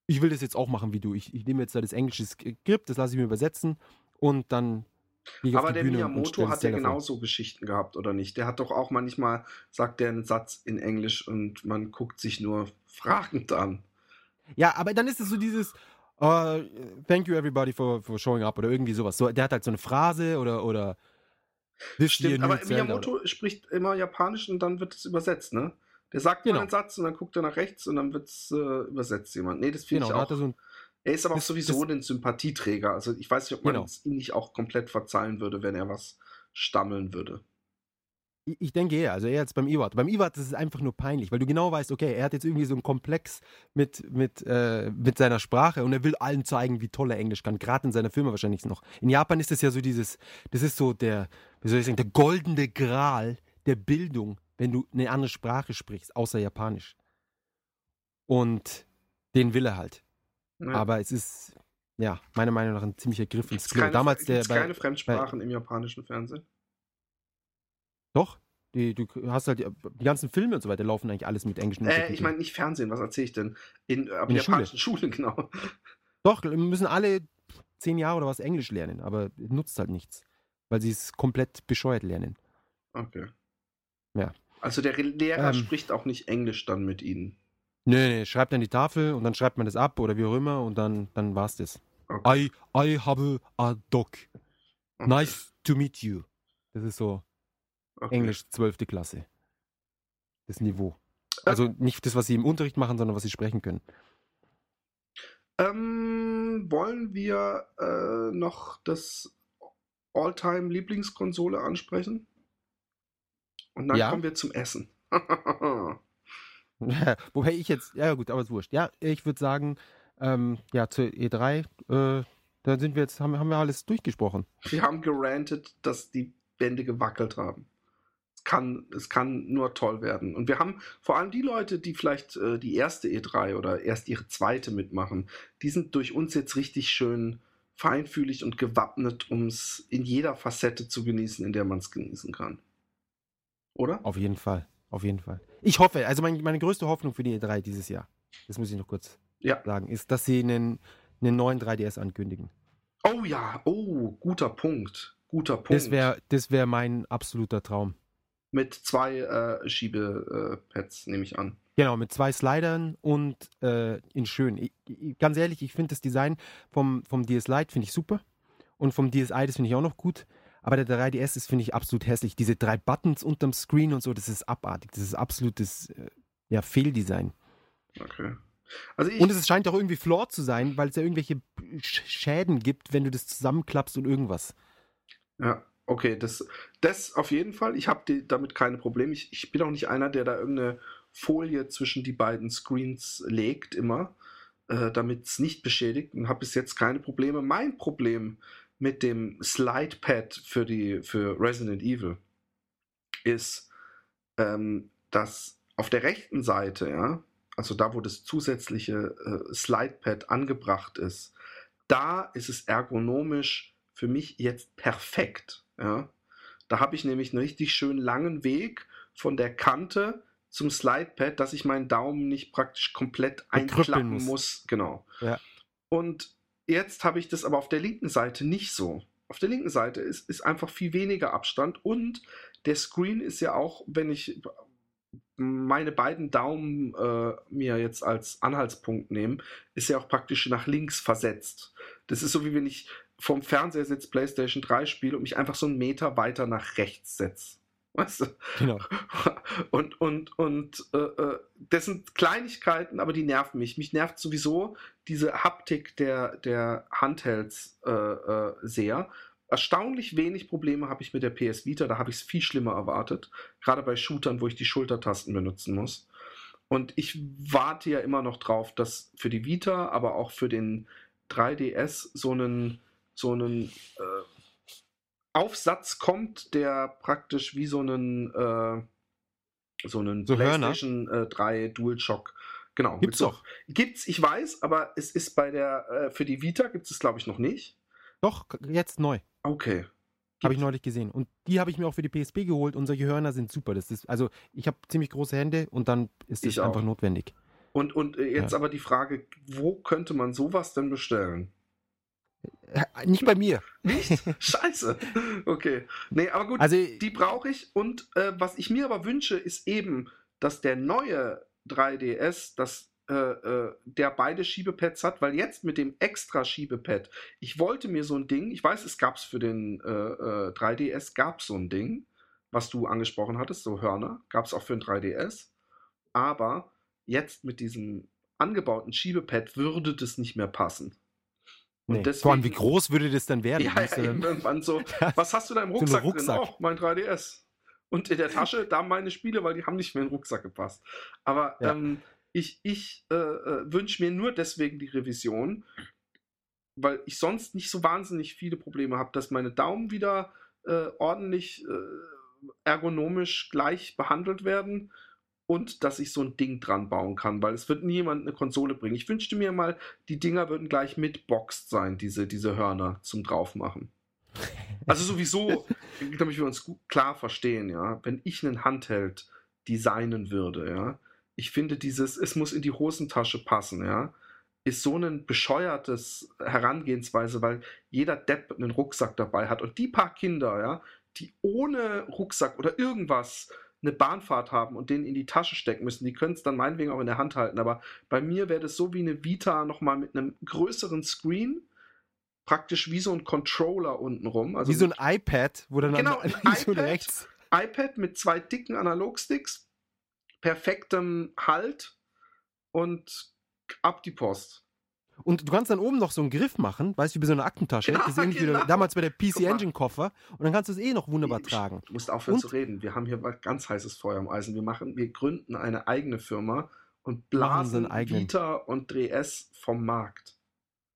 Ich will das jetzt auch machen wie du. Ich, ich nehme jetzt da das englische Skript, das lasse ich mir übersetzen und dann Aber der Bühne Miyamoto hat ja genauso Geschichten gehabt, oder nicht? Der hat doch auch manchmal, sagt der einen Satz in Englisch und man guckt sich nur fragend an. Ja, aber dann ist es so dieses uh, Thank you everybody for, for showing up oder irgendwie sowas. So, der hat halt so eine Phrase oder oder Stimmt, aber Miyamoto spricht immer Japanisch und dann wird es übersetzt, ne? Der sagt Genau. mal einen Satz und dann guckt er nach rechts und dann wird es äh, übersetzt jemand. Nee, das finde genau, ich da auch. er so ein, er ist aber auch das- sowieso ein Sympathieträger. Also ich weiß nicht, ob man Genau. es ihm nicht auch komplett verzeihen würde, wenn er was stammeln würde. ich denke eher, also eher als beim Iwat. Beim Iwat ist es einfach nur peinlich, weil du genau weißt, okay, er hat jetzt irgendwie so einen Komplex mit, mit, äh, mit seiner Sprache und er will allen zeigen, wie toll er Englisch kann. Gerade in seiner Filme wahrscheinlich noch. In Japan ist das ja so dieses, das ist so der, wie soll ich sagen, der goldene Gral der Bildung, wenn du eine andere Sprache sprichst, außer Japanisch. Und den will er halt. Ja. Aber es ist, ja, meiner Meinung nach ein ziemlicher Griff ins Klo. keine, Damals der bei, keine Fremdsprachen im japanischen Fernsehen? Doch, die, du hast halt die, die ganzen Filme und so weiter laufen eigentlich alles mit englischen Äh, ich meine nicht Fernsehen, was erzähle ich denn? In, äh, In der japanischen Schulen, genau. Doch, wir müssen alle zehn Jahre oder was Englisch lernen, aber nutzt halt nichts, weil sie es komplett bescheuert lernen. Okay. Ja. Also der Re- Lehrer Ähm. spricht auch nicht Englisch dann mit ihnen. Nee, nee, schreibt an die Tafel und dann schreibt man das ab oder wie auch immer und dann, dann war's das. Okay. I, I have a dog. Okay. Nice to meet you. Das ist so Okay. Englisch 12. Klasse. Das Niveau. Also nicht das, was sie im Unterricht machen, sondern was sie sprechen können. Ähm, wollen wir äh, noch das All-Time-Lieblingskonsole ansprechen? Und dann Ja. kommen wir zum Essen. Wobei ich jetzt, ja gut, aber ist wurscht. Ja, ich würde sagen, ähm, ja, zur E3, äh, da sind wir jetzt, haben, haben wir alles durchgesprochen. wir haben gerantet, dass die Wände gewackelt haben. Es kann, es kann nur toll werden. Und wir haben vor allem die Leute, die vielleicht äh, die erste E3 oder erst ihre zweite mitmachen, die sind durch uns jetzt richtig schön feinfühlig und gewappnet, um es in jeder Facette zu genießen, in der man es genießen kann. Oder? Auf jeden Fall, auf jeden Fall. Ich hoffe, also mein, meine größte Hoffnung für die E3 dieses Jahr, das muss ich noch kurz Ja. sagen, ist, dass sie einen, einen neuen 3DS ankündigen. Oh ja, oh, guter Punkt. Guter Punkt. Das wäre das wär mein absoluter Traum. Mit zwei äh, Schiebepads, nehme ich an. Genau, mit zwei Slidern und äh, in schön. Ich, ich, ganz ehrlich, ich finde das Design vom, vom DS Lite finde ich super und vom DSi, das finde ich auch noch gut. Aber der 3DS ist, finde ich, absolut hässlich. Diese drei Buttons unterm Screen und so, das ist abartig. Das ist absolutes äh, ja, Fehldesign. Okay. Also Und es scheint auch irgendwie flawed zu sein, weil es ja irgendwelche Sch- Schäden gibt, wenn du das zusammenklappst und irgendwas. Ja, okay, das, das auf jeden Fall. Ich habe damit keine Probleme. Ich, ich bin auch nicht einer, der da irgendeine Folie zwischen die beiden Screens legt, immer, äh, damit es nicht beschädigt und habe bis jetzt keine Probleme. Mein Problem mit dem Slide-Pad für, die, für Resident Evil ist, ähm, dass auf der rechten Seite, ja, also da, wo das zusätzliche äh, Slide-Pad angebracht ist, da ist es ergonomisch für mich jetzt perfekt. Ja? Da habe ich nämlich einen richtig schön langen Weg von der Kante zum Slidepad, dass ich meinen Daumen nicht praktisch komplett einklappen muss. muss. Genau. Ja. Und jetzt habe ich das aber auf der linken Seite nicht so. Auf der linken Seite ist, ist einfach viel weniger Abstand und der Screen ist ja auch, wenn ich meine beiden Daumen äh, mir jetzt als Anhaltspunkt nehmen, ist ja auch praktisch nach links versetzt. Das ist so wie wenn ich vom Fernseher sitze, PlayStation 3 spiele und mich einfach so einen Meter weiter nach rechts setze. Weißt du? Genau. Und, und, und äh, äh, das sind Kleinigkeiten, aber die nerven mich. Mich nervt sowieso diese Haptik der, der Handhelds äh, äh, sehr. Erstaunlich wenig Probleme habe ich mit der PS Vita, da habe ich es viel schlimmer erwartet. Gerade bei Shootern, wo ich die Schultertasten benutzen muss. Und ich warte ja immer noch drauf, dass für die Vita, aber auch für den 3DS so einen, so einen äh, Aufsatz kommt, der praktisch wie so einen, äh, so einen So Hörner? PlayStation äh, 3 DualShock. Genau. Gibt's so, doch. Gibt's, ich weiß, aber es ist bei der, äh, für die Vita gibt es, glaube ich, noch nicht. Doch, jetzt neu. Okay. Habe ich neulich gesehen. Und die habe ich mir auch für die PSP geholt und solche Hörner sind super. Das ist, also ich habe ziemlich große Hände und dann ist es einfach notwendig. Und, und äh, jetzt Ja. aber die Frage, wo könnte man sowas denn bestellen? Äh, Nicht bei mir. Nicht? Scheiße. Okay. Nee, aber gut, Also die brauche ich. Und äh, was ich mir aber wünsche, ist eben, dass der neue 3DS, dass äh, äh, der beide Schiebepads hat, weil jetzt mit dem extra Schiebepad, ich wollte mir so ein Ding, ich weiß, es gab es für den äh, äh, 3DS, gab so ein Ding, was du angesprochen hattest, so Hörner, gab es auch für den 3DS. Aber jetzt mit diesem angebauten Schiebepad würde das nicht mehr passen. Und nee. Vor allem, wie deswegen- groß würde das dann werden? Ja, ja, dann- irgendwann so. Was hast du da im So Rucksack, Rucksack. drin? Oh, mein 3DS. Und in der Tasche, da meine Spiele, weil die haben nicht mehr in den Rucksack gepasst. Aber Ja. ähm, ich, ich äh, äh, wünsche mir nur deswegen die Revision, weil ich sonst nicht so wahnsinnig viele Probleme habe, dass meine Daumen wieder äh, ordentlich äh, ergonomisch gleich behandelt werden und dass ich so ein Ding dran bauen kann, weil es wird niemand eine Konsole bringen. Ich wünschte mir mal, die Dinger würden gleich mitboxed sein, diese, diese Hörner zum Draufmachen. Also sowieso, damit wir uns gut, klar verstehen, ja, wenn ich einen Handheld designen würde, ja, ich finde dieses, es muss in die Hosentasche passen, ja, ist so ein bescheuertes Herangehensweise, weil jeder Depp einen Rucksack dabei hat und die paar Kinder, ja, die ohne Rucksack oder irgendwas eine Bahnfahrt haben und den in die Tasche stecken müssen, die können es dann meinetwegen auch in der Hand halten, aber bei mir wäre das so wie eine Vita nochmal mit einem größeren Screen, praktisch wie so ein Controller unten rum. Also wie so ein iPad, wo dann Genau, ein iPad. rechts. iPad mit zwei dicken Analogsticks, perfektem Halt und ab die Post. Und du kannst dann oben noch so einen Griff machen, weißt du, wie bei so einer Aktentasche. Genau, das ist ähnlich wie genau. damals bei der PC. Engine Koffer. Und dann kannst du es eh noch wunderbar tragen. Du musst aufhören Und- zu reden. Wir haben hier ganz heißes Feuer im Eisen. Wir machen, wir gründen eine eigene Firma und blasen. Vita und 3S vom Markt.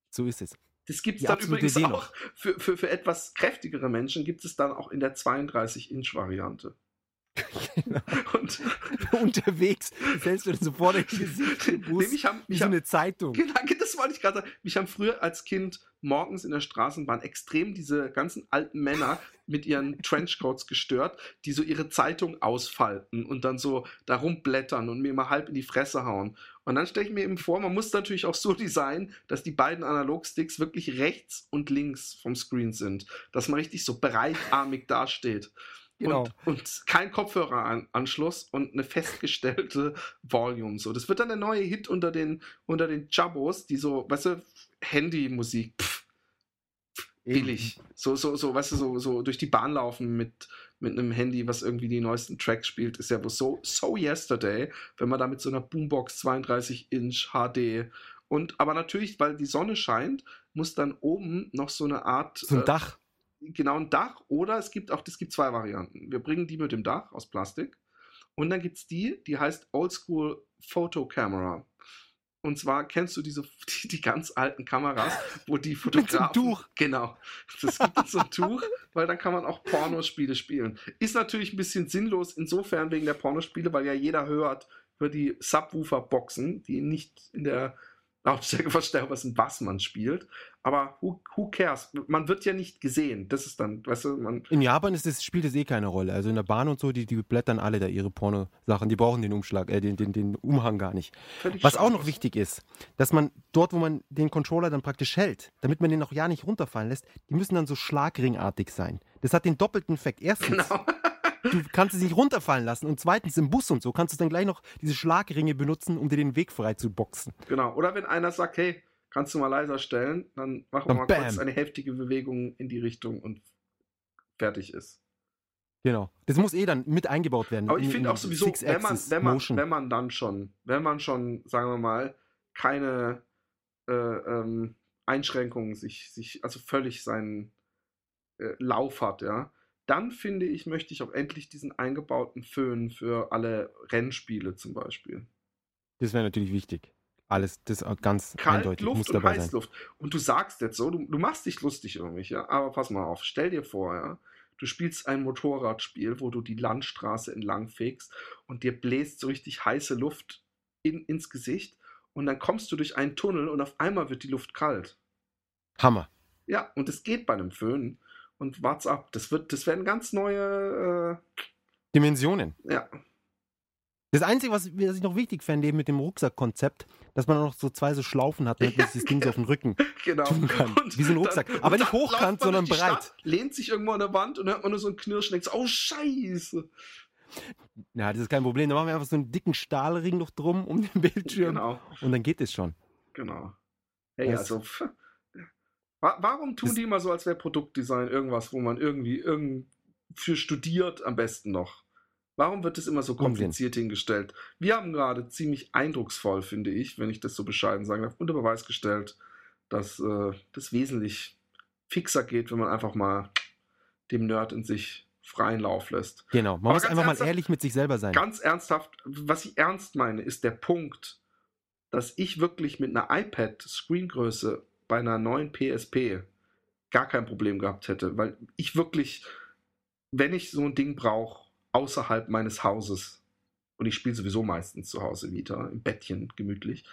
So ist es. Das gibt es dann übrigens auch für, für, für etwas kräftigere Menschen, gibt es dann auch in der 32-Inch-Variante. Und Unterwegs hältst du dann so vor dein Gesicht im Bus, Nee, mich haben, wie so haben, eine Zeitung. Genau, das wollte ich gerade sagen. Mich haben früher als Kind morgens in der Straßenbahn extrem diese ganzen alten Männer mit ihren Trenchcoats gestört, die so ihre Zeitung ausfalten und dann so da rumblättern und mir mal halb in die Fresse hauen. Und dann stelle ich mir eben vor, man muss natürlich auch so designen, dass die beiden Analogsticks wirklich rechts und links vom Screen sind. Dass man richtig so breitarmig dasteht. Genau. Und, und kein Kopfhöreranschluss und eine festgestellte Volume. So, das wird dann der neue Hit unter den, unter den Jabos, die so, weißt du, Handymusik, pff, billig. So, so, so, weißt du, so, so durch die Bahn laufen mit, mit einem Handy, was irgendwie die neuesten Tracks spielt, ist ja wohl so, so yesterday, wenn man da mit so einer Boombox 32 Inch HD und aber natürlich, weil die Sonne scheint, muss dann oben noch so eine Art So ein äh, Dach. Genau ein Dach oder es gibt auch, es gibt zwei Varianten. Wir bringen die mit dem Dach aus Plastik und dann gibt es die, die heißt Oldschool Photo Camera. Und zwar kennst du diese die, die ganz alten Kameras, wo die so einem Fotografen Tuch. genau, das gibt so ein Tuch, weil dann kann man auch Pornospiele spielen. Ist natürlich ein bisschen sinnlos insofern wegen der Pornospiele, weil ja jeder hört über die Subwoofer-Boxen, die nicht in der Lautstärke verstärken, was ein Bass man spielt. Aber who, who cares? Man wird ja nicht gesehen. Das ist dann, weißt du, man. In Japan ist das, spielt das eh keine Rolle. Also in der Bahn und so, die, die blättern alle da ihre Porno-Sachen. Die brauchen den Umschlag, äh, den, den, den Umhang gar nicht. völlig Was auch noch wichtig ist, dass man dort, wo man den Controller dann praktisch hält, damit man den auch ja nicht runterfallen lässt, die müssen dann so schlagringartig sein. Das hat den doppelten Effekt. Erstens, Genau. du kannst es nicht runterfallen lassen. Und zweitens im Bus und so kannst du dann gleich noch diese Schlagringe benutzen, um dir den Weg frei zu boxen. Genau. Oder wenn einer sagt, hey, kannst du mal leiser stellen, dann machen wir mal bam. kurz eine heftige Bewegung in die Richtung und fertig ist. Genau. Das muss eh dann mit eingebaut werden. Aber ich in- finde in auch sowieso, wenn man, wenn, man, Motion. wenn man dann schon, wenn man schon, sagen wir mal, keine äh, ähm, Einschränkungen sich, sich, also völlig seinen äh, Lauf hat, ja, dann finde ich, möchte ich auch endlich diesen eingebauten Föhn für alle Rennspiele zum Beispiel. Das wäre natürlich wichtig. Alles, das ganz Kalt, eindeutig muss Luft und dabei sein. Heißluft. Und du sagst jetzt so, du, du machst dich lustig über mich, ja. Aber pass mal auf, stell dir vor, ja, du spielst ein Motorradspiel, wo du die Landstraße entlang fegst und dir bläst so richtig heiße Luft in, ins Gesicht und dann kommst du durch einen Tunnel und auf einmal wird die Luft kalt. Hammer. Ja, und es geht bei einem Föhn. Und wart's ab. Das wird, das werden ganz neue, Dimensionen. äh, ja, Das Einzige, was, was ich noch wichtig fände, eben mit dem Rucksackkonzept, dass man noch so zwei so Schlaufen hat, damit man das Ding so auf den Rücken. genau. Tun kann. Wie so ein Rucksack. Aber nicht dann hochkant, sondern breit. Stadt, lehnt sich irgendwo an der Wand und dann hört man nur so ein Knirschen und denkt, so, oh Scheiße. Ja, das ist kein Problem. Da machen wir einfach so einen dicken Stahlring noch drum um den Bildschirm Genau. und dann geht es schon. Genau. Hey, also, warum tun die immer so, als wäre Produktdesign irgendwas, wo man irgendwie irgend für studiert am besten noch? Warum wird das immer so Unsinn. kompliziert hingestellt? Wir haben gerade ziemlich eindrucksvoll, finde ich, wenn ich das so bescheiden sagen darf, unter Beweis gestellt, dass äh, das wesentlich fixer geht, wenn man einfach mal dem Nerd in sich freien Lauf lässt. Genau. Man Aber muss einfach mal ehrlich mit sich selber sein. Ganz ernsthaft, was ich ernst meine, ist der Punkt, dass ich wirklich mit einer iPad-Screengröße bei einer neuen PSP gar kein Problem gehabt hätte, weil ich wirklich, wenn ich so ein Ding brauche, außerhalb meines Hauses, und ich spiele sowieso meistens zu Hause wieder, im Bettchen gemütlich,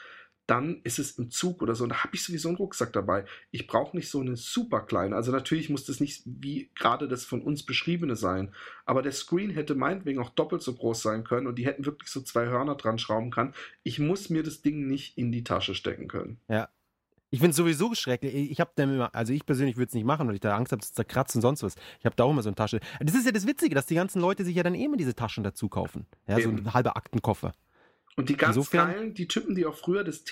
dann ist es im Zug oder so, und da habe ich sowieso einen Rucksack dabei. Ich brauche nicht so eine super kleine, also natürlich muss das nicht wie gerade das von uns beschriebene sein, aber der Screen hätte meinetwegen auch doppelt so groß sein können und die hätten wirklich so zwei Hörner dran schrauben können. Ich muss mir das Ding nicht in die Tasche stecken können. Ich finde es sowieso schrecklich. Ich habe dann immer, also ich persönlich würde es nicht machen, weil ich da Angst habe, es zerkratzt und sonst was. Ich habe da auch immer so eine Tasche. Das ist ja das Witzige, dass die ganzen Leute sich ja dann eh immer diese Taschen dazu kaufen. Ja, so Eben. ein halber Aktenkoffer. Und die ganz Insofern- geilen, die Typen, die auch früher das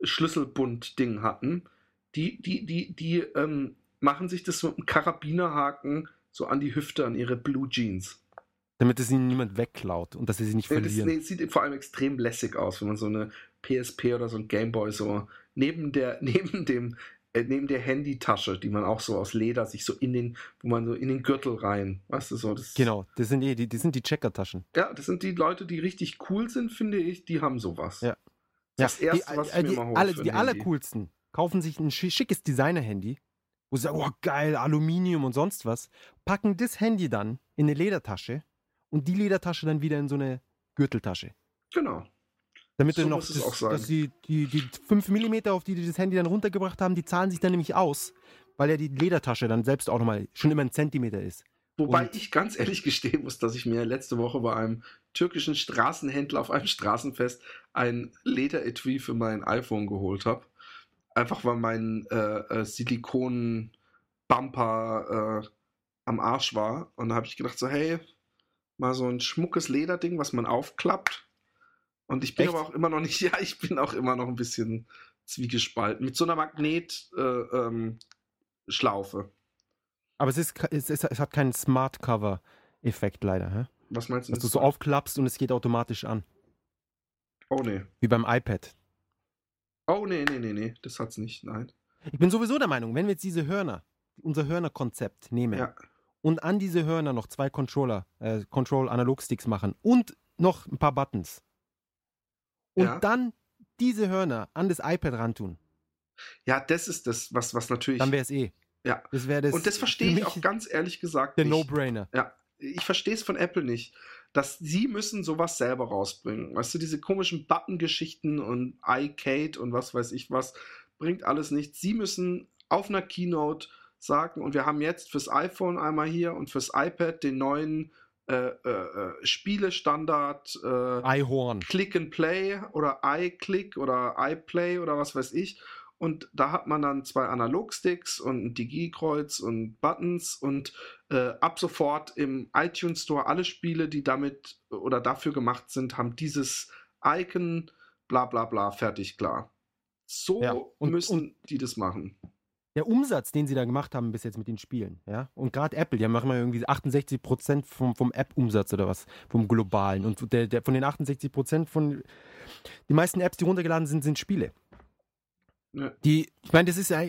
Telefonkabel-Schlüsselbund-Ding hatten, die, die, die, die ähm, machen sich das mit einem Karabinerhaken so an die Hüfte, an ihre Blue Jeans. Damit es ihnen niemand wegklaut und dass sie sie nicht Ja, Das verlieren. nee, sieht vor allem extrem lässig aus, wenn man so eine PSP oder so ein Gameboy so neben der, neben dem, äh, neben der Handytasche, die man auch so aus Leder sich so in den, wo man so in den Gürtel rein, weißt du so, das Genau, das sind eh, die, die sind die Checkertaschen. Ja, das sind die Leute, die richtig cool sind, finde ich, die haben sowas. Ja. Das Ja, Erste, die, was ich äh, mir die, mal hole alle, die allercoolsten kaufen sich ein schi- schickes Designer-Handy, wo sie sagen, oh geil, Aluminium und sonst was, packen das Handy dann in eine Ledertasche und die Ledertasche dann wieder in so eine Gürteltasche. Genau. Damit So du noch, das, dass die, die, die 5 mm, auf die die das Handy dann runtergebracht haben, die zahlen sich dann nämlich aus, weil ja die Ledertasche dann selbst auch nochmal schon immer ein Zentimeter ist. Wobei Und- ich ganz ehrlich gestehen muss, dass ich mir letzte Woche bei einem türkischen Straßenhändler auf einem Straßenfest ein Lederetui für mein iPhone geholt habe. Einfach weil mein äh, äh, Silikon-Bumper äh, am Arsch war. Und da habe ich gedacht, so, hey, mal so ein schmuckes Lederding, was man aufklappt. Und ich bin Echt? aber auch immer noch nicht, ja, ich bin auch immer noch ein bisschen zwiegespalten. Mit so einer Magnetschlaufe. Äh, ähm. Aber es, ist, es, ist, es hat keinen Smart-Cover-Effekt leider, hä? Was meinst du? dass du so aufklappst und es geht automatisch an. Oh nee. Wie beim iPad. Oh, nee, nee, nee, nee, das hat's nicht, nein. Ich bin sowieso der Meinung, wenn wir jetzt diese Hörner, unser Hörner-Konzept nehmen Ja, und an diese Hörner noch zwei Controller, äh, Control-Analog-Sticks machen und noch ein paar Buttons und Ja. dann diese Hörner an das iPad rantun, ja, das ist das, was, was natürlich. dann wäre es eh. Ja. Das wäre das. und das verstehe ich auch ganz ehrlich gesagt Der nicht. No-Brainer. Ja, ich verstehe es von Apple nicht. Dass sie müssen sowas selber rausbringen. Weißt du, diese komischen Button-Geschichten und iCade und was weiß ich was, bringt alles nichts. Sie müssen auf einer Keynote sagen, und wir haben jetzt fürs iPhone einmal hier und fürs iPad den neuen äh, äh, äh, Spielestandard äh, Einhorn. Click and Play oder iClick oder iPlay oder was weiß ich. und da hat man dann zwei Analogsticks und ein Digi-Kreuz und Buttons und äh, ab sofort im iTunes Store alle Spiele, die damit oder dafür gemacht sind, haben dieses Icon, bla bla bla, fertig, klar. So Ja, und- müssen die das machen. Der Umsatz, den sie da gemacht haben bis jetzt mit den Spielen, ja, und gerade Apple, die machen mal irgendwie 68 Prozent vom, vom App-Umsatz oder was, vom globalen. Und der, der, von den 68 Prozent von, die meisten Apps, die runtergeladen sind, sind Spiele. Ja. Die, ich meine, das ist ja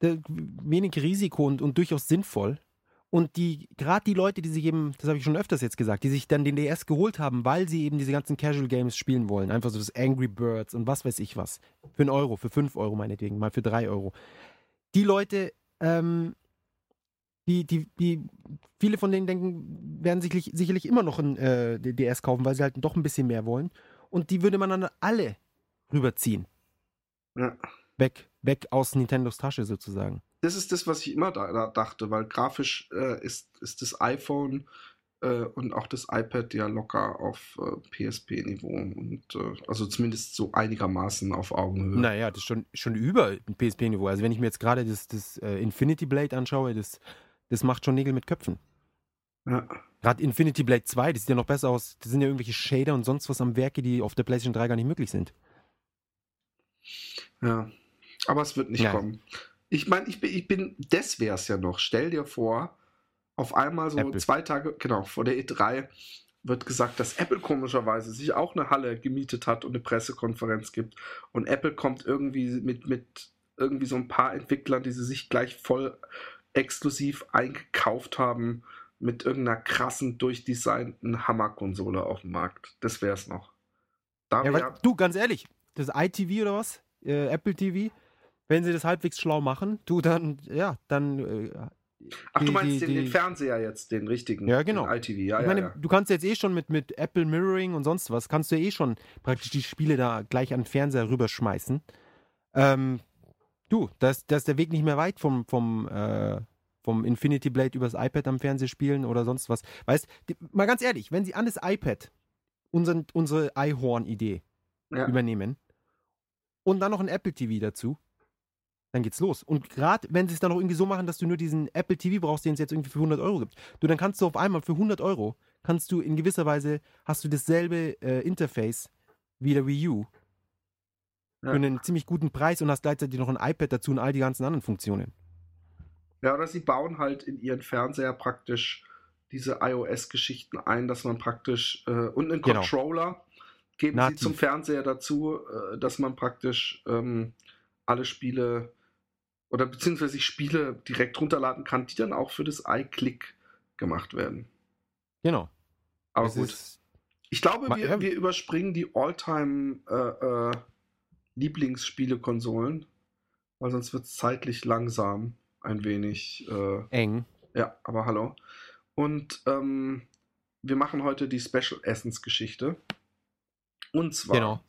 wenig Risiko und, und durchaus sinnvoll. Und die, gerade die Leute, die sich eben, das habe ich schon öfters jetzt gesagt, die sich dann den DS geholt haben, weil sie eben diese ganzen Casual Games spielen wollen. Einfach so das Angry Birds und was weiß ich was. Für einen Euro, für fünf Euro meinetwegen, mal für drei Euro. Die Leute, ähm, die, die, die, viele von denen denken, werden sicherlich, sicherlich immer noch ein äh, DS kaufen, weil sie halt doch ein bisschen mehr wollen. Und die würde man dann alle rüberziehen. Ja. Weg, weg aus Nintendos Tasche sozusagen. Das ist das, was ich immer da, da dachte, weil grafisch äh, ist, ist das iPhone äh, und auch das iPad ja locker auf äh, PSP-Niveau und äh, also zumindest so einigermaßen auf Augenhöhe. Naja, das ist schon, schon über PSP-Niveau. Also wenn ich mir jetzt gerade das, das äh, Infinity Blade anschaue, das, das macht schon Nägel mit Köpfen. Ja. Gerade Infinity Blade 2, das sieht ja noch besser aus. Das sind ja irgendwelche Shader und sonst was am Werke, die auf der PlayStation 3 gar nicht möglich sind. ja. Aber es wird nicht Ja. kommen. Ich meine, ich bin, ich bin, das wäre es ja noch. Stell dir vor, auf einmal so Apple. zwei Tage, genau, vor der E3 wird gesagt, dass Apple komischerweise sich auch eine Halle gemietet hat und eine Pressekonferenz gibt. Und Apple kommt irgendwie mit, mit irgendwie so ein paar Entwicklern, die sie sich gleich voll exklusiv eingekauft haben, mit irgendeiner krassen, durchdesignten Hammerkonsole auf dem Markt. Das wäre es noch. Da Ja, weil, du, ganz ehrlich, das iTV oder was? Äh, Apple TV? Wenn sie das halbwegs schlau machen, du dann, ja, dann. Äh, ach, du meinst die- den, den die- Fernseher jetzt, den richtigen, Ja, genau. den ITV, ja, ich ja, meine, ja. du kannst jetzt eh schon mit, mit Apple Mirroring und sonst was, kannst du eh schon praktisch die Spiele da gleich an den Fernseher rüberschmeißen. Ähm, du, da ist, da ist der Weg nicht mehr weit vom, vom, äh, vom Infinity Blade übers iPad am Fernseher spielen oder sonst was. Weißt die, mal ganz ehrlich, wenn sie an das iPad unseren, unsere iHorn-Idee Ja. übernehmen und dann noch ein Apple TV dazu, dann geht's los. Und gerade wenn sie es dann noch irgendwie so machen, dass du nur diesen Apple TV brauchst, den es jetzt irgendwie für 100 Euro gibt, du, dann kannst du auf einmal für 100 Euro, kannst du in gewisser Weise, hast du dasselbe äh, Interface wie der Wii U Ja. für einen ziemlich guten Preis und hast gleichzeitig noch ein iPad dazu und all die ganzen anderen Funktionen. Ja, oder sie bauen halt in ihren Fernseher praktisch diese iOS-Geschichten ein, dass man praktisch äh, und einen Genau. Controller geben Nativ. sie zum Fernseher dazu, äh, dass man praktisch ähm, alle Spiele oder beziehungsweise sich Spiele direkt runterladen kann, die dann auch für das iClick gemacht werden. Genau. Aber Das gut. Ich glaube, wir, ja. wir überspringen die Alltime äh, äh, Lieblingsspiele-Konsolen, weil sonst wird es zeitlich langsam ein wenig. Äh, eng. ja, aber hallo. Und ähm, wir machen heute die Special Essence Geschichte. Und zwar. Genau.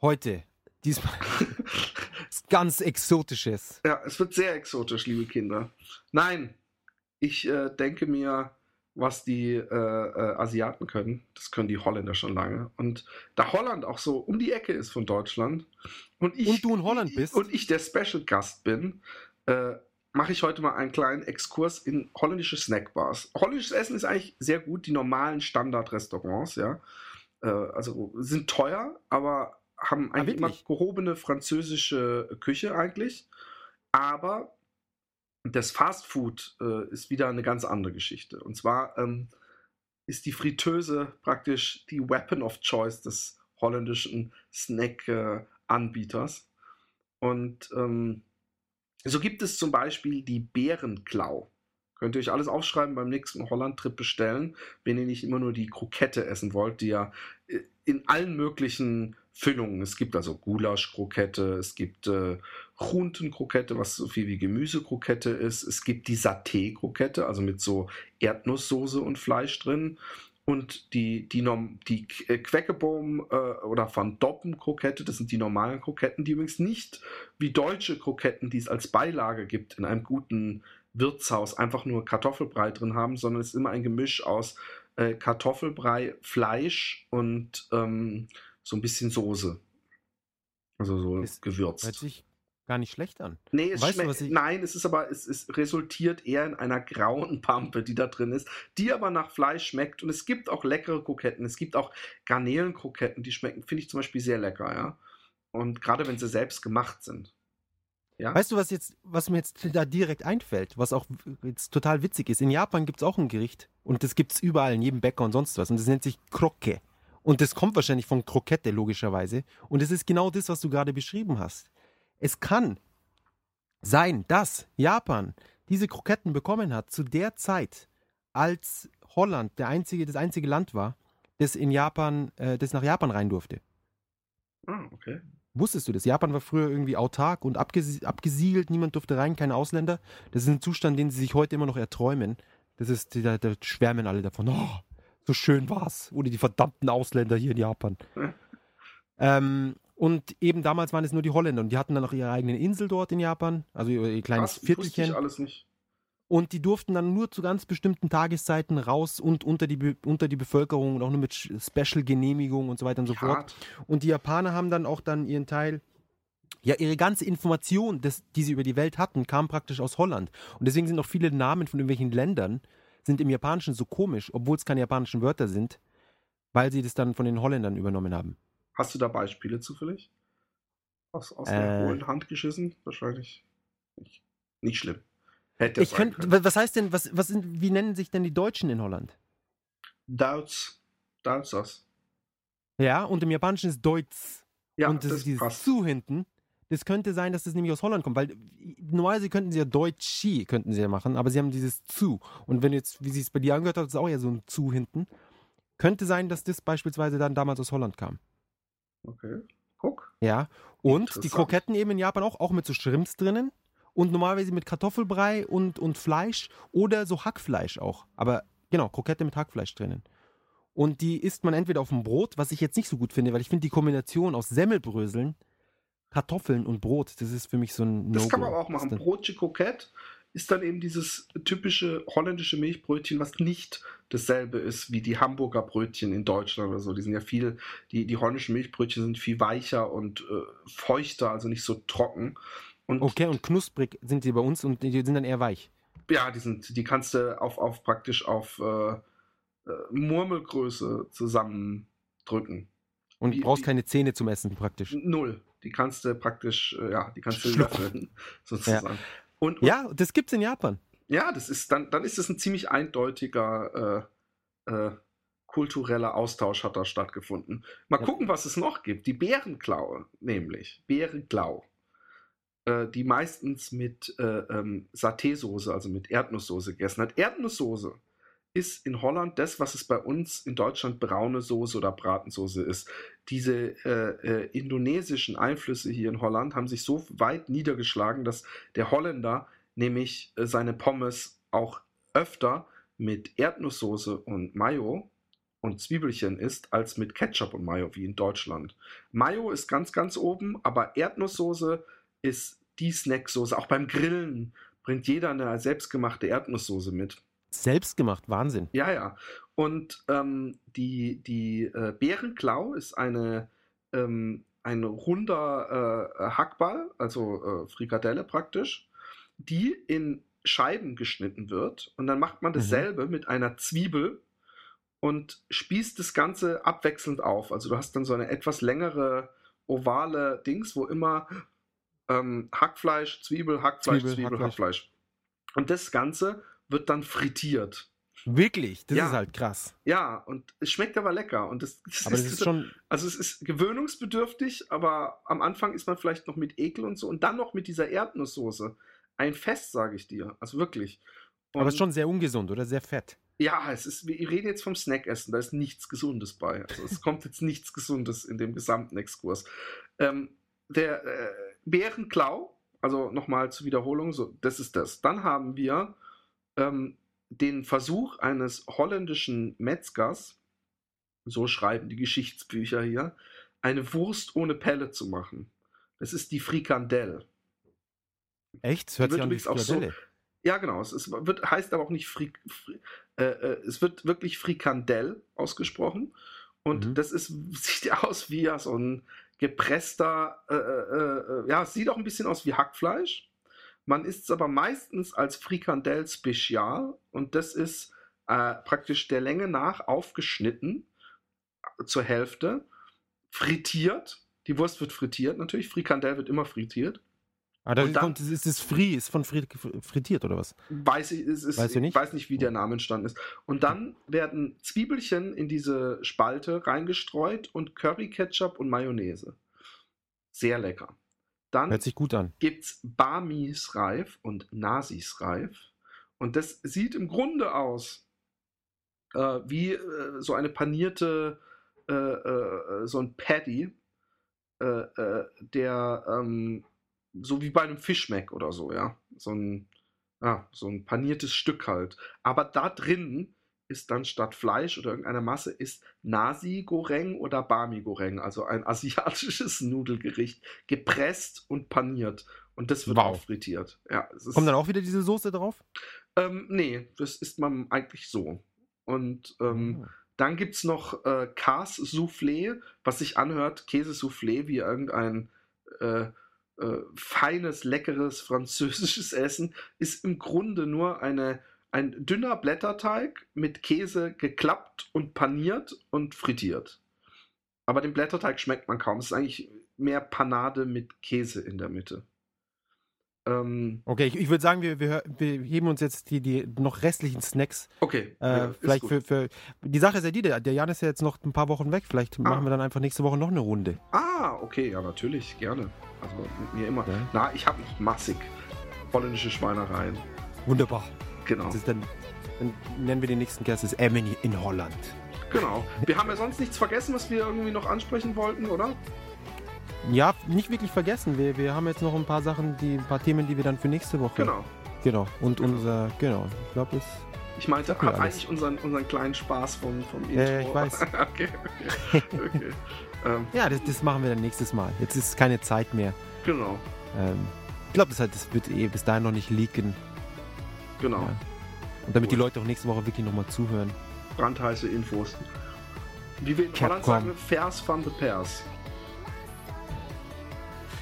Heute, diesmal, ganz Exotisches. Ja, es wird sehr exotisch, liebe Kinder. Nein, ich äh, denke mir, was die äh, äh, Asiaten können, das können die Holländer schon lange. Und da Holland auch so um die Ecke ist von Deutschland und ich, Und du in Holland bist. und ich der Special Gast bin, äh, mache ich heute mal einen kleinen Exkurs in holländische Snackbars. Holländisches Essen ist eigentlich sehr gut, die normalen Standardrestaurants, ja. Äh, also sind teuer, aber haben eigentlich immer gehobene französische Küche eigentlich. Aber das Fast Food äh, ist wieder eine ganz andere Geschichte. Und zwar ähm, ist die Fritteuse praktisch die Weapon of Choice des holländischen Snack-Anbieters. Und ähm, so gibt es zum Beispiel die Bärenklau. Könnt ihr euch alles aufschreiben beim nächsten Holland-Trip bestellen, wenn ihr nicht immer nur die Krokette essen wollt, die ja äh, in allen möglichen Füllungen. Es gibt also Gulasch-Krokette, es gibt äh, Runten-Krokette, was so viel wie Gemüsekrokette ist. Es gibt die Saté-Krokette, also mit so Erdnusssoße und Fleisch drin. Und die, die, die äh, Queckebohm äh, oder Van Doppen Krokette, das sind die normalen Kroketten, die übrigens nicht wie deutsche Kroketten, die es als Beilage gibt in einem guten Wirtshaus, einfach nur Kartoffelbrei drin haben, sondern es ist immer ein Gemisch aus äh, Kartoffelbrei, Fleisch und ähm, so ein bisschen Soße. Also so Ist- gewürzt. Hört sich, gar nicht schlecht an. Nee, es Weißt du, ich- nein, es ist aber, es, es resultiert eher in einer grauen Pampe, die da drin ist, die aber nach Fleisch schmeckt. Und es gibt auch leckere Kroketten. Es gibt auch Garnelenkroketten, die schmecken, finde ich zum Beispiel sehr lecker, ja. Und gerade wenn sie selbst gemacht sind. Ja. Weißt du, was jetzt, was mir jetzt da direkt einfällt, was auch jetzt total witzig ist? In Japan gibt es auch ein Gericht und das gibt es überall, in jedem Bäcker und sonst was. Und das nennt sich Krokke. Und das kommt wahrscheinlich von Krokette, logischerweise. Und es ist genau das, was du gerade beschrieben hast. Es kann sein, dass Japan diese Kroketten bekommen hat zu der Zeit, als Holland der einzige, das einzige Land war, das in Japan, äh, das nach Japan rein durfte. Ah, okay. Wusstest du das? Japan war früher irgendwie autark und abgesi abgesiegelt, niemand durfte rein, keine Ausländer. Das ist ein Zustand, den sie sich heute immer noch erträumen. Das ist, da, da schwärmen alle davon. Oh, so schön war's. Ohne die verdammten Ausländer hier in Japan. Ja. ähm, und eben damals waren es nur die Holländer und die hatten dann auch ihre eigene Insel dort in Japan, also ihr kleines Krass, Viertelchen. ich alles nicht. Und die durften dann nur zu ganz bestimmten Tageszeiten raus und unter die, unter die Bevölkerung und auch nur mit Special-Genehmigung und so weiter und so fort. Hart. Und die Japaner haben dann auch dann ihren Teil, ja, ihre ganze Information, das, die sie über die Welt hatten, kam praktisch aus Holland. Und deswegen sind auch viele Namen von irgendwelchen Ländern, sind im Japanischen so komisch, obwohl es keine japanischen Wörter sind, weil sie das dann von den Holländern übernommen haben. Hast du da Beispiele zufällig? Aus, aus Äh. der hohlen Hand geschissen? Wahrscheinlich nicht. Nicht schlimm. Hätte Ich könnt, was heißt denn, was, was sind, wie nennen sich denn die Deutschen in Holland? Duits. Duitsers. Ja, und im Japanischen ist Deutsch. Ja, und das, das ist dieses passt. zu hinten. Das könnte sein, dass das nämlich aus Holland kommt, weil normalerweise könnten sie ja Deutschi könnten sie ja machen, aber sie haben dieses zu. Und wenn jetzt, wie sie es bei dir angehört hat, ist auch ja so ein zu hinten. Könnte sein, dass das beispielsweise dann damals aus Holland kam. Okay. Guck. Ja. Und die. Kroketten eben in Japan auch, auch mit so Shrimps drinnen. Und normalerweise mit Kartoffelbrei und, und Fleisch oder so Hackfleisch auch. Aber genau, Krokette mit Hackfleisch drinnen. Und die isst man entweder auf dem Brot, was ich jetzt nicht so gut finde, weil ich finde die Kombination aus Semmelbröseln, Kartoffeln und Brot, das ist für mich so ein Das No-Go. kann man aber auch machen. Das ist dann- Brotche Croquette ist dann eben dieses typische holländische Milchbrötchen, was nicht dasselbe ist wie die Hamburger Brötchen in Deutschland oder so. Die sind ja viel, die, die holländischen Milchbrötchen sind viel weicher und äh, feuchter, also nicht so trocken. Und Okay, und knusprig sind die bei uns und die sind dann eher weich. ja, die sind, die kannst du auf, auf praktisch auf äh, äh, Murmelgröße zusammendrücken. Und Wie- brauchst keine Zähne zum Essen praktisch. Null. Die kannst du praktisch, äh, ja, die kannst du Schlucken. löffeln, sozusagen. Und, und Ja, das gibt's in Japan. Ja, das ist dann, dann ist es ein ziemlich eindeutiger äh, äh, kultureller Austausch hat da stattgefunden. Mal Ja. gucken, was es noch gibt. Die Bärenklaue, nämlich Bärenklau, äh, die meistens mit äh, ähm, Saté-Soße, also mit Erdnusssoße gegessen hat. Erdnusssoße ist in Holland das, was es bei uns in Deutschland braune Soße oder Bratensoße ist. Diese äh, äh, indonesischen Einflüsse hier in Holland haben sich so weit niedergeschlagen, dass der Holländer nämlich äh, seine Pommes auch öfter mit Erdnusssoße und Mayo und Zwiebelchen isst, als mit Ketchup und Mayo wie in Deutschland. Mayo ist ganz, ganz oben, aber Erdnusssoße ist die Snacksoße. Auch beim Grillen bringt jeder eine selbstgemachte Erdnusssoße mit. Selbstgemacht, Wahnsinn. Ja, ja. Und ähm, die, die äh, Bärenklau ist eine, ähm, ein runder äh, Hackball, also äh, Frikadelle praktisch, die in Scheiben geschnitten wird. Und dann macht man dasselbe mit einer Zwiebel und spießt das Ganze abwechselnd auf. Also du hast dann so eine etwas längere ovale Dings, wo immer ähm, Hackfleisch, Zwiebel, Hackfleisch, Zwiebel, Zwiebel, Hackfleisch. Hackfleisch. Und das Ganze wird dann frittiert. Wirklich, das Ja. ist halt krass. Ja, und es schmeckt aber lecker. Und das, das Aber das ist schon, also es ist gewöhnungsbedürftig, aber am Anfang ist man vielleicht noch mit Ekel und so und dann noch mit dieser Erdnusssoße. Ein Fest, sage ich dir. Also wirklich. aber es Und- ist schon sehr ungesund oder sehr fett. ja, es ist, wir reden jetzt vom Snackessen, da ist nichts Gesundes bei. Also es kommt jetzt nichts Gesundes in dem gesamten Exkurs. Ähm, der äh, Bärenklau, also nochmal zur Wiederholung, so, das ist das. Dann haben wir ähm, den Versuch eines holländischen Metzgers, so schreiben die Geschichtsbücher hier, eine Wurst ohne Pelle zu machen. Das ist die Frikandelle. Echt? Das hört sich an wie auch so-. Ja, genau. Es ist, wird, heißt aber auch nicht Frik, Fri, äh, äh, es wird wirklich Frikandel ausgesprochen. Und Mhm. das ist, sieht ja aus wie ja so ein gepresster, äh, äh, äh, ja, es sieht auch ein bisschen aus wie Hackfleisch. Man isst es aber meistens als Frikandel Spezial und das ist äh, praktisch der Länge nach aufgeschnitten äh, zur Hälfte, frittiert. Die Wurst wird frittiert natürlich, Frikandel wird immer frittiert. Ah, ist, dann- kommt, das ist das Fri, ist von Fri frittiert oder was? Weiß ich, es ist, Weißt du nicht? ich weiß nicht, wie der Name entstanden ist. Und dann werden Zwiebelchen in diese Spalte reingestreut und Curry, Ketchup und Mayonnaise. Sehr lecker. Dann Hört sich gut an. gibt es Barmis Reif und Nasis Reif. Und das sieht im Grunde aus äh, wie äh, so eine panierte, äh, äh, so ein Patty, äh, äh, der ähm, so wie bei einem Fischmeck oder so, ja. So ein, ja, so ein paniertes Stück halt. Aber da drin ist dann statt Fleisch oder irgendeiner Masse ist Nasi Goreng oder Bami Goreng, also ein asiatisches Nudelgericht, gepresst und paniert. Und das wird Wow. auch frittiert. Ja, Kommt dann auch wieder diese Soße drauf? ähm, nee, das isst man eigentlich so. Und ähm, Ah. dann gibt es noch äh, Kas-Soufflé, was sich anhört, Käsesoufflé, wie irgendein äh, äh, feines, leckeres französisches Essen, ist im Grunde nur eine, ein dünner Blätterteig mit Käse geklappt und paniert und frittiert. Aber den Blätterteig schmeckt man kaum. Es ist eigentlich mehr Panade mit Käse in der Mitte. Ähm, Okay, ich, ich würde sagen, wir, wir, wir heben uns jetzt die, die noch restlichen Snacks. okay. Äh, ja, ist vielleicht gut. für, für. Die Sache ist ja die, der, der Jan ist ja jetzt noch ein paar Wochen weg. Vielleicht Ah. machen wir dann einfach nächste Woche noch eine Runde. Ah, okay, ja, natürlich, gerne. Also mit mir immer. Ja. Na, ich habe noch massig holländische Schweinereien. Wunderbar. Genau, dann, dann nennen wir den nächsten Gast das Emily in Holland. genau. Wir haben ja sonst nichts vergessen, was wir irgendwie noch ansprechen wollten, oder? Ja, nicht wirklich vergessen. Wir, wir haben jetzt noch ein paar Sachen, die, ein paar Themen, die wir dann für nächste Woche. Genau. Genau. Und unser, genau. Ich glaube, es. Ich meinte, alles. eigentlich unseren, unseren kleinen Spaß vom, vom Intro. Ja, ja, ich weiß. okay, okay. okay. ähm, Ja, das, das machen wir dann nächstes Mal. Jetzt ist keine Zeit mehr. genau, Ähm, ich glaube, das, halt, das wird eh bis dahin noch nicht leaken. Genau. Ja. Und damit die Gut. Leute auch nächste Woche wirklich nochmal zuhören. Brandheiße Infos. Wie wir in Holland sagen, Vers van de Pers.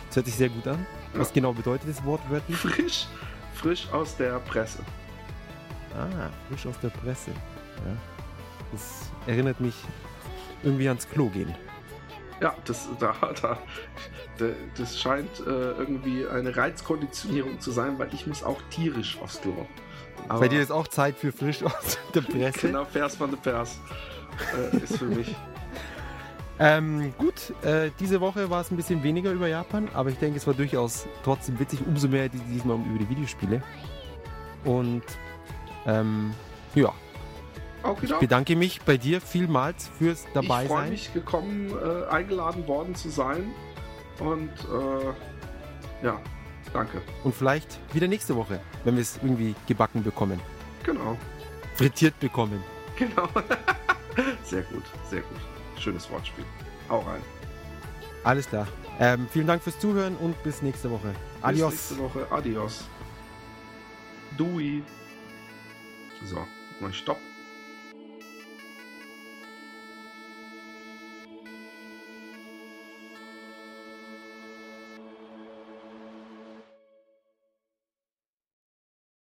Das hört sich sehr gut an. Was Ja. genau bedeutet das Wort wörtlich? Frisch, frisch aus der Presse. Ah, frisch aus der Presse. Ja. Das erinnert mich irgendwie ans Klo gehen. Ja, das, da, da, da, das scheint äh, irgendwie eine Reizkonditionierung zu sein, weil ich muss auch tierisch aufs Klo. Aber Bei dir ist auch Zeit für frisch aus der Presse. genau, Vers van de Pers äh, ist für mich. Ähm, gut, äh, diese Woche war es ein bisschen weniger über Japan, aber ich denke, es war durchaus trotzdem witzig, umso mehr die- diesmal über die Videospiele. Und ähm, ja, Auch ich bedanke mich bei dir vielmals fürs Ich dabei freue sein. mich, gekommen, äh, eingeladen worden zu sein. Und äh, ja, danke. Und vielleicht wieder nächste Woche, wenn wir es irgendwie gebacken bekommen. Genau, Frittiert bekommen. genau. sehr gut, sehr gut. Schönes Wortspiel. Hau rein. Alles klar. Ähm, vielen Dank fürs Zuhören und bis nächste Woche. Adios. Bis nächste Woche. Adios. Dui. So, mal Stopp.